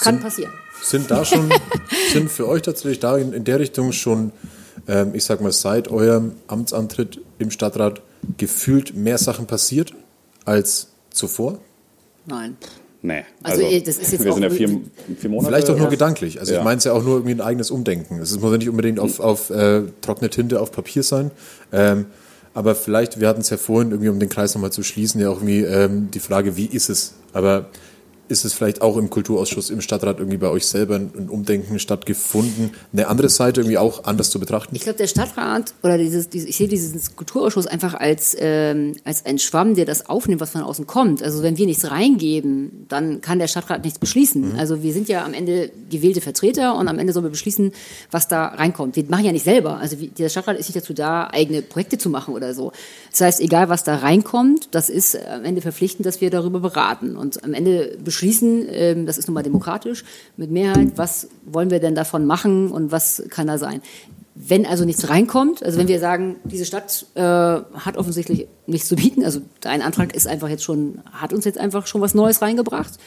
Kann passieren. Sind da schon, sind für euch tatsächlich da in, in der Richtung schon, ähm, ich sag mal, seit eurem Amtsantritt im Stadtrat gefühlt mehr Sachen passiert als zuvor? Nein. Nee. Also, eh, das ist jetzt wir auch sind ja vier, vier Monate. Vielleicht auch nur Ja. gedanklich. Also ich Ja. meine es ja auch nur irgendwie ein eigenes Umdenken. Es muss ja nicht unbedingt auf, auf äh, trockene Tinte auf Papier sein. Ähm, aber vielleicht, wir hatten es ja vorhin irgendwie, um den Kreis nochmal zu schließen, ja auch irgendwie ähm, die Frage, wie ist es? Aber ist es vielleicht auch im Kulturausschuss, im Stadtrat irgendwie bei euch selber ein Umdenken stattgefunden, eine andere Seite irgendwie auch anders zu betrachten? Ich glaube, der Stadtrat oder dieses, dieses ich sehe diesen Kulturausschuss einfach als, ähm, als ein Schwamm, der das aufnimmt, was von außen kommt. Also wenn wir nichts reingeben, dann kann der Stadtrat nichts beschließen. Also wir sind ja am Ende gewählte Vertreter und am Ende sollen wir beschließen, was da reinkommt. Wir machen ja nicht selber. Also der Stadtrat ist nicht dazu da, eigene Projekte zu machen oder so. Das heißt, egal was da reinkommt, das ist am Ende verpflichtend, dass wir darüber beraten und am Ende beschließen, ähm, das ist nun mal demokratisch, mit Mehrheit, was wollen wir denn davon machen und was kann da sein. Wenn also nichts reinkommt, also wenn wir sagen, diese Stadt äh, hat offensichtlich nichts zu bieten, also dein Antrag ist einfach jetzt schon, hat uns jetzt einfach schon was Neues reingebracht,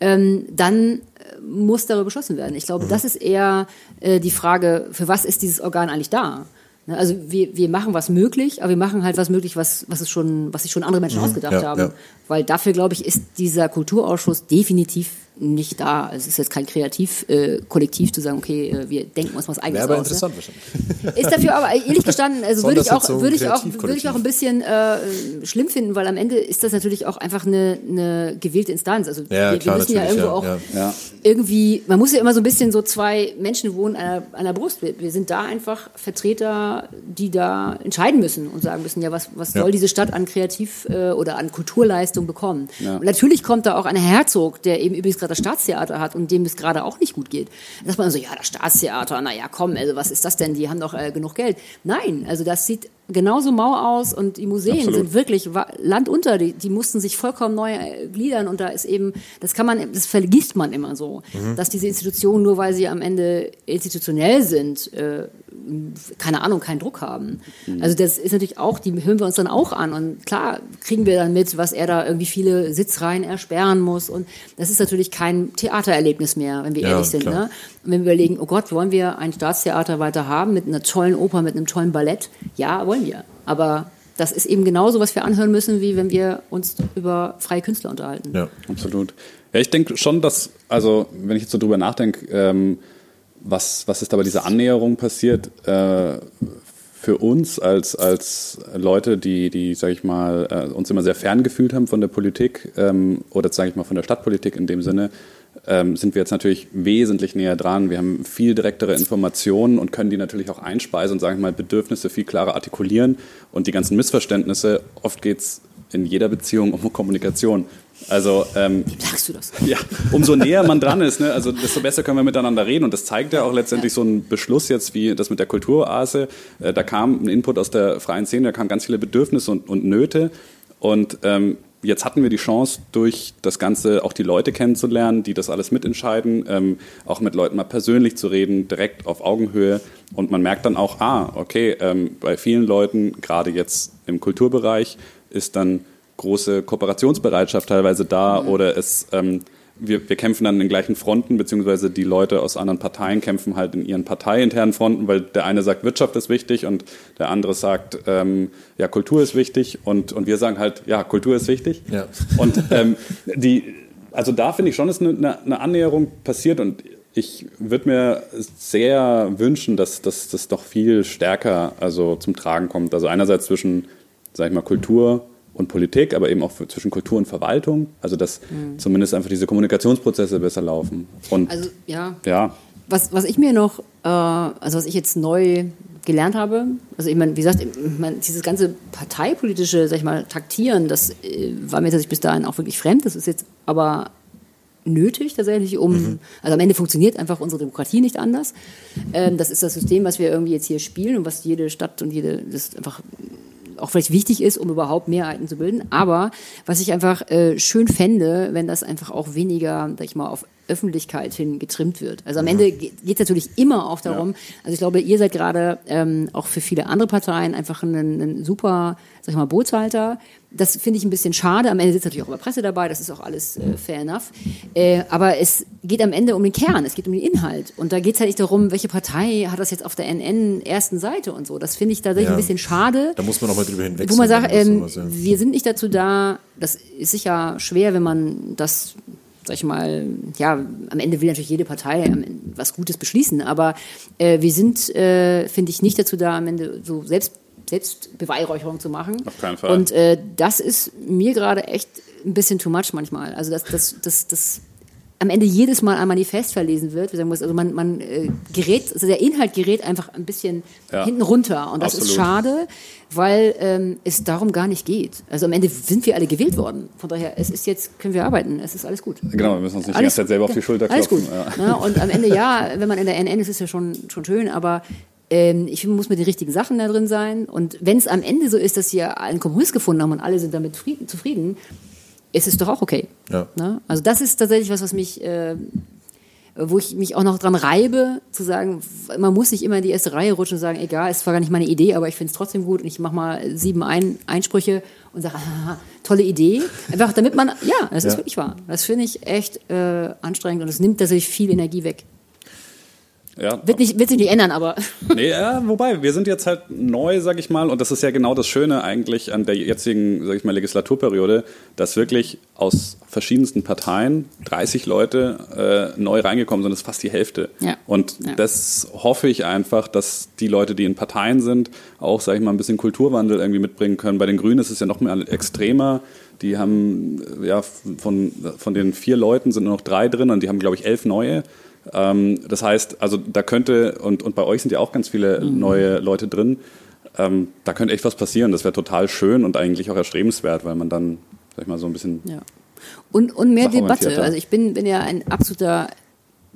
ähm, dann äh, muss darüber beschlossen werden. Ich glaube, das ist eher äh, die Frage, für was ist dieses Organ eigentlich da? Ne, Also wir, wir machen was möglich, aber wir machen halt was möglich, was, was, es schon, was sich schon andere Menschen ausgedacht ja, haben. ja. Weil dafür, glaube ich, ist dieser Kulturausschuss definitiv nicht da. Es ist jetzt kein Kreativkollektiv, äh, Kollektiv zu sagen, okay, äh, wir denken uns was eigenes Wäre aber aus. ne? interessant wahrscheinlich. Ist dafür aber ehrlich gestanden, also würde ich auch, würde ich auch, würde ich auch ein bisschen äh, schlimm finden, weil am Ende ist das natürlich auch einfach eine, eine gewählte Instanz. Also Ja, wir, klar, wir müssen ja irgendwo ja, auch ja. Ja. irgendwie, man muss ja immer so ein bisschen so zwei Menschen wohnen an der, an der Brust. Wir, wir sind da einfach Vertreter, die da entscheiden müssen und sagen müssen, ja, was, was Ja. soll diese Stadt an Kreativ- äh, oder an Kulturleistung bekommen? Ja. Und natürlich kommt da auch ein Herzog, der eben übrigens gerade das Staatstheater hat und dem es gerade auch nicht gut geht. Da sagt man so, ja, das Staatstheater, naja, komm, also was ist das denn? Die haben doch äh, genug Geld. Nein, also das sieht genauso mau aus und die Museen Absolut. sind wirklich wa- Land unter, die, die mussten sich vollkommen neu äh, gliedern und da ist eben, das kann man, das vergisst man immer so, dass diese Institutionen, nur weil sie am Ende institutionell sind, äh, keine Ahnung, keinen Druck haben. Also das ist natürlich auch, die hören wir uns dann auch an und klar kriegen wir dann mit, was er da irgendwie viele Sitzreihen ersperren muss und das ist natürlich kein Theatererlebnis mehr, wenn wir Ja, ehrlich sind. klar. Ne? Und wenn wir überlegen, oh Gott, wollen wir ein Staatstheater weiter haben mit einer tollen Oper, mit einem tollen Ballett? Ja, wollen wir. Aber das ist eben genauso, was wir anhören müssen, wie wenn wir uns über freie Künstler unterhalten. Ja. Absolut. Ja, ich denke schon, dass, also wenn ich jetzt so drüber nachdenke, ähm, was, was ist da bei dieser Annäherung passiert, äh, für uns als, als Leute, die, die sage ich mal, äh, uns immer sehr fern gefühlt haben von der Politik ähm, oder sage ich mal von der Stadtpolitik in dem Sinne, ähm, sind wir jetzt natürlich wesentlich näher dran. Wir haben viel direktere Informationen und können die natürlich auch einspeisen und, sage ich mal, Bedürfnisse viel klarer artikulieren und die ganzen Missverständnisse, oft geht es in jeder Beziehung um Kommunikation. Also ähm, Sagst du das? ja, umso näher man dran ist, ne, also desto besser können wir miteinander reden. Und das zeigt ja auch letztendlich so ein Beschluss jetzt wie das mit der Kulturoase. Äh, da kam ein Input aus der freien Szene, da kamen ganz viele Bedürfnisse und, und Nöte. Und ähm, jetzt hatten wir die Chance, durch das Ganze auch die Leute kennenzulernen, die das alles mitentscheiden, ähm, auch mit Leuten mal persönlich zu reden, direkt auf Augenhöhe. Und man merkt dann auch, ah, okay, ähm, bei vielen Leuten, gerade jetzt im Kulturbereich, ist dann große Kooperationsbereitschaft teilweise da Mhm. oder es ähm, wir, wir kämpfen an den gleichen Fronten, beziehungsweise die Leute aus anderen Parteien kämpfen halt in ihren parteiinternen Fronten, weil der eine sagt, Wirtschaft ist wichtig und der andere sagt, ähm, ja, Kultur ist wichtig und, und wir sagen halt, ja, Kultur ist wichtig. Ja. Und ähm, die, also da finde ich schon, ist eine, eine Annäherung passiert und ich würde mir sehr wünschen, dass dass das doch viel stärker also zum Tragen kommt. Also einerseits zwischen, sag ich mal, Kultur und Politik, aber eben auch für, zwischen Kultur und Verwaltung. Also dass zumindest einfach diese Kommunikationsprozesse besser laufen. Und Also ja, ja, was, was ich mir noch, äh, also was ich jetzt neu gelernt habe, also ich meine, wie gesagt, ich mein, dieses ganze parteipolitische, sag ich mal, Taktieren, das äh, war mir tatsächlich bis dahin auch wirklich fremd. Das ist jetzt aber nötig tatsächlich, um, also am Ende funktioniert einfach unsere Demokratie nicht anders. Ähm, das ist das System, was wir irgendwie jetzt hier spielen und was jede Stadt und jede, das einfach auch vielleicht wichtig ist, um überhaupt Mehrheiten zu bilden. Aber was ich einfach äh, schön fände, wenn das einfach auch weniger, sag ich mal, auf Öffentlichkeit hin getrimmt wird. Also am Ende geht es natürlich immer auch darum, also ich glaube, ihr seid gerade ähm, auch für viele andere Parteien einfach ein, super, sag ich mal, Bootshalter. Das finde ich ein bisschen schade. Am Ende sitzt natürlich auch immer Presse dabei, das ist auch alles äh, fair enough. Äh, aber es geht am Ende um den Kern, es geht um den Inhalt. Und da geht es halt nicht darum, welche Partei hat das jetzt auf der NN ersten Seite und so. Das finde ich tatsächlich Ja. ein bisschen schade. Da muss man auch mal drüber hinweg. Wo man sagt, ähm, wir sind nicht dazu da, das ist sicher schwer, wenn man das, sag ich mal, ja, am Ende will natürlich jede Partei Ende was Gutes beschließen, aber äh, wir sind, äh, finde ich, nicht dazu da, am Ende so selbst Selbstbeweihräucherung zu machen. Auf keinen Fall. Und äh, das ist mir gerade echt ein bisschen too much manchmal. Also das, das, das, das am Ende jedes Mal ein Manifest verlesen wird. Wie sagen wir es, also man, man äh, gerät, also der Inhalt gerät einfach ein bisschen Ja. hinten runter. Und das ist Absolut. schade, weil ähm, es darum gar nicht geht. Also am Ende sind wir alle gewählt worden. Von daher, es ist jetzt, können wir arbeiten. Es ist alles gut. Genau, wir müssen uns nicht die Alles- ganze Zeit selber auf die Schulter Alles klopfen. gut. Ja. Ne? Und am Ende, ja, wenn man in der NN ist, ist ja schon, schon schön, aber ähm, ich finde, man muss mit den richtigen Sachen da drin sein. Und wenn es am Ende so ist, dass wir einen Kompromiss gefunden haben und alle sind damit frieden, zufrieden, ist es doch auch okay. Ja. Ne? Also das ist tatsächlich was, was mich, äh, wo ich mich auch noch dran reibe, zu sagen, man muss nicht immer in die erste Reihe rutschen und sagen, egal, es war gar nicht meine Idee, aber ich finde es trotzdem gut und ich mache mal sieben Ein Einsprüche und sage, tolle Idee. Einfach damit man, ja, das ist Ja. wirklich wahr. Das finde ich echt äh, anstrengend und es nimmt tatsächlich viel Energie weg. Ja. Wird, nicht, wird sich nicht ändern, aber Nee, ja, wobei, wir sind jetzt halt neu, sag ich mal, und das ist ja genau das Schöne eigentlich an der jetzigen, sag ich mal, Legislaturperiode, dass wirklich aus verschiedensten Parteien 30 Leute äh, neu reingekommen sind, das ist fast die Hälfte. Ja. Und Ja. das hoffe ich einfach, dass die Leute, die in Parteien sind, auch, sag ich mal, ein bisschen Kulturwandel irgendwie mitbringen können. Bei den Grünen ist es ja noch mehr extremer. Die haben, ja, von, von den vier Leuten sind nur noch drei drin und die haben, glaube ich, elf neue. Ähm, das heißt, also da könnte, und, und bei euch sind ja auch ganz viele Mhm. neue Leute drin, ähm, da könnte echt was passieren. Das wäre total schön und eigentlich auch erstrebenswert, weil man dann, sag ich mal, so ein bisschen. Ja. Und, und mehr Debatte. Also ich bin, bin ja ein absoluter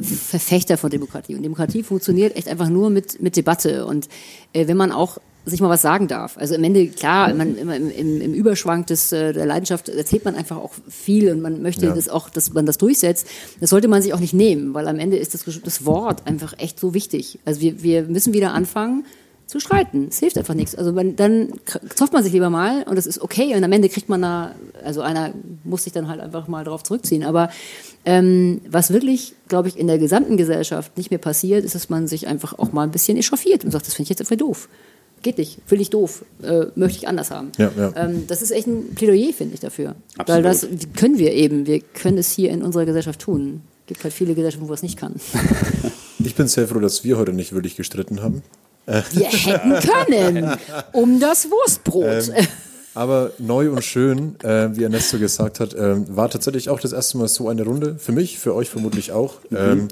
Verfechter von Demokratie. Und Demokratie funktioniert echt einfach nur mit, mit Debatte. Und äh, wenn man auch sich mal was sagen darf. Also am Ende, klar, man, immer im, im, im Überschwang des, äh, der Leidenschaft erzählt man einfach auch viel und man möchte Ja. das auch, dass man das durchsetzt. Das sollte man sich auch nicht nehmen, weil am Ende ist das, das Wort einfach echt so wichtig. Also wir, wir müssen wieder anfangen, zu streiten. Es hilft einfach nichts. Also man, dann zofft man sich lieber mal und das ist okay und am Ende kriegt man da, also einer muss sich dann halt einfach mal darauf zurückziehen. Aber ähm, was wirklich, glaube ich, in der gesamten Gesellschaft nicht mehr passiert, ist, dass man sich einfach auch mal ein bisschen echauffiert und sagt, das finde ich jetzt einfach doof. Geht nicht, will ich doof, äh, möchte ich anders haben. Ja, ja. Ähm, das ist echt ein Plädoyer, finde ich, dafür. Absolut. Weil das können wir eben, wir können es hier in unserer Gesellschaft tun. Es gibt halt viele Gesellschaften, wo es nicht kann. Ich bin sehr froh, dass wir heute nicht wirklich gestritten haben. Wir hätten können um das Wurstbrot. Ähm, Aber neu und schön, äh, wie Ernesto gesagt hat, ähm, war tatsächlich auch das erste Mal so eine Runde. Für mich, für euch vermutlich auch. Ähm,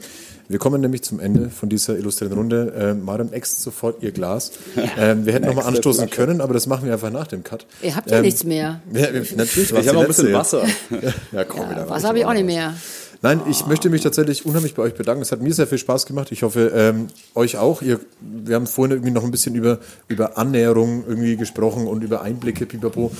wir kommen nämlich zum Ende von dieser illustrierten Runde. Ähm, Mariam äxt sofort ihr Glas. Ähm, wir hätten nochmal anstoßen Flasche. können, aber das machen wir einfach nach dem Cut. Ihr habt ja Ähm, nichts mehr. Ja, wir- natürlich, Ich habe noch ein bisschen Wasser. Ja, komm, wieder. Was habe ich auch nicht mehr. Nein, ich möchte mich tatsächlich unheimlich bei euch bedanken. Es hat mir sehr viel Spaß gemacht. Ich hoffe, ähm, euch auch. Ihr, wir haben vorhin irgendwie noch ein bisschen über, über Annäherung irgendwie gesprochen und über Einblicke, pipapo.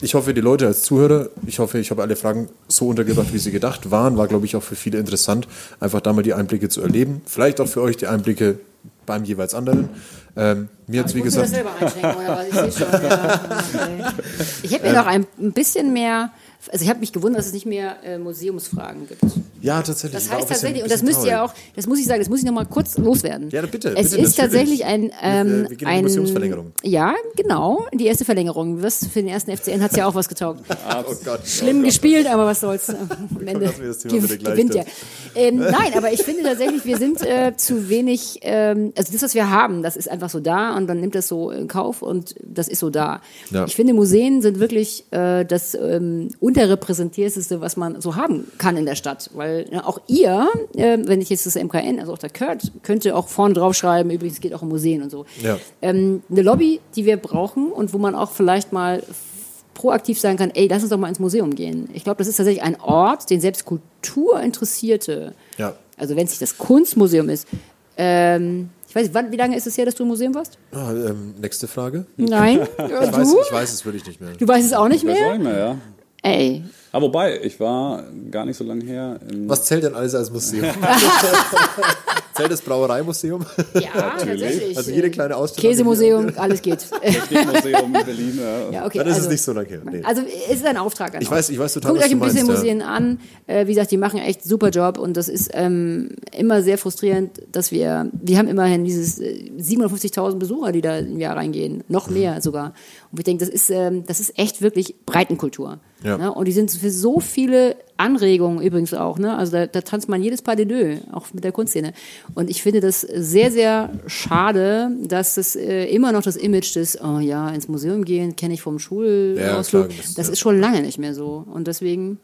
ich hoffe, die Leute als Zuhörer, ich hoffe, ich habe alle Fragen so untergebracht, wie sie gedacht waren. War, glaube ich, auch für viele interessant, einfach da mal die Einblicke zu erleben. Vielleicht auch für euch die Einblicke beim jeweils anderen. Ähm, mir jetzt, wie Ich muss mir das gesagt, selber einschränken, oder was? Ich schon. Ja. Ich hätte mir noch ein bisschen mehr, also ich habe mich gewundert, dass es nicht mehr äh, Museumsfragen gibt. Ja, tatsächlich. Das heißt tatsächlich, und das müsst ihr auch, das muss ich sagen, das muss ich noch mal kurz loswerden. Ja, bitte, Es bitte, ist tatsächlich ein, Wir- ähm, wir die ein Museumsverlängerung. Ja, genau, die erste Verlängerung. Was für den ersten FCN hat es ja auch was getaugt. Oh Gott. Schlimm gespielt, aber was soll's. Am Ende wir gewinnt ja. Ähm, nein, aber ich finde tatsächlich, wir sind äh, zu wenig, ähm, also das, was wir haben, das ist einfach so da und dann nimmt das so in Kauf und das ist so da. Ja. Ich finde, Museen sind wirklich äh, das ähm, unterrepräsentierteste, was man so haben kann in der Stadt. Weil ja, auch ihr, äh, wenn ich jetzt das MKN, also auch der Kurt, könnte auch vorne draufschreiben, übrigens es geht auch um Museen und so. Ja. Ähm, eine Lobby, die wir brauchen und wo man auch vielleicht mal proaktiv sagen kann, ey, lass uns doch mal ins Museum gehen. Ich glaube, das ist tatsächlich ein Ort, den selbst Kulturinteressierte, Ja. also wenn es nicht das Kunstmuseum ist, ähm, ich weiß nicht, wann, wie lange ist es her, dass du im Museum warst? Ah, ähm, nächste Frage. Nein. Ich weiß, du? ich weiß es wirklich nicht mehr. Du weißt es auch nicht Das war mehr? nicht mehr, ja. Ey, Aber wobei, ich war gar nicht so lange her im Was zählt denn alles als Museum? zählt das Brauereimuseum? ja, tatsächlich. Also jede kleine Ausstellung. Käsemuseum, alles geht. Technikmuseum in Berlin. Ja. ja, okay. Dann ist also, es nicht so lange her. Nee. Also es ist ein Auftrag an Ich euch. weiß- ich weiß total, Guckt was euch ein du bisschen meinst, ja. Museen an. Äh, wie gesagt, die machen echt super Job und das ist ähm, immer sehr frustrierend, dass wir, wir haben immerhin dieses äh, 750.000 Besucher, die da im Jahr reingehen, noch Mhm. mehr sogar. Und ich denke, das ist, ähm, das ist echt wirklich Breitenkultur. Ja. Ne? Und die sind für so viele Anregungen übrigens auch. Ne? Also da, da tanzt man jedes Pas de deux, auch mit der Kunstszene. Und ich finde das sehr, sehr schade, dass das äh, immer noch das Image des, oh ja, ins Museum gehen, kenne ich vom Ja, Schulausflug. klar, das- das ja. ist schon lange nicht mehr so. Und deswegen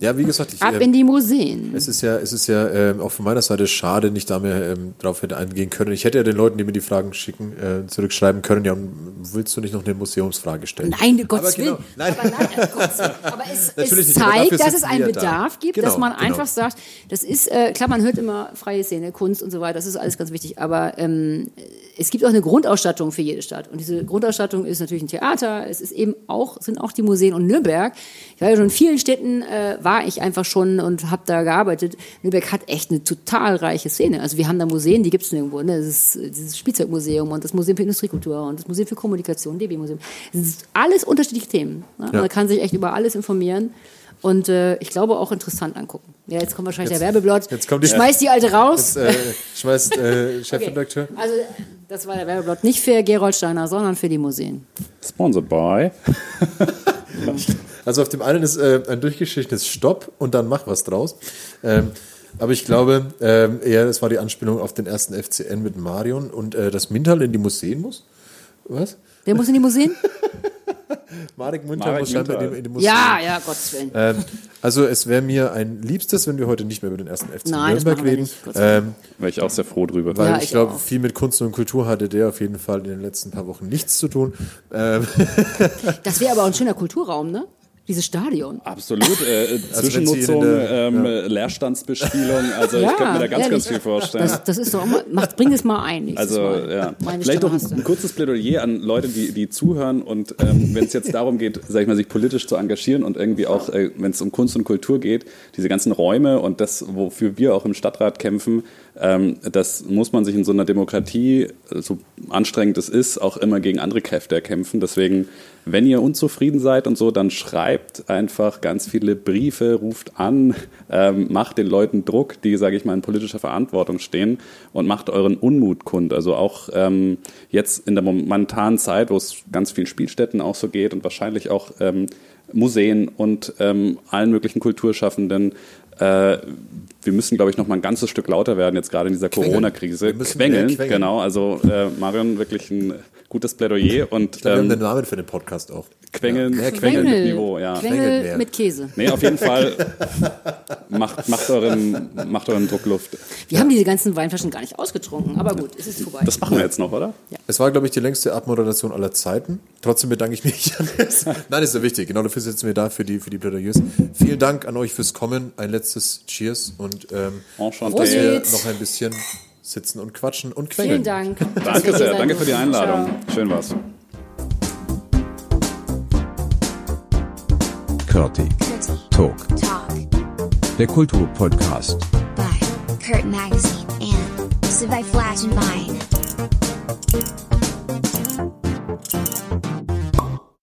Ja, wie gesagt, ich, ab ähm, in die Museen. es ist ja, es ist ja ähm, auch von meiner Seite schade, nicht da mehr ähm, drauf hätte eingehen können. Ich hätte ja den Leuten, die mir die Fragen schicken, äh, zurückschreiben können. Ja, willst du nicht noch eine Museumsfrage stellen? Nein, Gottes genau, Willen. nein. Aber, nein, Gottes Willen. aber es, es zeigt, dass es einen wir da. Bedarf gibt, Genau, dass man genau. einfach sagt, das ist, äh, klar, man hört immer freie Szene, Kunst und so weiter, das ist alles ganz wichtig, aber ähm, es gibt auch eine Grundausstattung für jede Stadt. Und diese Grundausstattung ist natürlich ein Theater, es ist eben auch, sind auch die Museen und Nürnberg. Ich war ja schon in vielen Städten, äh, war ich einfach schon und habe da gearbeitet. Nürnberg hat echt eine total reiche Szene. Also wir haben da Museen, die gibt es nirgendwo. Ne? Das ist dieses Spielzeugmuseum und das Museum für Industriekultur und das Museum für Kommunikation, DB-Museum. Das ist alles unterschiedliche Themen. Ne? Ja. Man kann sich echt über alles informieren. Und äh, ich glaube auch interessant angucken. Ja, jetzt kommt wahrscheinlich der Werbeblock. jetzt kommt die- Schmeiß die alte raus. Jetzt, äh, schmeißt äh, Okay. Chefredakteur. Also, das war der Werbeblock nicht für Gerold Steiner, sondern für die Museen. Sponsored by. Also auf dem einen ist äh, ein durchgestrichenes Stopp und dann mach was draus. Ähm, aber ich glaube, ähm, eher, das war die Anspielung auf den ersten FCN mit Marion und äh, dass Mintal in die Museen muss. Was? Wer muss in die Museen? Marek Mintal Marek muss scheinbar in die, in die Museen. ja, ja, Gottes Willen. Ähm, also es wäre mir ein Liebstes, wenn wir heute nicht mehr über den ersten FC Nein, Nürnberg reden. nicht, Gott sei Ähm, Wäre ich auch sehr froh drüber. weil Ja, ich ich glaube, viel mit Kunst und Kultur hatte der auf jeden Fall in den letzten paar Wochen nichts zu tun. Ähm, Das wäre aber auch ein schöner Kulturraum, ne? Dieses Stadion. Absolut. Äh, Also Zwischennutzung, der- ähm, Leerstandsbespielung. Also ich könnte mir da ganz, ganz viel vorstellen. Das, das ist doch mal, macht, bring es mal ein. Also Mal. ja, Meine vielleicht noch ein, ein kurzes Plädoyer an Leute, die, die zuhören und ähm, wenn es jetzt darum geht, sag ich mal, sich politisch zu engagieren und irgendwie auch, äh, wenn es um Kunst und Kultur geht, diese ganzen Räume und das, wofür wir auch im Stadtrat kämpfen, das muss man sich in so einer Demokratie, so anstrengend es ist, auch immer gegen andere Kräfte erkämpfen. Deswegen, wenn ihr unzufrieden seid und so, dann schreibt einfach ganz viele Briefe, ruft an, ähm, macht den Leuten Druck, die, sage ich mal, in politischer Verantwortung stehen und macht euren Unmut kund. Also auch ähm, jetzt in der momentanen Zeit, wo es ganz vielen Spielstätten auch so geht und wahrscheinlich auch ähm, Museen und ähm, allen möglichen Kulturschaffenden. Äh, wir müssen, glaube ich, noch mal ein ganzes Stück lauter werden, jetzt gerade in dieser. Corona-Krise. Quengeln, quengeln. genau. Also äh, Marion, wirklich ein gutes Plädoyer und ich glaube, wir haben ähm, den Namen für den Podcast auch. Quengeln, Ja, Quengeln Quengel. mit Niveau, ja. Quengelt Quengel mehr. mit Käse. Nee, auf jeden Fall macht, macht, euren, macht euren Druck Luft. Wir haben diese ganzen Weinflaschen gar nicht ausgetrunken, aber gut, es ist vorbei. Das machen wir jetzt noch, oder? Es war, glaube ich, die längste Abmoderation aller Zeiten. Trotzdem bedanke ich mich. Janis. Nein, ist ja wichtig. Genau dafür sitzen wir da, für die, für die Plädoyers. Vielen Dank an euch fürs Kommen. Ein letztes Cheers und ähm. Prosit. wir noch ein bisschen sitzen und quatschen und quengeln. Vielen Dank. danke sehr, danke für die Einladung. Ciao. Schön war's. Curtig Talk. Talk. Der Kulturpodcast. By Kurt Magazine and Survive Flash and Vine.